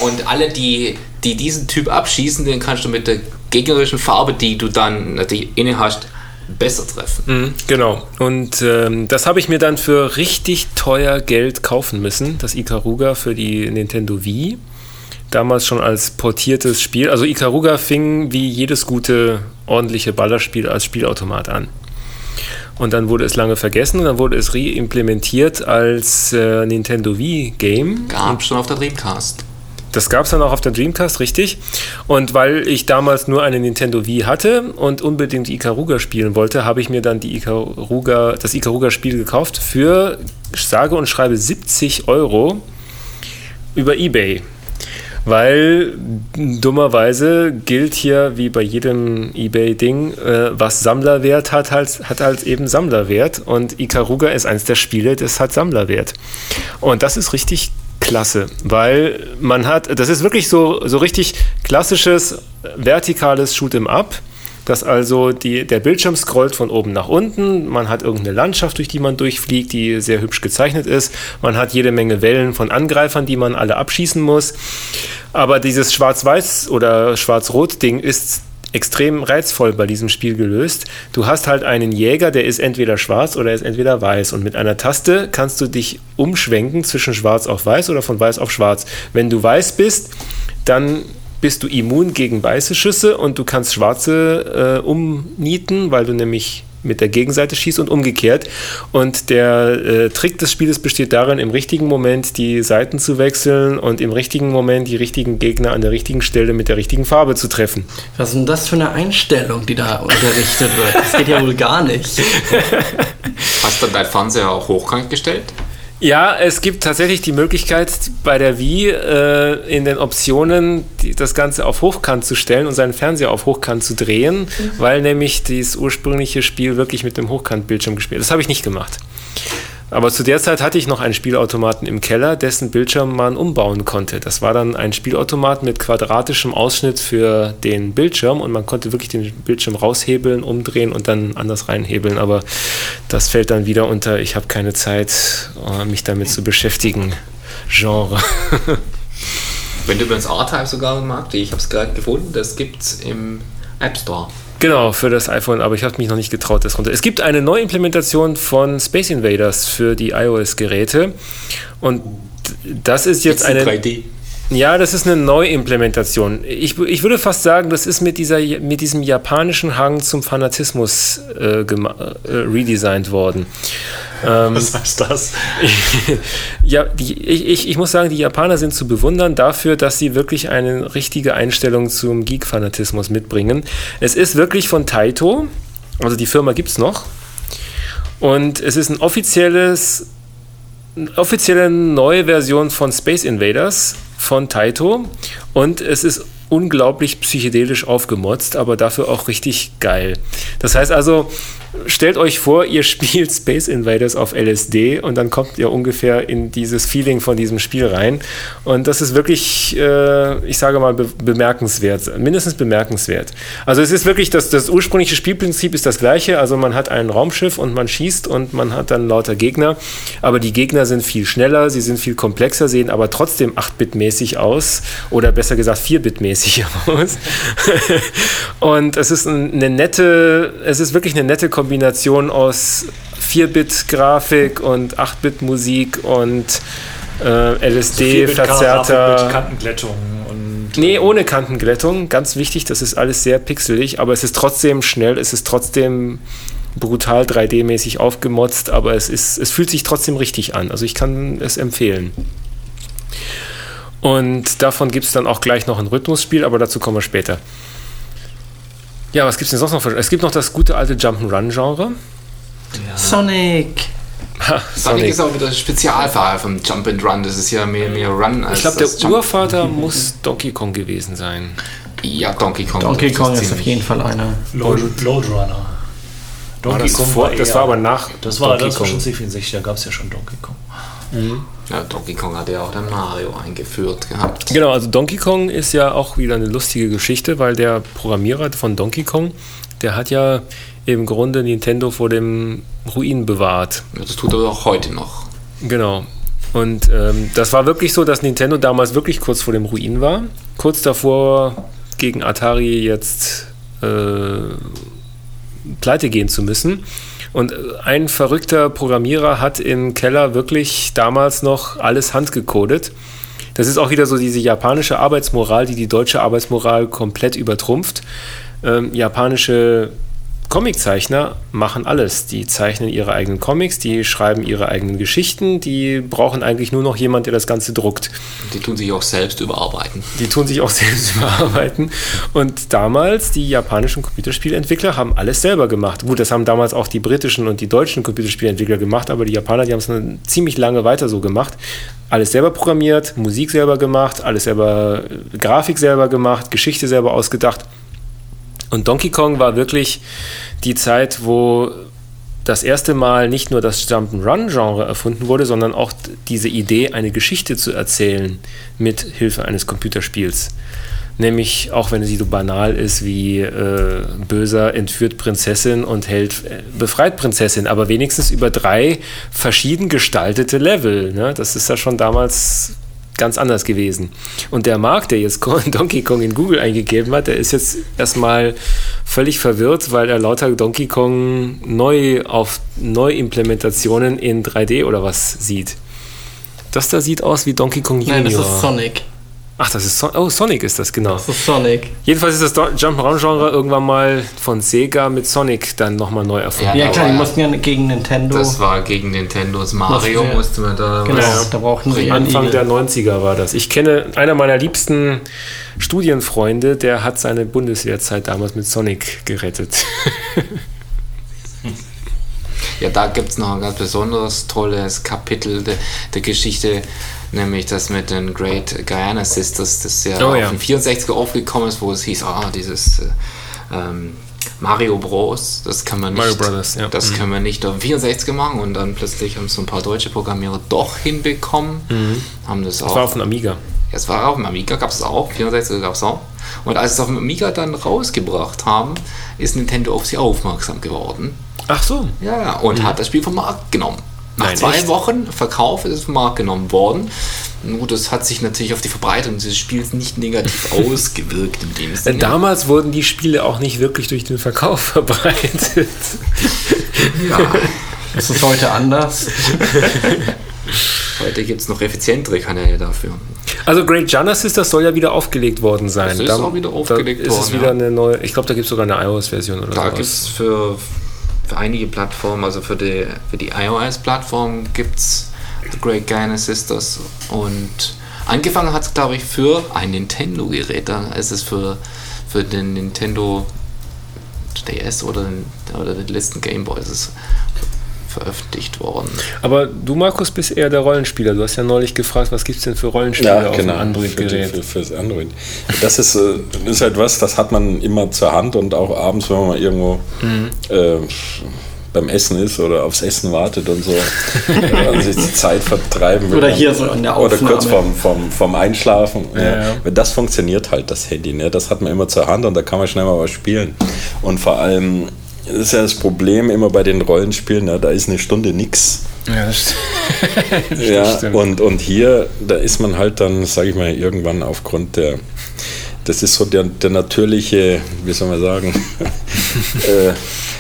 und alle, die, die diesen Typ abschießen, den kannst du mit der gegnerischen Farbe, die du dann natürlich inne hast, besser treffen. Mhm, genau. Und ähm, das habe ich mir dann für richtig teuer Geld kaufen müssen, das Ikaruga für die Nintendo Wii. Damals schon als portiertes Spiel. Also Ikaruga fing wie jedes gute, ordentliche Ballerspiel als Spielautomat an. Und dann wurde es lange vergessen und dann wurde es reimplementiert als äh, Nintendo Wii Game. Gab schon auf der Dreamcast. Das gab es dann auch auf der Dreamcast, richtig. Und weil ich damals nur eine Nintendo Wii hatte und unbedingt Ikaruga spielen wollte, habe ich mir dann die Ikaruga, das Ikaruga-Spiel gekauft für sage und schreibe 70 Euro über Ebay. Weil dummerweise gilt hier, wie bei jedem Ebay-Ding, äh, was Sammlerwert hat, halt, hat halt eben Sammlerwert. Und Ikaruga ist eins der Spiele, das hat Sammlerwert. Und das ist richtig klasse, weil man hat, das ist wirklich so, so richtig klassisches, vertikales Shoot'em Up. Dass also die, der Bildschirm scrollt von oben nach unten, man hat irgendeine Landschaft, durch die man durchfliegt, die sehr hübsch gezeichnet ist, man hat jede Menge Wellen von Angreifern, die man alle abschießen muss. Aber dieses Schwarz-Weiß- oder Schwarz-Rot-Ding ist extrem reizvoll bei diesem Spiel gelöst. Du hast halt einen Jäger, der ist entweder schwarz oder er ist entweder weiß. Und mit einer Taste kannst du dich umschwenken zwischen schwarz auf weiß oder von weiß auf schwarz. Wenn du weiß bist, dann bist du immun gegen weiße Schüsse und du kannst schwarze äh, umnieten, weil du nämlich mit der Gegenseite schießt und umgekehrt. Und der äh, Trick des Spieles besteht darin, im richtigen Moment die Seiten zu wechseln und im richtigen Moment die richtigen Gegner an der richtigen Stelle mit der richtigen Farbe zu treffen. Was ist denn das für eine Einstellung, die da unterrichtet wird? Das geht ja wohl gar nicht. Hast du dein Fernseher auch hochkant gestellt? Ja, es gibt tatsächlich die Möglichkeit bei der Wii äh, in den Optionen die, das Ganze auf Hochkant zu stellen und seinen Fernseher auf Hochkant zu drehen, weil nämlich das ursprüngliche Spiel wirklich mit dem Hochkantbildschirm gespielt. Das habe ich nicht gemacht. Aber zu der Zeit hatte ich noch einen Spielautomaten im Keller, dessen Bildschirm man umbauen konnte. Das war dann ein Spielautomat mit quadratischem Ausschnitt für den Bildschirm und man konnte wirklich den Bildschirm raushebeln, umdrehen und dann anders reinhebeln. Aber das fällt dann wieder unter, ich habe keine Zeit, äh, mich damit zu beschäftigen. Genre. Wenn du übrigens R-Type sogar magst, ich habe es gerade gefunden, das gibt es im App Store. Genau, für das iPhone, aber ich habe mich noch nicht getraut, das runter. Es gibt eine Neuimplementation von Space Invaders für die iOS-Geräte und das ist jetzt eine. 3D. Ja, das ist eine Neuimplementation. Ich, ich würde fast sagen, das ist mit, dieser, mit diesem japanischen Hang zum Fanatismus äh, äh, redesigned worden. Ähm, Was heißt das? ja, die, ich, ich, ich muss sagen, die Japaner sind zu bewundern dafür, dass sie wirklich eine richtige Einstellung zum Geek-Fanatismus mitbringen. Es ist wirklich von Taito, also die Firma gibt es noch. Und es ist ein offizielles, eine offizielle neue Version von Space Invaders von Taito. Und es ist unglaublich psychedelisch aufgemotzt, aber dafür auch richtig geil. Das heißt also, stellt euch vor, ihr spielt Space Invaders auf LSD und dann kommt ihr ungefähr in dieses Feeling von diesem Spiel rein. Und das ist wirklich, äh, ich sage mal, be bemerkenswert, mindestens bemerkenswert. Also es ist wirklich, das, das ursprüngliche Spielprinzip ist das gleiche. Also man hat ein Raumschiff und man schießt und man hat dann lauter Gegner. Aber die Gegner sind viel schneller, sie sind viel komplexer, sehen aber trotzdem 8-Bit-mäßig aus. Oder besser gesagt 4-Bit-mäßig aus. und es ist eine nette, es ist wirklich eine nette Kombination aus 4-Bit-Grafik und 8-Bit-Musik und äh, LSD, Mit verzerrter. Kantenglättung und Nee, ohne Kantenglättung. Ganz wichtig, das ist alles sehr pixelig, aber es ist trotzdem schnell, es ist trotzdem brutal 3D-mäßig aufgemotzt, aber es, ist, es fühlt sich trotzdem richtig an. Also ich kann es empfehlen. Und davon gibt es dann auch gleich noch ein Rhythmusspiel, aber dazu kommen wir später. Ja, was gibt es denn sonst noch? für- Es gibt noch das gute alte Jump'n'Run-Genre. Sonic! Ha, Sonic ist auch wieder ein Spezialfall vom Jump and Run. Das ist ja mehr, mehr Run als Ich glaube, das der Jump. Urvater muss Donkey Kong gewesen sein. Ja, Donkey Kong. Donkey das Kong ist auf jeden Fall einer. Load, Load Runner. War Donkey das, Kong vor, das eher- war aber nach Das war, Donkey das war Kong. schon C64, da gab es ja schon Donkey Kong. Ja, Donkey Kong hat ja auch dann Mario eingeführt gehabt. Genau, also Donkey Kong ist ja auch wieder eine lustige Geschichte, weil der Programmierer von Donkey Kong, der hat ja im Grunde Nintendo vor dem Ruin bewahrt. Ja, das tut er auch heute noch. Genau. Und ähm, das war wirklich so, dass Nintendo damals wirklich kurz vor dem Ruin war. Kurz davor gegen Atari jetzt äh, pleite gehen zu müssen. Und äh, ein verrückter Programmierer hat im Keller wirklich damals noch alles handgecodet. Das ist auch wieder so diese japanische Arbeitsmoral, die die deutsche Arbeitsmoral komplett übertrumpft. Ähm, japanische Comiczeichner machen alles. Die zeichnen ihre eigenen Comics, die schreiben ihre eigenen Geschichten, die brauchen eigentlich nur noch jemand, der das Ganze druckt. Die tun sich auch selbst überarbeiten. Die tun sich auch selbst überarbeiten. Und damals, die japanischen Computerspielentwickler haben alles selber gemacht. Gut, das haben damals auch die britischen und die deutschen Computerspielentwickler gemacht, aber die Japaner, die haben es ziemlich lange weiter so gemacht. Alles selber programmiert, Musik selber gemacht, alles selber, äh, Grafik selber gemacht, Geschichte selber ausgedacht. Und Donkey Kong war wirklich die Zeit, wo das erste Mal nicht nur das Jump'n'Run-Genre erfunden wurde, sondern auch diese Idee, eine Geschichte zu erzählen mit Hilfe eines Computerspiels. Nämlich, auch wenn sie so banal ist wie äh, Böser entführt Prinzessin und Held äh, befreit Prinzessin, aber wenigstens über drei verschieden gestaltete Level. Ne? Das ist ja schon damals ganz anders gewesen. Und der Markt, der jetzt Donkey Kong in Google eingegeben hat, der ist jetzt erstmal völlig verwirrt, weil er lauter Donkey Kong neu auf Neuimplementationen in 3D oder was sieht. Das da sieht aus wie Donkey Kong Junior. Nein, das ist Sonic. Ach, das ist Son oh, Sonic ist das, genau. Das ist Sonic. Jedenfalls ist das Jump'n'Run-Genre irgendwann mal von Sega mit Sonic dann nochmal neu erfunden. Ja, aber klar, die mussten ja gegen Nintendo. Das war gegen Nintendos Mario, Mussten wir- musste man da genau, was da brauchten sie Anfang Igel. der 90er war das. Ich kenne einer meiner liebsten Studienfreunde, der hat seine Bundeswehrzeit damals mit Sonic gerettet. Ja, da gibt es noch ein ganz besonderes tolles Kapitel der, der Geschichte, nämlich das mit den Great Guyana Sisters, das ja Oh auf ja. den 64er aufgekommen ist, wo es hieß, ah, dieses äh, ähm, Mario Bros, das kann man nicht, Mario Brothers, ja. das Mhm. können wir nicht auf 64 machen und dann plötzlich haben so ein paar deutsche Programmierer doch hinbekommen, haben das, Das auch. war auf dem Amiga. Es war auf dem Amiga, gab es auch, 64 gab es auch. Und als sie es auf dem Amiga dann rausgebracht haben, ist Nintendo auf sie aufmerksam geworden. Ach so. Ja, und hat das Spiel vom Markt genommen. Nach Nein, zwei echt? Wochen Verkauf ist es vom Markt genommen worden. Nur das hat sich natürlich auf die Verbreitung dieses Spiels nicht negativ ausgewirkt in dem Denn Sinne. damals wurden die Spiele auch nicht wirklich durch den Verkauf verbreitet. Ja, Ist es heute anders? heute gibt es noch effizientere Kanäle dafür. Also Great Genesis, das soll ja wieder aufgelegt worden sein. Das ist auch wieder aufgelegt da ist es worden, wieder ja. eine neue, ich glaube, da gibt es sogar eine iOS-Version oder Da sowas. gibt es für, für einige Plattformen, also für die, für die iOS-Plattform gibt es The Great Gainer Sisters und angefangen hat es, glaube ich, für ein Nintendo-Gerät. Da ist es für, für den Nintendo DS oder den, oder den letzten Game Boy veröffentlicht worden. Aber du, Markus, bist eher der Rollenspieler. Du hast ja neulich gefragt, was gibt es denn für Rollenspiele auf dem für, Android-Gerät? für, fürs Android. Das ist, äh, ist halt was, das hat man immer zur Hand und auch abends, wenn man mal irgendwo Mhm. äh, beim Essen ist oder aufs Essen wartet und so, äh, sich die Zeit vertreiben will. Oder hier so in der Oder Aufnahme. kurz vorm, vorm, vorm Einschlafen. Ja, Ja, ja. Das funktioniert halt, das Handy. Ne? Das hat man immer zur Hand und da kann man schnell mal was spielen. Und vor allem, das ist ja das Problem immer bei den Rollenspielen, ne? da ist eine Stunde nix. Ja, das st- Ja, stimmt. und, und hier, da ist man halt dann, sage ich mal, irgendwann aufgrund der, das ist so der, der natürliche, wie soll man sagen, äh,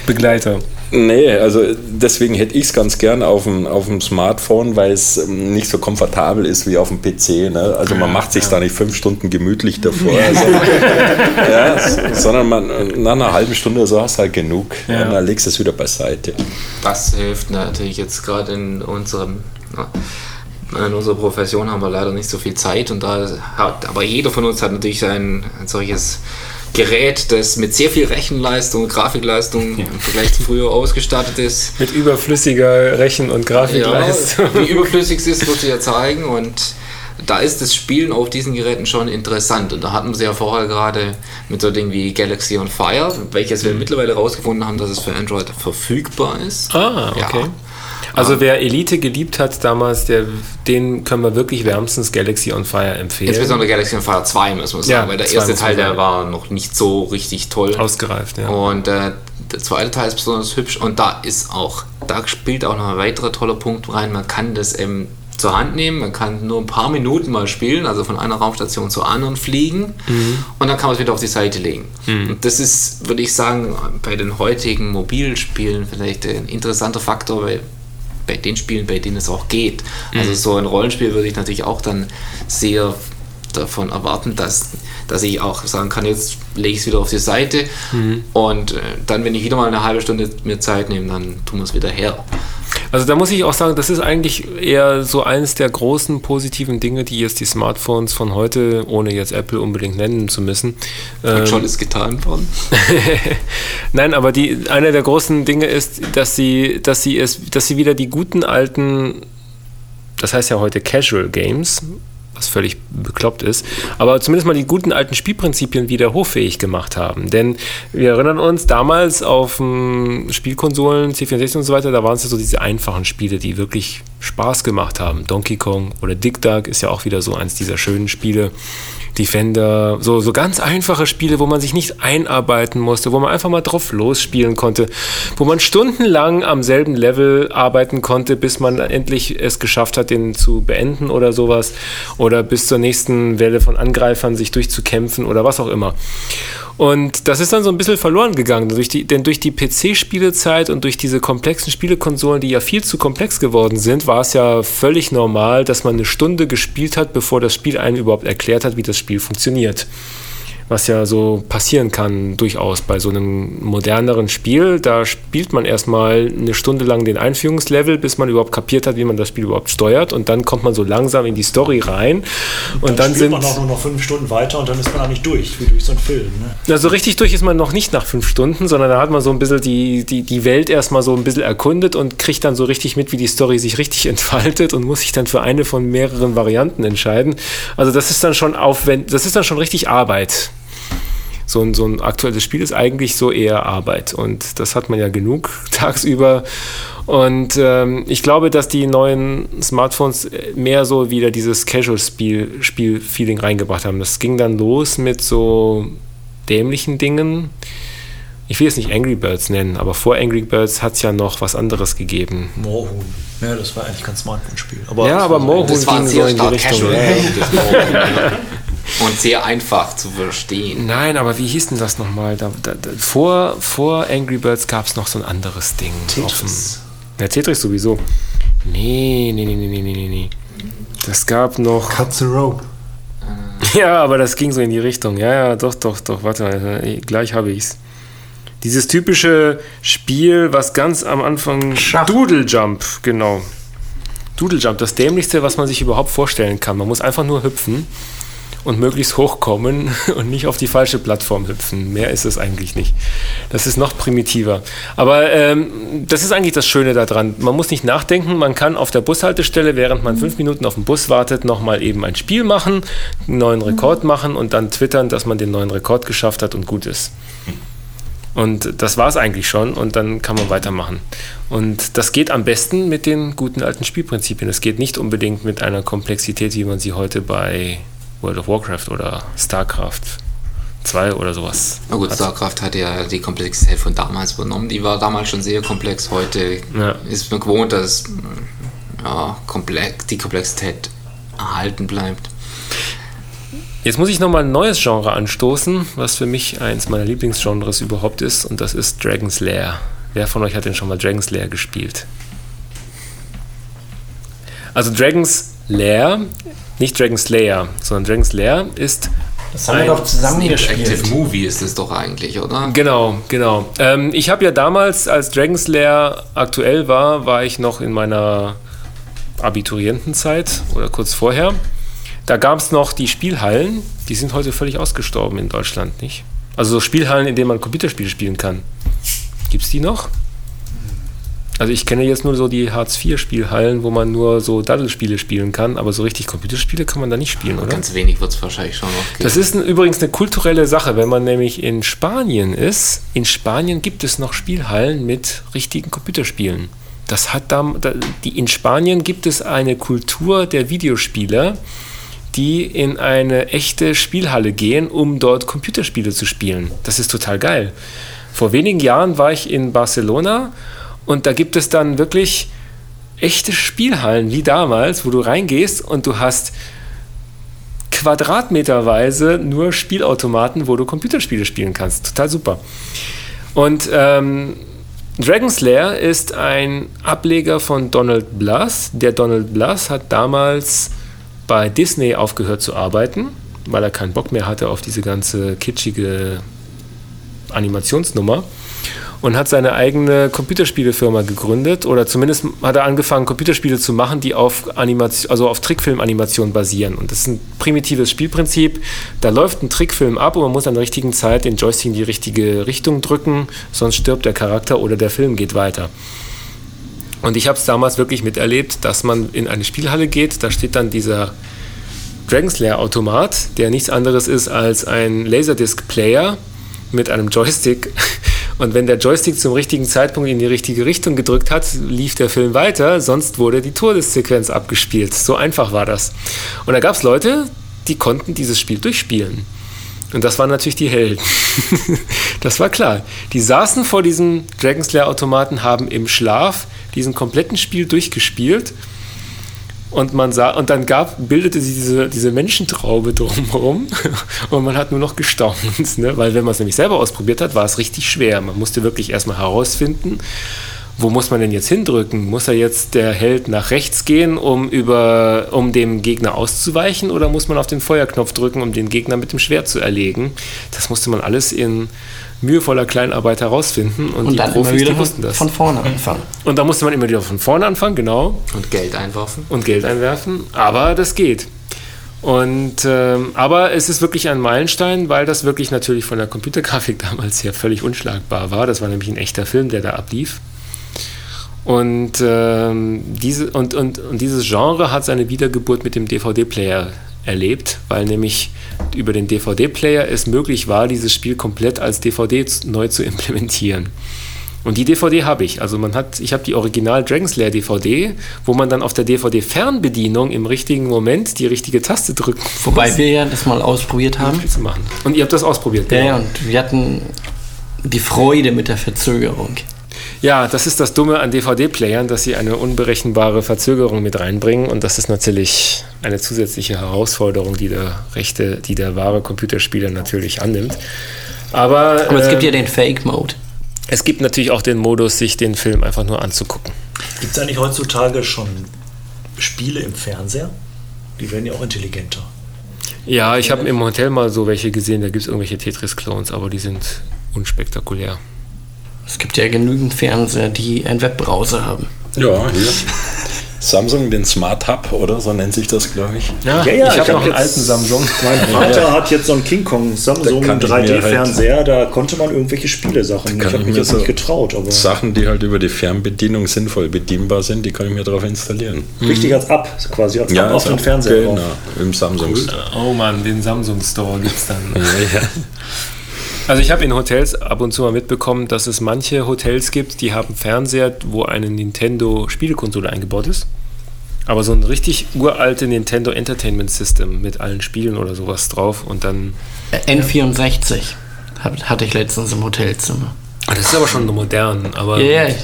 Begleiter. Nee, also deswegen hätte ich es ganz gern auf dem, auf dem Smartphone, weil es ähm, nicht so komfortabel ist wie auf dem PC. Ne? Also man macht sich da nicht fünf Stunden gemütlich davor, sondern, ja, sondern man, nach einer halben Stunde so hast du halt genug Ja. und dann legst du es wieder beiseite. Das hilft natürlich jetzt gerade in unserem na, in unserer Profession haben wir leider nicht so viel Zeit und da hat aber jeder von uns hat natürlich ein, ein solches Gerät, das mit sehr viel Rechenleistung und Grafikleistung im Vergleich zu früher ausgestattet ist. Mit überflüssiger Rechen- und Grafikleistung. Ja, wie überflüssig es ist, wird sich ja zeigen und da ist das Spielen auf diesen Geräten schon interessant und da hatten sie ja vorher gerade mit so Dingen wie Galaxy on Fire, welches wir mittlerweile herausgefunden haben, dass es für Android verfügbar ist. Ah, okay. Ja. Also wer Elite geliebt hat damals, der, den können wir wirklich wärmstens Galaxy on Fire empfehlen. Insbesondere Galaxy on Fire 2 müssen wir sagen, Ja, weil der 2 erste muss man Teil, der war noch nicht so richtig toll. Ausgereift, ja. Und äh, der zweite Teil ist besonders hübsch und da ist auch, da spielt auch noch ein weiterer toller Punkt rein. Man kann das eben zur Hand nehmen, man kann nur ein paar Minuten mal spielen, also von einer Raumstation zur anderen fliegen und dann kann man es wieder auf die Seite legen. Und das ist, würde ich sagen, bei den heutigen Mobilspielen vielleicht ein interessanter Faktor, weil bei den Spielen, bei denen es auch geht. Also so ein Rollenspiel würde ich natürlich auch dann sehr davon erwarten, dass, dass ich auch sagen kann, jetzt lege ich es wieder auf die Seite und äh, dann, wenn ich wieder mal eine halbe Stunde mir Zeit nehme, dann tun wir es wieder her. Also da muss ich auch sagen, das ist eigentlich eher so eines der großen positiven Dinge, die jetzt die Smartphones von heute, ohne jetzt Apple unbedingt nennen zu müssen, Und ähm, schon ist getan worden. Nein, aber die, einer der großen Dinge ist, dass sie, dass sie es, dass sie wieder die guten alten, das heißt ja heute Casual Games, was völlig bekloppt ist, aber zumindest mal die guten alten Spielprinzipien wieder hoffähig gemacht haben. Denn wir erinnern uns, damals auf Spielkonsolen, C64 und so weiter, da waren es ja so diese einfachen Spiele, die wirklich Spaß gemacht haben. Donkey Kong oder Dick Duck ist ja auch wieder so eins dieser schönen Spiele. Defender, so, so ganz einfache Spiele, wo man sich nicht einarbeiten musste, wo man einfach mal drauf losspielen konnte, wo man stundenlang am selben Level arbeiten konnte, bis man endlich es geschafft hat, den zu beenden oder sowas, oder bis zur nächsten Welle von Angreifern sich durchzukämpfen oder was auch immer. Und das ist dann so ein bisschen verloren gegangen, durch die, denn durch die PC-Spielezeit und durch diese komplexen Spielekonsolen, die ja viel zu komplex geworden sind, war es ja völlig normal, dass man eine Stunde gespielt hat, bevor das Spiel einem überhaupt erklärt hat, wie das Spiel funktioniert. Was ja so passieren kann, durchaus bei so einem moderneren Spiel. Da spielt man erstmal eine Stunde lang den Einführungslevel, bis man überhaupt kapiert hat, wie man das Spiel überhaupt steuert. Und dann kommt man so langsam in die Story rein. Und, dann, spielt sind. man auch nur noch fünf Stunden weiter und dann ist man eigentlich durch, wie durch so einen Film. Ne? Also richtig durch ist man noch nicht nach fünf Stunden, sondern da hat man so ein bisschen die, die, die Welt erstmal so ein bisschen erkundet und kriegt dann so richtig mit, wie die Story sich richtig entfaltet und muss sich dann für eine von mehreren Varianten entscheiden. Also das ist dann schon aufwend, das ist dann schon richtig Arbeit. So ein, so ein aktuelles Spiel ist eigentlich so eher Arbeit. Und das hat man ja genug tagsüber. Und ähm, ich glaube, dass die neuen Smartphones mehr so wieder dieses Casual-Spiel-Feeling Spiel reingebracht haben. Das ging dann los mit so dämlichen Dingen. Ich will jetzt nicht Angry Birds nennen, aber vor Angry Birds hat es ja noch was anderes gegeben. Moorhuhn. Ja, das war eigentlich kein Smartphone-Spiel. ja, aber Moorhuhn war ging so sehr in die Richtung. casual. Ja, Und sehr einfach zu verstehen. Nein, aber wie hieß denn das nochmal? Da, da, da, vor, vor Angry Birds gab es noch so ein anderes Ding. Tetris. Ja, Tetris sowieso. Nee, nee, nee, nee, nee, nee, nee. Das gab noch. Cut the Rope. Ja, aber das ging so in die Richtung. Ja, ja, doch, doch, doch. Warte mal, gleich habe ich's. Dieses typische Spiel, was ganz am Anfang. Schach. Doodle Jump, genau. Doodle Jump, das dämlichste, was man sich überhaupt vorstellen kann. Man muss einfach nur hüpfen und möglichst hochkommen und nicht auf die falsche Plattform hüpfen. Mehr ist es eigentlich nicht. Das ist noch primitiver. Aber ähm, das ist eigentlich das Schöne daran. Man muss nicht nachdenken, man kann auf der Bushaltestelle, während man fünf Minuten auf den Bus wartet, nochmal eben ein Spiel machen, einen neuen Rekord machen und dann twittern, dass man den neuen Rekord geschafft hat und gut ist. Und das war es eigentlich schon und dann kann man weitermachen. Und das geht am besten mit den guten alten Spielprinzipien. Es geht nicht unbedingt mit einer Komplexität, wie man sie heute bei World of Warcraft oder StarCraft 2 oder sowas. Na gut, hat. StarCraft hat ja die Komplexität von damals übernommen. Die war damals schon sehr komplex. Heute Ja. ist man gewohnt, dass ja, komplex, die Komplexität erhalten bleibt. Jetzt muss ich nochmal ein neues Genre anstoßen, was für mich eins meiner Lieblingsgenres überhaupt ist, und das ist Dragon's Lair. Wer von euch hat denn schon mal Dragon's Lair gespielt? Also Dragon's Lair, nicht Dragon's Lair, sondern Dragon's Lair ist Das haben wir doch zusammen Active. Movie ist es doch eigentlich, oder? Genau, genau. Ähm, ich habe ja damals, als Dragon's Lair aktuell war, war ich noch in meiner Abiturientenzeit oder kurz vorher. Da gab es noch die Spielhallen, die sind heute völlig ausgestorben in Deutschland, nicht? Also so Spielhallen, in denen man Computerspiele spielen kann. Gibt es die noch? Also ich kenne jetzt nur so die Hartz-IV-Spielhallen, wo man nur so Daddelspiele spielen kann, aber so richtig Computerspiele kann man da nicht spielen, oder? Ganz wenig wird es wahrscheinlich schon noch geben. Das ist ein, übrigens eine kulturelle Sache, wenn man nämlich in Spanien ist. In Spanien gibt es noch Spielhallen mit richtigen Computerspielen. Das hat da, da, die, in Spanien gibt es eine Kultur der Videospieler, die in eine echte Spielhalle gehen, um dort Computerspiele zu spielen. Das ist total geil. Vor wenigen Jahren war ich in Barcelona und da gibt es dann wirklich echte Spielhallen wie damals, wo du reingehst und du hast quadratmeterweise nur Spielautomaten, wo du Computerspiele spielen kannst. Total super. Und ähm, Dragon's Lair ist ein Ableger von Donald Bluth. Der Donald Bluth hat damals bei Disney aufgehört zu arbeiten, weil er keinen Bock mehr hatte auf diese ganze kitschige Animationsnummer und hat seine eigene Computerspielefirma gegründet oder zumindest hat er angefangen, Computerspiele zu machen, die auf Animation, also auf Trickfilmanimation basieren. Und das ist ein primitives Spielprinzip. Da läuft ein Trickfilm ab und man muss an der richtigen Zeit den Joystick in die richtige Richtung drücken, sonst stirbt der Charakter oder der Film geht weiter. Und ich habe es damals wirklich miterlebt, dass man in eine Spielhalle geht, da steht dann dieser Dragon's Lair Automat, der nichts anderes ist als ein Laserdisc-Player mit einem Joystick. Und wenn der Joystick zum richtigen Zeitpunkt in die richtige Richtung gedrückt hat, lief der Film weiter, sonst wurde die Todessequenz abgespielt. So einfach war das. Und da gab es Leute, die konnten dieses Spiel durchspielen. Und das waren natürlich die Helden. das war klar. Die saßen vor diesem Dragon's Lair Automaten, haben im Schlaf diesen kompletten Spiel durchgespielt. Und man sah, und dann gab, bildete sie diese, diese Menschentraube drumherum und man hat nur noch gestaunt. Ne? Weil wenn man es nämlich selber ausprobiert hat, war es richtig schwer. Man musste wirklich erstmal herausfinden, wo muss man denn jetzt hindrücken? Muss er jetzt der Held nach rechts gehen, um, über, um dem Gegner auszuweichen, oder muss man auf den Feuerknopf drücken, um den Gegner mit dem Schwert zu erlegen? Das musste man alles in mühevoller Kleinarbeit herausfinden und, Und die dann immer Profis, wieder die wussten das. von vorne anfangen. Und da musste man immer wieder von vorne anfangen, genau, Und Geld einwerfen. und Geld einwerfen, aber das geht. Und ähm, aber es ist wirklich ein Meilenstein, weil das wirklich natürlich von der Computergrafik damals ja völlig unschlagbar war. Das war nämlich ein echter Film, der da ablief. Und, ähm, diese, und, und, und dieses Genre hat seine Wiedergeburt mit dem DVD-Player erlebt, weil nämlich über den DVD-Player es möglich war, dieses Spiel komplett als DVD neu zu implementieren. Und die DVD habe ich. Also man hat, ich habe die Original Dragon's Lair DVD, wo man dann auf der DVD-Fernbedienung im richtigen Moment die richtige Taste drücken Wobei wir ja das mal ausprobiert haben. Zu machen. Und ihr habt das ausprobiert, Ja, ja, und wir hatten die Freude mit der Verzögerung. Ja, das ist das Dumme an DVD-Playern, dass sie eine unberechenbare Verzögerung mit reinbringen und das ist natürlich eine zusätzliche Herausforderung, die der rechte, die der wahre Computerspieler natürlich annimmt. Aber, Aber es gibt äh, ja den Fake-Mode. es gibt natürlich auch den Modus, sich den Film einfach nur anzugucken. Gibt es eigentlich heutzutage schon Spiele im Fernseher? Die werden ja auch intelligenter. Ja, ich habe im Hotel mal so welche gesehen, da gibt es irgendwelche Tetris-Clones, aber die sind unspektakulär. Es gibt ja genügend Fernseher, die einen Webbrowser haben. Ja, hier. Samsung, den Smart Hub, oder? So nennt sich das, glaube ich. Ja, Ja, ja, ich ich habe hab noch einen alten Samsung. Mein Vater hat jetzt so einen King Kong Samsung Da kann ich mir halt- 3D-Fernseher, da konnte man irgendwelche Spielesachen. Ich kann habe ich mich mir jetzt so nicht getraut, aber Sachen, die halt über die Fernbedienung sinnvoll bedienbar sind, die kann ich mir drauf installieren. richtig als Ab, quasi als Ab auf ist den Fernseher. Genau, im Samsung. Oh Mann, den Samsung Store gibt es dann. Ja, ja. Also ich habe in Hotels ab und zu mal mitbekommen, dass es manche Hotels gibt, die haben Fernseher, wo eine Nintendo Spielekonsole eingebaut ist. Aber so ein richtig uralte Nintendo Entertainment System mit allen Spielen oder sowas drauf und dann. Äh, N64 hab, hatte ich letztens im Hotelzimmer. Ah, Das ist aber schon modern, aber. Ja, ja,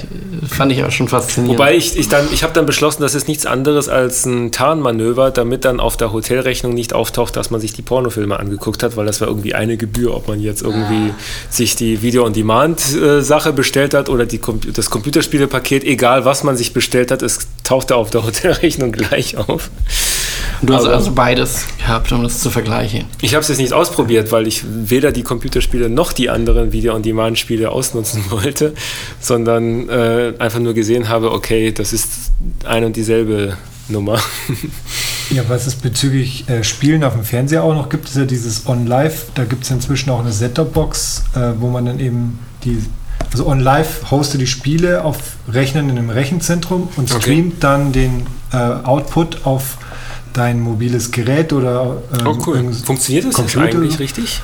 fand ich auch schon faszinierend. Wobei ich, ich dann, ich habe dann beschlossen, das ist nichts anderes als ein Tarnmanöver, damit dann auf der Hotelrechnung nicht auftaucht, dass man sich die Pornofilme angeguckt hat, weil das war irgendwie eine Gebühr, ob man jetzt irgendwie sich die Video-on-Demand-Sache bestellt hat oder die, das Computerspielepaket, egal was man sich bestellt hat, es tauchte auf der Hotelrechnung gleich auf. Du hast aber- also beides gehabt, um das zu vergleichen. Ich habe es jetzt nicht ausprobiert, weil ich weder die Computerspiele noch die anderen Video-on-Demand-Spiele ausnutzen wollte, sondern äh, einfach nur gesehen habe, okay, das ist ein und dieselbe Nummer. Ja, was es bezüglich äh, Spielen auf dem Fernseher auch noch gibt, ist ja dieses On-Live. Da gibt es inzwischen auch eine Set-Top-Box, äh, wo man dann eben die. Also On-Live hostet die Spiele auf Rechnern in einem Rechenzentrum und Okay. streamt dann den äh, Output auf dein mobiles Gerät oder ähm, Oh cool. Funktioniert das Computer- eigentlich richtig?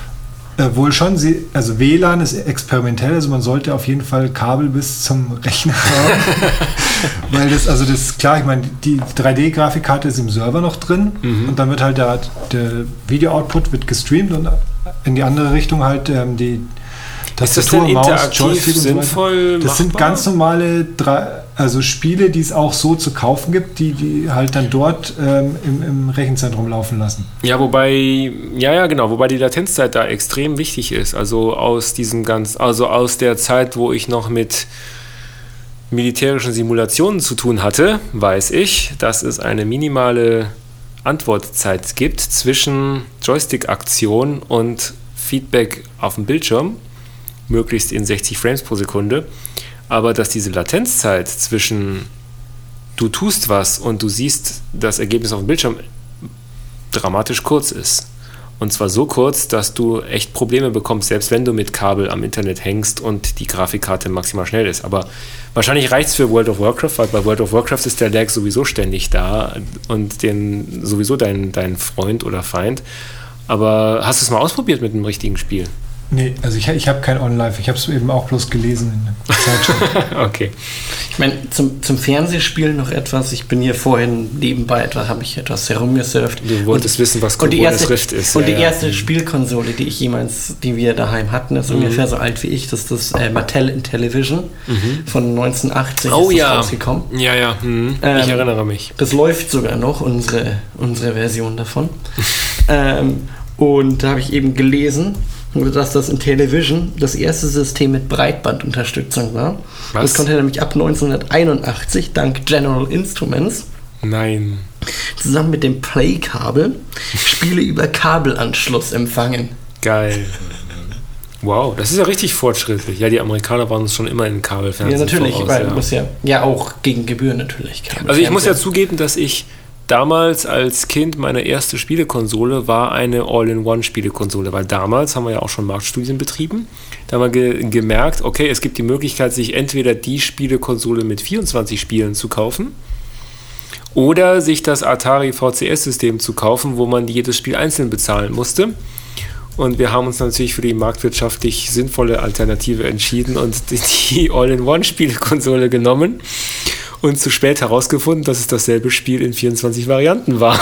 Äh, wohl schon, sie, also WLAN ist experimentell, also man sollte auf jeden Fall Kabel bis zum Rechner haben. Weil das, also das, klar, ich meine, die 3D-Grafikkarte ist im Server noch drin Mhm. und dann wird halt der, der Video-Output wird gestreamt und in die andere Richtung halt ähm, die Ist das denn interaktiv Joystick und so sinnvoll Das sind ganz normale drei, also Spiele, die es auch so zu kaufen gibt, die, die halt dann dort ähm, im, im Rechenzentrum laufen lassen. Ja, wobei, ja, ja, genau, wobei die Latenzzeit da extrem wichtig ist. Also aus diesem ganz, also aus der Zeit, wo ich noch mit militärischen Simulationen zu tun hatte, weiß ich, dass es eine minimale Antwortzeit gibt zwischen Joystick-Aktion und Feedback auf dem Bildschirm, möglichst in 60 Frames pro Sekunde. Aber dass diese Latenzzeit zwischen du tust was und du siehst das Ergebnis auf dem Bildschirm dramatisch kurz ist. Und zwar so kurz, dass du echt Probleme bekommst, selbst wenn du mit Kabel am Internet hängst und die Grafikkarte maximal schnell ist. Aber wahrscheinlich reicht es für World of Warcraft, weil bei World of Warcraft ist der Lag sowieso ständig da und den sowieso dein, dein Freund oder Feind. Aber hast du es mal ausprobiert mit einem richtigen Spiel? Nee, also ich, ich habe kein On-Live, ich habe es eben auch bloß gelesen in der Zeitschrift. okay. Ich meine, zum, zum Fernsehspiel noch etwas. Ich bin hier vorhin nebenbei etwas, habe ich etwas herumgesurft. Du wolltest wissen, was und die Corona erste, Rift ist. Und Ja, die ja. erste Spielkonsole, die ich jemals, die wir daheim hatten, ist ungefähr so alt wie ich. Das ist das äh, Mattel Intellivision von 1980 Oh ist das ja. rausgekommen. Ja, ja. Hm. Ähm, ich erinnere mich. Das läuft sogar noch, unsere, unsere Version davon. ähm, und da habe ich eben gelesen, dass das in Television das erste System mit Breitbandunterstützung war. Was? Das konnte nämlich ab 1981 dank General Instruments Nein. zusammen mit dem Play-Kabel Spiele über Kabelanschluss empfangen. Geil. Wow, das ist ja richtig fortschrittlich. Ja, die Amerikaner waren uns schon immer in Kabelfernsehen Ja, natürlich, voraus, weil ja. muss ja, ja auch gegen Gebühr natürlich. Also ich muss ja zugeben, dass ich damals als Kind meine erste Spielekonsole war eine All-in-One-Spielekonsole, weil damals haben wir ja auch schon Marktstudien betrieben. Da haben wir ge gemerkt, okay, es gibt die Möglichkeit, sich entweder die Spielekonsole mit 24 Spielen zu kaufen Oder sich das Atari VCS-System zu kaufen, wo man jedes Spiel einzeln bezahlen musste. Und wir haben uns natürlich für die marktwirtschaftlich sinnvolle Alternative entschieden und die All-in-One-Spielekonsole genommen und zu spät herausgefunden, dass es dasselbe Spiel in 24 Varianten war.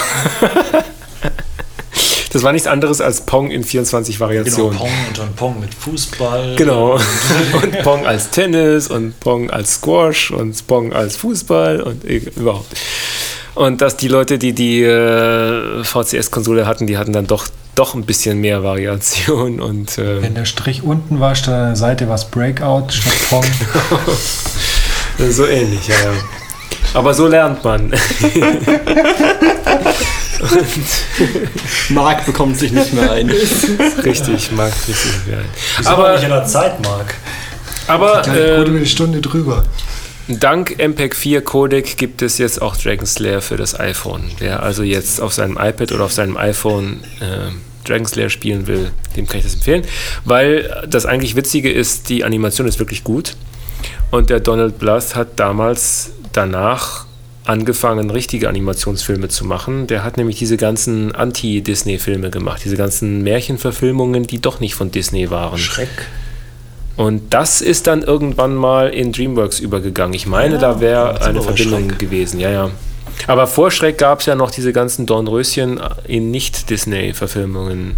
das war nichts anderes als Pong in 24 Genau, Variationen. Pong und dann Pong mit Fußball. Genau. Und Pong als Tennis und Pong als Squash und Pong als Fußball und e- überhaupt. Und dass die Leute, die die äh, VCS-Konsole hatten, die hatten dann doch, doch ein bisschen mehr Variation und äh, Wenn der Strich unten war, statt an der Seite war es Breakout statt Pong. so ähnlich, ja, ja. Aber so lernt man. Marc bekommt sich nicht mehr ein. Richtig, mag richtig werden. Wir sind aber nicht Aber, in der Zeit, Marc. aber ähm, die Stunde drüber. dank MPEG 4 Codec gibt es jetzt auch Dragon Slayer für das iPhone. Wer also jetzt auf seinem iPad oder auf seinem iPhone äh, Dragon Slayer spielen will, dem kann ich das empfehlen. Weil das eigentlich Witzige ist, die Animation ist wirklich gut. Und der Donald Bluth hat damals danach angefangen, richtige Animationsfilme zu machen. Der hat nämlich diese ganzen Anti-Disney-Filme gemacht, diese ganzen Märchenverfilmungen, die doch nicht von Disney waren. Schreck. Und das ist dann irgendwann mal in DreamWorks übergegangen. Ich meine, Ja, da wäre eine Verbindung Schreck. gewesen, ja, ja. Aber vor Schreck gab es ja noch diese ganzen Dornröschen in Nicht-Disney-Verfilmungen.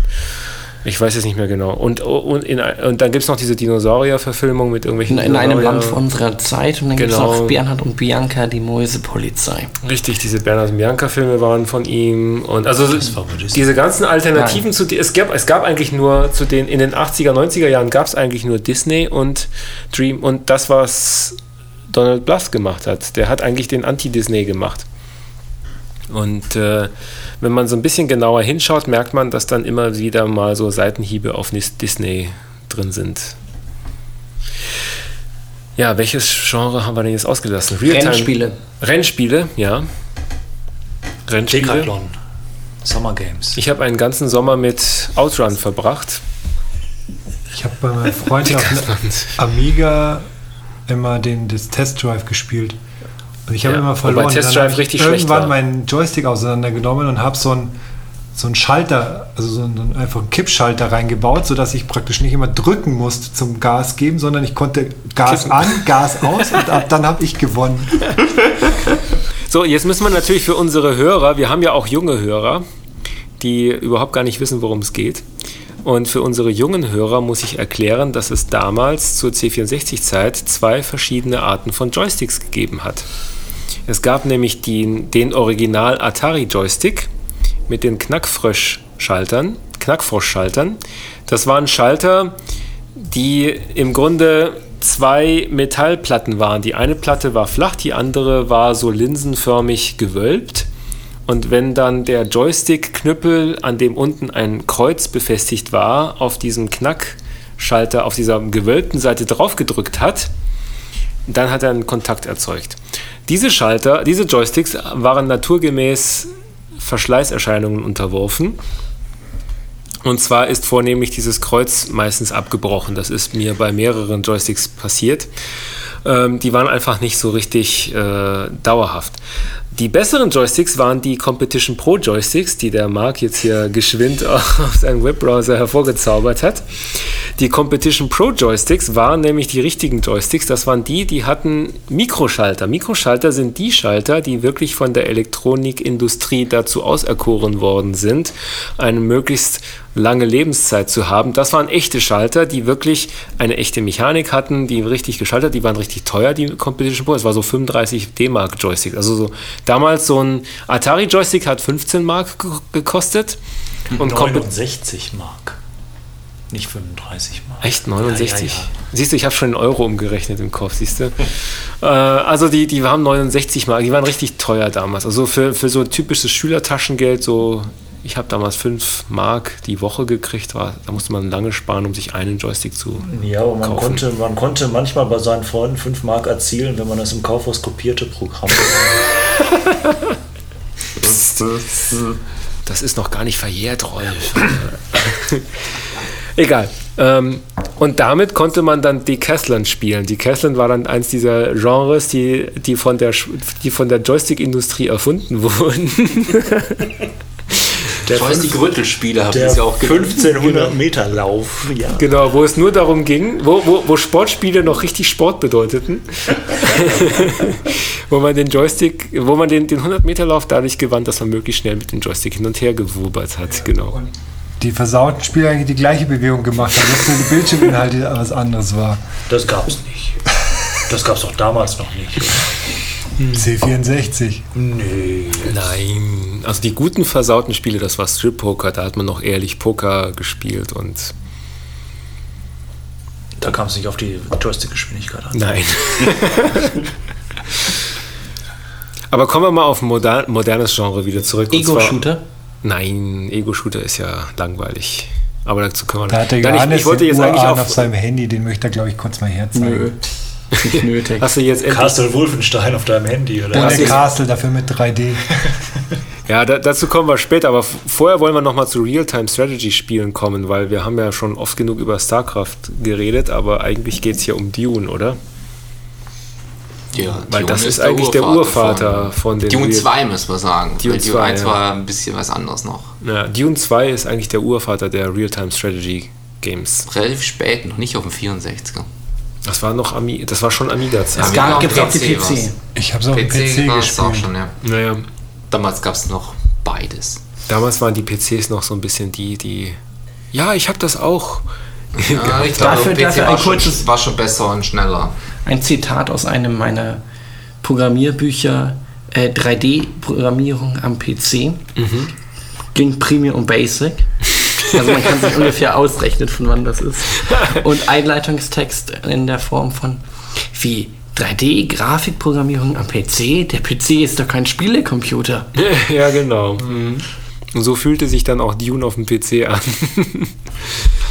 Ich weiß es nicht mehr genau. Und, und, in, und dann gibt es noch diese Dinosaurier-Verfilmung mit irgendwelchen. In, in einem Land vor unserer Zeit und dann gibt es Genau. noch Bernhard und Bianca, die Mäusepolizei. Richtig, diese Bernhard und Bianca-Filme waren von ihm. Und also diese ganzen Alternativen zu es gab, es gab eigentlich nur zu den, in den 80er, 90er Jahren gab es eigentlich nur Disney und Dream und das, was Donald Bluth gemacht hat. Der hat eigentlich den Anti-Disney gemacht. Und äh, wenn man so ein bisschen genauer hinschaut, merkt man, dass dann immer wieder mal so Seitenhiebe auf Disney drin sind. Ja, welches Genre haben wir denn jetzt ausgelassen? Rennspiele. Rennspiele, ja. Rennspiele. Decathlon. Summer Games. Ich habe einen ganzen Sommer mit Outrun verbracht. Ich habe bei meinem Freund auf Amiga immer den, das Test Drive gespielt. Und ich habe Ja, immer verloren. Test Dann Drive hab ich richtig schlecht irgendwann war. meinen Joystick auseinandergenommen und habe so einen so einen Schalter, also so einen, einfach einen Kippschalter reingebaut, sodass ich praktisch nicht immer drücken musste zum Gas geben, sondern ich konnte Gas Kippen. an, Gas aus und ab dann habe ich gewonnen. So, jetzt müssen wir natürlich für unsere Hörer, wir haben ja auch junge Hörer, die überhaupt gar nicht wissen, worum es geht. Und für unsere jungen Hörer muss ich erklären, dass es damals zur C64-Zeit zwei verschiedene Arten von Joysticks gegeben hat. Es gab nämlich den, den Original Atari Joystick mit den Knackfrosch-Schaltern, Knackfrosch-Schaltern. Das waren Schalter, die im Grunde zwei Metallplatten waren. Die eine Platte war flach, die andere war so linsenförmig gewölbt. Und wenn dann der Joystick-Knüppel, an dem unten ein Kreuz befestigt war, auf diesem Knackschalter, auf dieser gewölbten Seite draufgedrückt hat, dann hat er einen Kontakt erzeugt. Diese Schalter, diese Joysticks waren naturgemäß Verschleißerscheinungen unterworfen. Und zwar ist vornehmlich dieses Kreuz meistens abgebrochen. Das ist mir bei mehreren Joysticks passiert. Ähm, die waren einfach nicht so richtig äh, dauerhaft. Die besseren Joysticks waren die Competition Pro Joysticks, die der Marc jetzt hier geschwind auf seinem Webbrowser hervorgezaubert hat. Die Competition Pro Joysticks waren nämlich die richtigen Joysticks. Das waren die, die hatten Mikroschalter. Mikroschalter sind die Schalter, die wirklich von der Elektronikindustrie dazu auserkoren worden sind, eine möglichst lange Lebenszeit zu haben. Das waren echte Schalter, die wirklich eine echte Mechanik hatten, die richtig geschaltet, die waren richtig teuer, die Competition Pro. Das war so 35 D-Mark Joysticks. Also so damals so ein Atari Joystick hat 15 Mark ge- gekostet. Und Compet 69 Mark. Nicht 35 Mark. Echt 69? Ja, ja, ja. Siehst du, ich habe schon in Euro umgerechnet im Kopf, siehst du? äh, also die, die haben 69 Mark, die waren richtig teuer damals. Also für, für so typisches Schülertaschengeld, so ich habe damals 5 Mark die Woche gekriegt, war, da musste man lange sparen, um sich einen Joystick zu. Ja, aber man kaufen. konnte, man konnte manchmal bei seinen Freunden 5 Mark erzielen, wenn man das im Kaufhaus kopierte Programm. Das ist noch gar nicht verjährt, Rolf. Egal. Ähm, Und damit konnte man dann Decathlon spielen. Decathlon war dann eins dieser Genres, die, die von der, die von der Joystick-Industrie erfunden wurden. Der Joystick-Rüttelspiele habt ihr Der es ja auch genannt. 1500 Meter Lauf, ja. Genau, wo es nur darum ging, wo, wo, wo Sportspiele noch richtig Sport bedeuteten. wo man den Joystick, wo man den, den 100-Meter-Lauf dadurch gewann, dass man möglichst schnell mit dem Joystick hin und her gewubert hat. Genau. Die versauten Spieler eigentlich die gleiche Bewegung gemacht haben, dass die Bildschirminhalte was anderes war. Das gab's nicht. Das gab's auch damals noch nicht. C64. Nee. Nein, also die guten versauten Spiele, das war Strip Poker, da hat man noch ehrlich Poker gespielt und Da kam es nicht auf die Joystick-Geschwindigkeit an. nein. Aber kommen wir mal auf ein moder modernes Genre wieder zurück. Ego-Shooter. Nein, Ego-Shooter ist ja langweilig. Aber dazu können wir Da hat der Nein, Johannes ich, ich wollte den jetzt eigentlich auf auf. seinem Handy, den möchte er, glaube ich, kurz mal herzeigen. Nö. Nicht nötig. Hast du jetzt endlich. Castle Wolfenstein auf deinem Handy, oder? Ohne Castle, dafür mit 3D. Ja, da, dazu kommen wir später, aber vorher wollen wir nochmal zu Real-Time-Strategy-Spielen kommen, weil wir haben ja schon oft genug über StarCraft geredet, aber eigentlich geht es hier um Dune, oder? Ja, Weil Dune das ist eigentlich der Urvater von den Dune Real- 2, muss man sagen. Dune Weil Dune 2, 1 ja. war ein bisschen was anderes noch. Ja, Dune 2 ist eigentlich der Urvater der Real-Time-Strategy-Games. Relativ spät, noch nicht auf dem 64er. Das war noch Ami das war schon Amiga-Zeit. Es Ja, gab, gibt's auch PC PC. Ich habe es auf PC, PC war es auch gespielt. schon, ja. Naja, Damals gab es noch beides. damals waren die PCs noch so ein bisschen die, die. Ja, ich habe das auch. Ja, ich Dafür- PC dafür war, ein schon, kurzes- war schon besser und schneller. Ein Zitat aus einem meiner Programmierbücher, äh, 3D-Programmierung am PC. Ging primär um Basic. Also man kann sich ungefähr ausrechnen, von wann das ist. Und Einleitungstext in der Form von wie 3D-Grafikprogrammierung am PC? Der PC ist doch kein Spielecomputer. ja, genau. Mhm. Und so fühlte sich dann auch Dune auf dem PC an.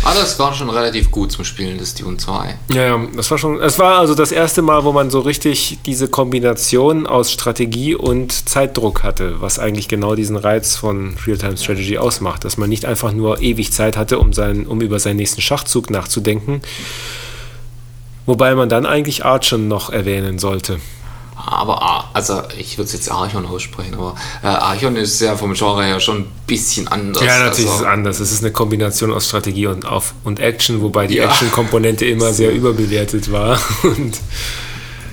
Aber das war schon relativ gut zum Spielen des Dune 2. Ja, ja, das war schon. Es war also das erste Mal, wo man so richtig diese Kombination aus Strategie und Zeitdruck hatte, was eigentlich genau diesen Reiz von Real-Time Strategy ausmacht, dass man nicht einfach nur ewig Zeit hatte, um, sein, um über seinen nächsten Schachzug nachzudenken. Wobei man dann eigentlich Archon noch erwähnen sollte. Aber, ah, also ich würde es jetzt Archon aussprechen, aber äh, Archon ist ja vom Genre her schon ein bisschen anders. Ja, natürlich ist also, es anders. Es ist eine Kombination aus Strategie und, auf, und Action, wobei die Ja. Action-Komponente immer sehr überbewertet war. Und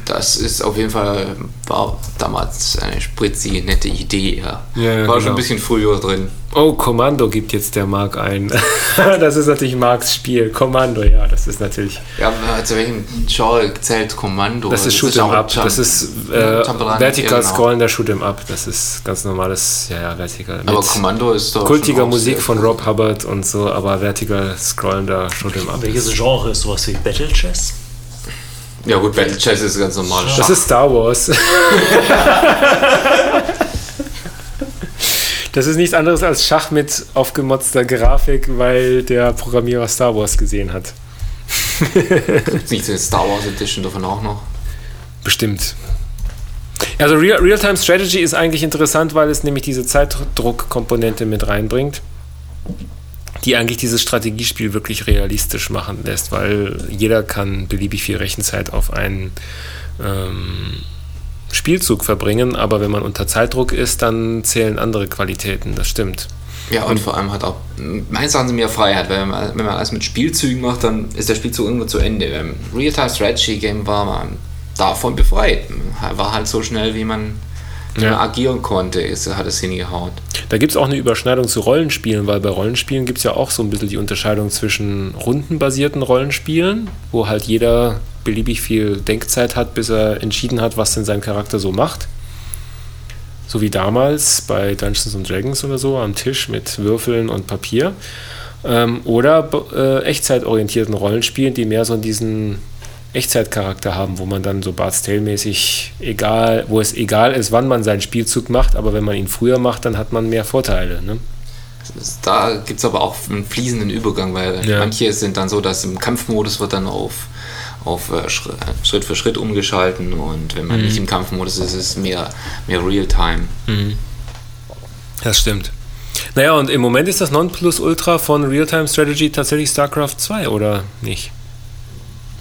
Das ist auf jeden Fall, war damals eine spritzige, nette Idee. Ja. Ja, ja, war schon genau. ein bisschen früher drin. Oh, Kommando gibt jetzt der Marc ein. das ist natürlich Marks Spiel. Kommando, ja, das ist natürlich. Ja, zu welchem Genre zählt Kommando? Das ist Also Shoot'em Up. Jump- Das ist äh, vertikal genau. scrollender Shoot'em Up. Das ist ganz normales, ja, ja, vertikal. Aber Kommando ist doch. kultiger schon Musik von. Rob Hubbard und so, aber vertikal scrollender Shoot'em Up. Welches Genre ist sowas wie Battle Chess? Ja, gut, Battle Chess ist ganz normal. Das ist Star Wars. Das ist nichts anderes als Schach mit aufgemotzter Grafik, weil der Programmierer Star Wars gesehen hat. nicht so eine Star Wars Edition davon auch noch. Bestimmt. Also Real- Real-Time Strategy ist eigentlich interessant, weil es nämlich diese Zeitdruckkomponente mit reinbringt, die eigentlich dieses Strategiespiel wirklich realistisch machen lässt, weil jeder kann beliebig viel Rechenzeit auf einen ähm, Spielzug verbringen, aber wenn man unter Zeitdruck ist, dann zählen andere Qualitäten, das stimmt. Ja, und vor allem hat auch, haben sie mehr Freiheit, weil wenn man, alles mit Spielzügen macht, dann ist der Spielzug irgendwo zu Ende. Beim Real-Time Strategy Game war man davon befreit. War halt so schnell, wie man, Ja. man agieren konnte, ist, hat es hingehauen. Da gibt es auch eine Überschneidung zu Rollenspielen, weil bei Rollenspielen gibt es ja auch so ein bisschen die Unterscheidung zwischen rundenbasierten Rollenspielen, wo halt jeder beliebig viel Denkzeit hat, bis er entschieden hat, was denn sein Charakter so macht. So wie damals bei Dungeons and Dragons oder so am Tisch mit Würfeln und Papier. Ähm, oder äh, echtzeitorientierten Rollenspielen, die mehr so diesen Echtzeitcharakter haben, wo man dann so Bart's Tale-mäßig egal, wo es egal ist, wann man seinen Spielzug macht, aber wenn man ihn früher macht, dann hat man mehr Vorteile. Ne? Da gibt es aber auch einen fließenden Übergang, weil Ja. manche sind dann so, dass im Kampfmodus wird dann auf, auf äh, Schritt, für Schritt umgeschalten und wenn man Mhm. nicht im Kampfmodus ist, ist es mehr, mehr Real-Time. Das stimmt. Naja, und im Moment ist das Nonplusultra von Real-Time Strategy tatsächlich StarCraft 2, oder nicht?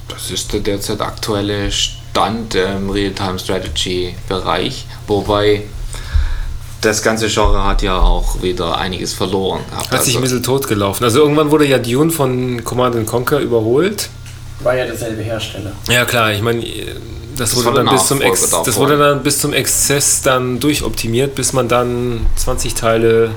Das ist der derzeit aktuelle Stand im Real-Time-Strategy-Bereich, wobei das ganze Genre hat ja auch wieder einiges verloren. Hat sich ein Also- bisschen totgelaufen. Also irgendwann wurde ja Dune von Command Conquer überholt. War ja derselbe Hersteller. Ja klar, ich meine, das, wurde war der dann bis zum Ex das wurde dann bis zum Exzess dann durchoptimiert, bis man dann 20 Teile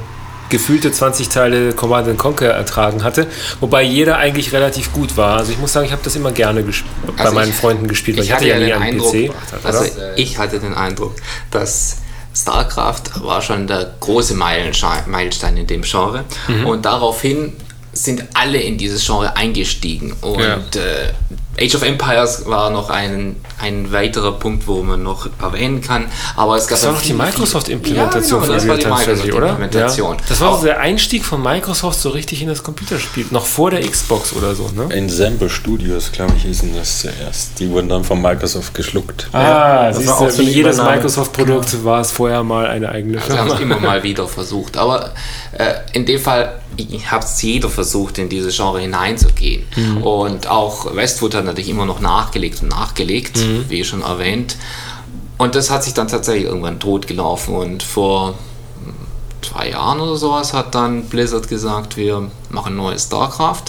gefühlte 20 Teile Command Conquer ertragen hatte, wobei jeder eigentlich relativ gut war. Also ich muss sagen, ich habe das immer gerne gesp- bei Also meinen ich- Freunden gespielt, weil ich, hatte ja nie einen PC. also oder? ich hatte den Eindruck, dass StarCraft war schon der große Meilenstein, Meilenstein in dem Genre Mhm. und daraufhin sind alle in dieses Genre eingestiegen und Ja. äh, Age of Empires war noch ein, ein weiterer Punkt, wo man noch erwähnen kann, aber es gab Das war noch die Microsoft-Implementation ja, genau, von das war die? Microsoft-Implementation. Ja. Das war Auch- so der Einstieg von Microsoft so richtig in das Computerspiel, noch vor der Xbox oder so, ne? Ensemble Studios, glaube ich, hießen das zuerst. Die wurden dann von Microsoft geschluckt. Ah, das siehst du, wie jedes. Microsoft-Produkt war es vorher mal eine eigene Sie haben Firma. es immer mal wieder versucht. Aber äh, in dem Fall hat es jeder versucht, in dieses Genre hineinzugehen. Mhm. Und auch Westwood hat natürlich immer noch nachgelegt und nachgelegt, Mhm. wie schon erwähnt. Und das hat sich dann tatsächlich irgendwann totgelaufen. Und vor hm, zwei Jahren oder sowas hat dann Blizzard gesagt, wir machen neues StarCraft.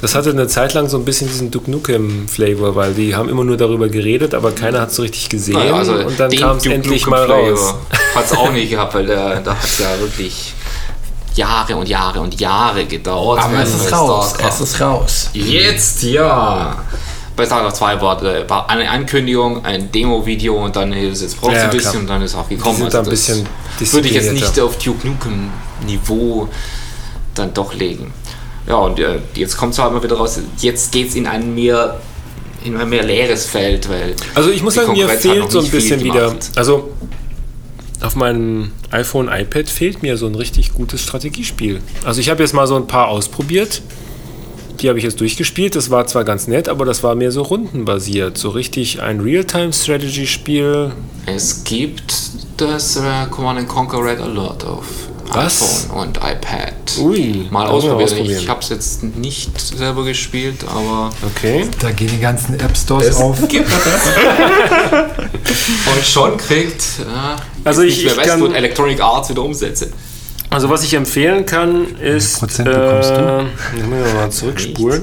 Das hatte eine Zeit lang so ein bisschen diesen Duke Nukem-Flavor, weil die haben immer nur darüber geredet, aber keiner hat es so richtig gesehen. Naja, also und dann kam es endlich Nukem mal raus. Hat es auch nicht gehabt, weil der, da hat es ja wirklich Jahre und Jahre und Jahre gedauert. Aber es ist raus. Es ist raus. Jetzt ja. Bei StarCraft 2 war, war eine Ankündigung, ein Demo-Video und dann ist jetzt braucht es Ja, ein klar. bisschen und dann ist auch gekommen. Ein das würde ich jetzt nicht auf Duke Nukem Niveau dann doch legen. Ja, und äh, jetzt kommt es halt mal wieder raus. Jetzt geht es in ein mehr in ein mehr leeres Feld, weil Also ich muss sagen, mir fehlt so ein bisschen wieder. Also auf meinem iPhone, iPad fehlt mir so ein richtig gutes Strategiespiel. Also ich habe jetzt mal so ein paar ausprobiert. Die habe ich jetzt durchgespielt. Das war zwar ganz nett, aber das war mehr so rundenbasiert. So richtig ein Real-Time-Strategy-Spiel. Es gibt das äh, Command Conquer Red Alert auf Was? iPhone und iPad. Ui, Mal das ausprobieren. ausprobieren. Ich habe es jetzt nicht selber gespielt, aber Okay. Da gehen die ganzen App Stores auf. und schon kriegt äh, Also ich- nicht mehr ich kann- Westwood Electronic Arts wieder Umsätze. Also was ich empfehlen kann, ist... Prozent bekommst du? äh, Ich muss mal zurückspulen.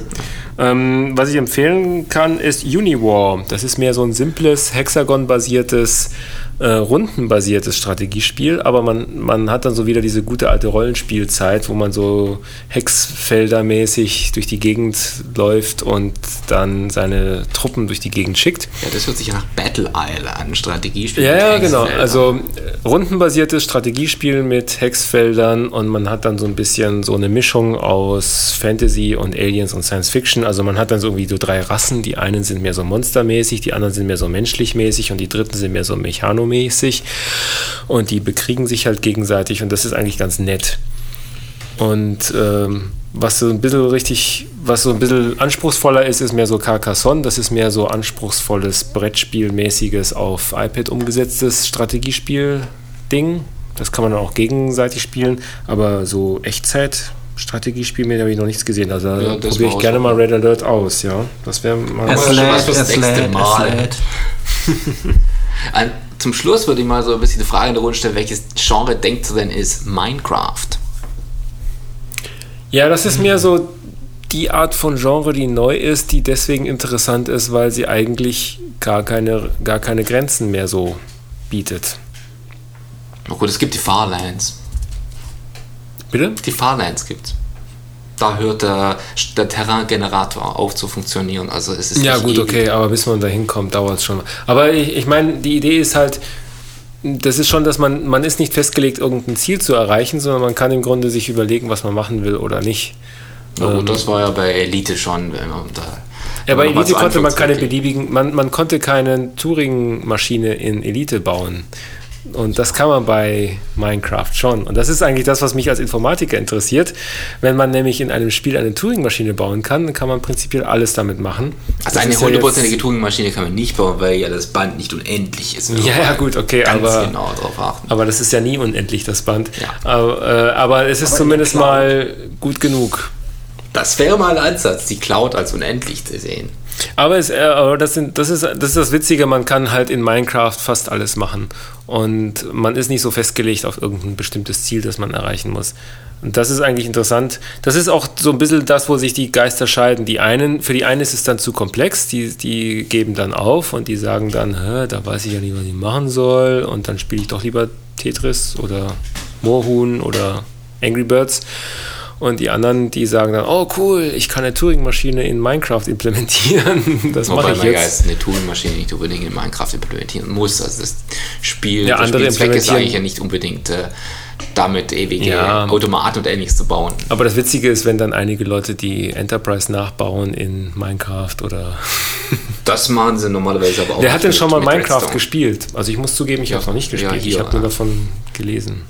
Ähm, was ich empfehlen kann, ist Uniwar. Das ist mehr so ein simples, Hexagon-basiertes, äh, rundenbasiertes Strategiespiel, aber man, man hat dann so wieder diese gute alte Rollenspielzeit, wo man so Hexfeldermäßig durch die Gegend läuft und dann seine Truppen durch die Gegend schickt. Ja, das hört sich ja nach Battle Isle an, Strategiespiel. Ja, ja, genau. Also äh, rundenbasiertes Strategiespiel mit Hexfeldern und man hat dann so ein bisschen so eine Mischung aus Fantasy und Aliens und Science Fiction. Also man hat dann so irgendwie so drei Rassen. Die einen sind mehr so monstermäßig, die anderen sind mehr so menschlich-mäßig und die dritten sind mehr so mechanomäßig. Und die bekriegen sich halt gegenseitig und das ist eigentlich ganz nett. Und ähm, was so ein bisschen richtig, was so ein bisschen anspruchsvoller ist, ist mehr so Carcassonne. Das ist mehr so anspruchsvolles Brettspielmäßiges auf iPad umgesetztes Strategiespiel-Ding. Das kann man auch gegenseitig spielen, aber so Echtzeit. Strategiespiel mehr habe ich noch nichts gesehen. Also da Ja, das probiere ich gerne mal Red Alert aus, ja. Das wäre mal. Was fürs nächste Mal. Zum Schluss würde ich mal so ein bisschen die Frage in der Runde stellen, welches Genre denkt ihr denn ist Minecraft? Ja, das ist mehr so die Art von Genre, die neu ist, die deswegen interessant ist, weil sie eigentlich gar keine, gar keine Grenzen mehr so bietet. Na gut, es gibt die Farlands. Bitte? Die Farlands gibt's. Da hört der, der Terrain-Generator auf zu funktionieren. Also es ist Ja, gut, ewig. okay, aber bis man da hinkommt, dauert es schon. Aber ich, ich meine, die Idee ist halt, das ist schon, dass man, man ist nicht festgelegt, irgendein Ziel zu erreichen, sondern man kann im Grunde sich überlegen, was man machen will oder nicht. Na gut, das war ja bei Elite schon, wenn man da. Ja, bei Elite konnte man keine beliebigen, man, man konnte keine Turing-Maschine in Elite bauen. Und das kann man bei Minecraft schon. Und das ist eigentlich das, was mich als Informatiker interessiert. Wenn man nämlich in einem Spiel eine Turing-Maschine bauen kann, dann kann man prinzipiell alles damit machen. Also Das eine ja hundertprozentige jetzt- Turing-Maschine kann man nicht bauen, weil ja das Band nicht unendlich ist. Ja, ja, gut, okay, Ganz aber, genau darauf achten. aber das ist ja nie unendlich, das Band. Ja. Aber, äh, aber es ist zumindest mal gut genug. Das wäre mal ein Ansatz, die Cloud als unendlich zu sehen. Aber, es, äh, aber das, sind, das, ist, das ist das Witzige, man kann halt in Minecraft fast alles machen. Und man ist nicht so festgelegt auf irgendein bestimmtes Ziel, das man erreichen muss. Und das ist eigentlich interessant. Das ist auch so ein bisschen das, wo sich die Geister scheiden. Die einen, für die einen ist es dann zu komplex, die, die geben dann auf und die sagen dann, da weiß ich ja nicht, was ich machen soll. Und dann spiele ich doch lieber Tetris oder Moorhuhn oder Angry Birds. Und die anderen, die sagen dann, oh cool, ich kann eine Turing-Maschine in Minecraft implementieren. Das mache Wobei ich man ja jetzt. jetzt eine Tool-Maschine nicht unbedingt in Minecraft implementieren muss. Also das Spiel, Ja, der andere Spielzweck ist eigentlich ja nicht unbedingt äh, damit ewige Ja. Automaten und ähnliches zu bauen. Aber das Witzige ist, wenn dann einige Leute die Enterprise nachbauen in Minecraft oder. Das machen sie normalerweise aber auch. Wer hat denn schon mal Minecraft Redstone. gespielt? Also ich muss zugeben, ich habe es noch nicht Ja, gespielt. ich hier, habe nur ja. davon gelesen.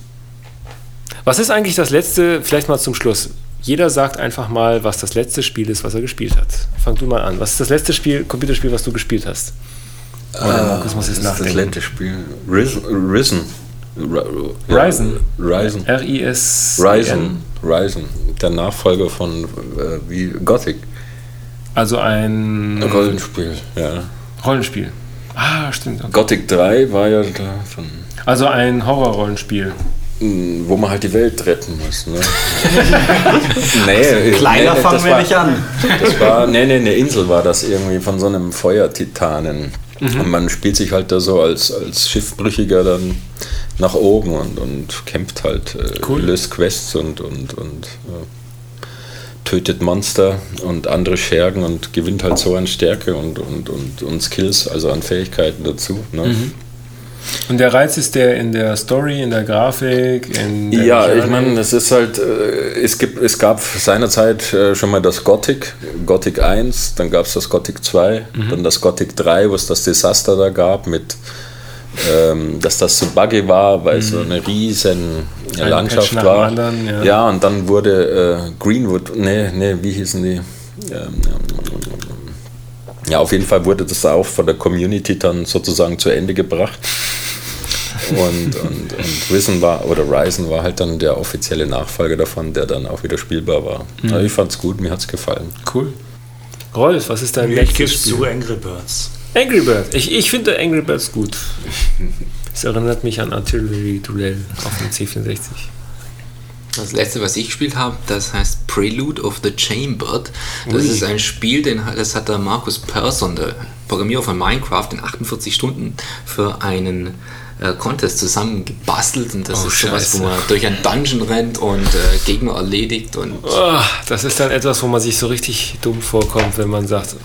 Was ist eigentlich das letzte, vielleicht mal zum Schluss? Jeder sagt einfach mal, was das letzte Spiel ist, was er gespielt hat. Fang du mal an. Was ist das letzte Spiel, Computerspiel, was du gespielt hast? Oh, der Markus muss jetzt das ist das nachdenken. letzte Spiel. Risen. Risen. Ri- Ryzen. Ryzen. R-I-S. Ryzen. Ryzen. Der Nachfolger von äh, wie Gothic. Also ein Rollenspiel, ja. Rollenspiel. Ah, stimmt. Okay. Gothic 3 war ja da von, Also ein Horror-Rollenspiel. Wo man halt die Welt retten muss. Ne? nee, Kleiner nee, fangen wir war- nicht an. Das war, nee, nee, eine Insel war das irgendwie von so einem Feuertitanen. Und man spielt sich halt da so als, als Schiffbrüchiger dann nach oben und, und kämpft halt, äh, Cool. löst Quests und, und, und äh, tötet Monster und andere Schergen und gewinnt halt so an Stärke und, und, und, und Skills, also an Fähigkeiten dazu. Ne? Und der Reiz ist der in der Story, in der Grafik, in der Ja, ich Mechanik? meine, es ist halt, äh, es, gibt, es gab seinerzeit äh, schon mal das Gothic, Gothic 1, dann gab es das Gothic 2, dann das Gothic 3, wo es das Desaster da gab, mit, ähm, dass das so buggy war, weil es so eine riesen Ein Landschaft war. anderen, ja. und dann wurde äh, Greenwood, nee, nee, wie hießen die? Ähm, ja, auf jeden Fall wurde das auch von der Community dann sozusagen zu Ende gebracht. Und, und, und Risen war, oder Ryzen war halt dann der offizielle Nachfolger davon, der dann auch wieder spielbar war. Mhm. Also ich fand's gut, mir hat's gefallen. Cool. Rolf, was ist dein gebe Spiel? zu Angry Birds. Angry Birds. Ich, ich finde Angry Birds gut. Es erinnert mich an Artillery Duell auf dem C64. Das letzte, was ich gespielt habe, das heißt Prelude of the Chambered. Das Ui. ist ein Spiel, den, das hat der Markus Persson, der Programmierer von Minecraft, in 48 Stunden für einen äh, Contest zusammengebastelt. Und das Oh, ist sowas, Scheiße. wo man durch einen Dungeon rennt und äh, Gegner erledigt. Und Oh, das ist dann etwas, wo man sich so richtig dumm vorkommt, wenn man sagt,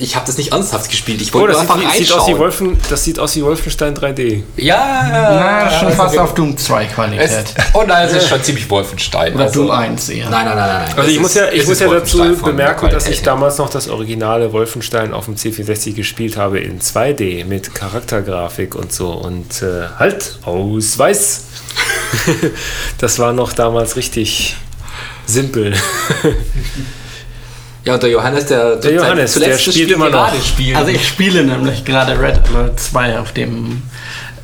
ich habe das nicht ernsthaft gespielt. Ich oh, wollte sieht, einfach sieht aus wie reinschauen. Wolfen, das sieht aus wie Wolfenstein 3D. Ja, Na, schon fast also, auf Doom 2 es, Qualität. Oh nein, es ist schon ziemlich Wolfenstein. Oder Also- Doom 1 eher. Nein, nein, nein, nein. Also Es ich muss ja, ich es muss ja dazu bemerken, dass ich damals noch das originale Wolfenstein auf dem C64 gespielt habe in 2D mit Charaktergrafik und so und äh, halt Ausweis. das war noch damals richtig simpel. Ja, und der Johannes, der, Der Johannes, der spielt Spiel immer noch. gerade spielt. Also ich spiele nämlich gerade Red Alert 2 auf dem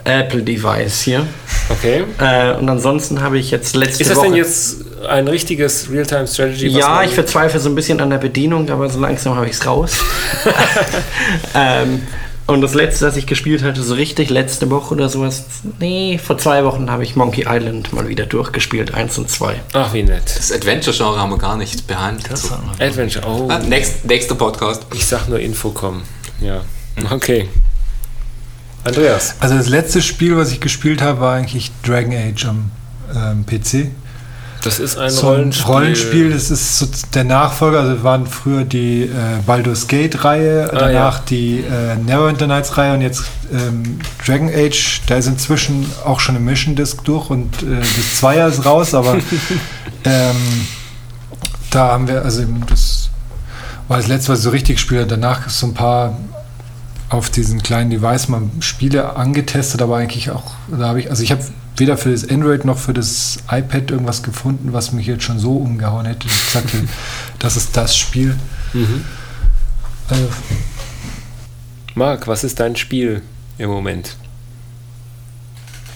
Apple-Device hier. Okay. Äh, und ansonsten habe ich jetzt letzte Ist das Woche... denn jetzt ein richtiges Real-Time-Strategy? Ja, ich verzweifle so ein bisschen an der Bedienung, aber so langsam habe ich es raus. ähm, und das letzte, das ich gespielt hatte, so richtig letzte Woche oder sowas, nee, vor zwei Wochen habe ich Monkey Island mal wieder durchgespielt, eins und zwei. Ach, wie nett. das Adventure-Genre haben wir gar nicht behandelt. So. Adventure, oh. Ah, next, nächster Podcast. Ich sag nur Infocom. Ja. Okay. Andreas. Also das letzte Spiel, was ich gespielt habe, war eigentlich Dragon Age am ähm, PC. Das ist ein So ein Rollenspiel. Rollenspiel, das ist so der Nachfolger, also waren früher die äh, Baldur's Gate-Reihe, Ah, danach ja. die äh, Neverwinter Nights-Reihe und jetzt ähm, Dragon Age, da ist inzwischen auch schon eine Mission Disc durch und äh, das Zweier ist raus, aber ähm, da haben wir, also das war das letzte, was ich so richtig gespielt habe. Danach ist so ein paar auf diesen kleinen Device mal Spiele angetestet, aber eigentlich auch, da habe ich, also ich habe weder für das Android noch für das iPad irgendwas gefunden, was mich jetzt schon so umgehauen hätte. Ich hätte, das ist das Spiel. Also, Marc, was ist dein Spiel im Moment?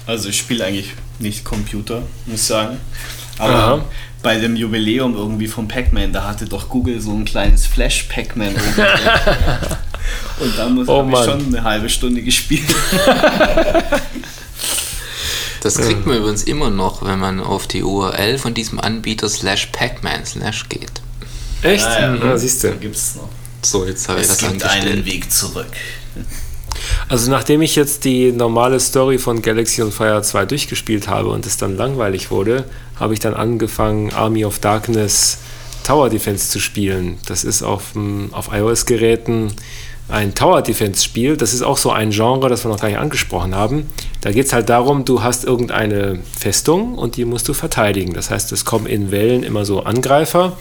Also ich spiele eigentlich nicht Computer, muss ich sagen. Aber Aha. bei dem Jubiläum irgendwie von Pac-Man, da hatte doch Google so ein kleines Flash Pac-Man oben. Und da muss Oh ich schon eine halbe Stunde gespielt. Das kriegt man übrigens immer noch, wenn man auf die URL von diesem Anbieter slash Pacman slash geht. Echt? Ah, ja. Ja, siehst du. Gibt's noch. So, jetzt habe ich Es das gibt einen Weg zurück. Also nachdem ich jetzt die normale Story von Galaxy on Fire 2 durchgespielt habe und es dann langweilig wurde, habe ich dann angefangen, Army of Darkness Tower Defense zu spielen. Das ist auf, auf iOS-Geräten ein Tower Defense-Spiel. Das ist auch so ein Genre, das wir noch gar nicht angesprochen haben. Da geht es halt darum, du hast irgendeine Festung und die musst du verteidigen. Das heißt, es kommen in Wellen immer so Angreifer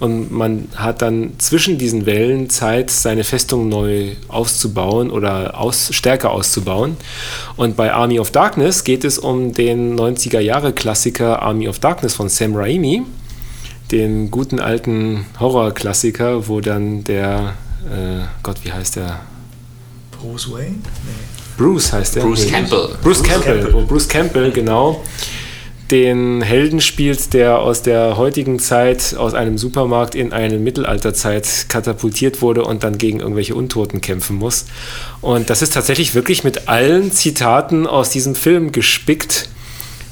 und man hat dann zwischen diesen Wellen Zeit, seine Festung neu auszubauen oder aus, stärker auszubauen. Und bei Army of Darkness geht es um den 90er-Jahre-Klassiker Army of Darkness von Sam Raimi, den guten alten Horror-Klassiker, wo dann der, äh, Gott, wie heißt der? Bruce Wayne? Bruce heißt der? Bruce Nee. Campbell. Bruce Campbell, oh, Bruce Campbell, genau. Den Helden spielt, der aus der heutigen Zeit, aus einem Supermarkt in eine Mittelalterzeit katapultiert wurde und dann gegen irgendwelche Untoten kämpfen muss. Und das ist tatsächlich wirklich mit allen Zitaten aus diesem Film gespickt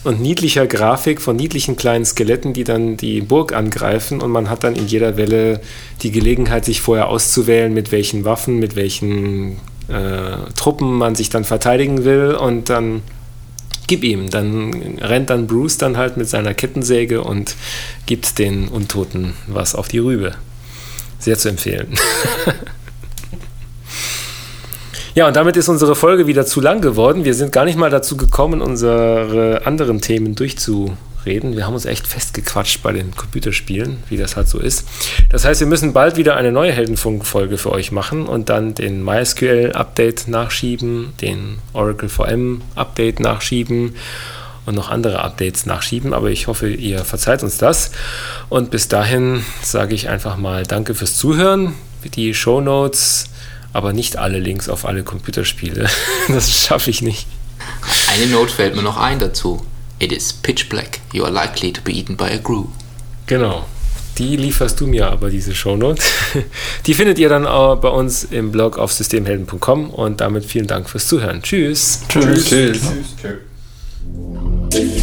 und niedlicher Grafik von niedlichen kleinen Skeletten, die dann die Burg angreifen und man hat dann in jeder Welle die Gelegenheit, sich vorher auszuwählen, mit welchen Waffen, mit welchen äh, Truppen man sich dann verteidigen will und dann gib ihm. Dann rennt dann Bruce dann halt mit seiner Kettensäge und gibt den Untoten was auf die Rübe. Sehr zu empfehlen. Ja, und damit ist unsere Folge wieder zu lang geworden. Wir sind gar nicht mal dazu gekommen, unsere anderen Themen durchzureden. Wir haben uns echt festgequatscht bei den Computerspielen, wie das halt so ist. Das heißt, wir müssen bald wieder eine neue Heldenfunk-Folge für euch machen und dann den MySQL-Update nachschieben, den Oracle VM-Update nachschieben und noch andere Updates nachschieben. Aber ich hoffe, ihr verzeiht uns das. Und bis dahin sage ich einfach mal Danke fürs Zuhören. Die Show Notes aber nicht alle Links auf alle Computerspiele. Das schaffe ich nicht. Eine Note fällt mir noch ein dazu. It is pitch black. You are likely to be eaten by a grue. Genau. Die lieferst du mir aber, diese Shownote. Die findet ihr dann auch bei uns im Blog auf systemhelden.com und damit vielen Dank fürs Zuhören. Tschüss. Tschüss. Tschüss. Tschüss.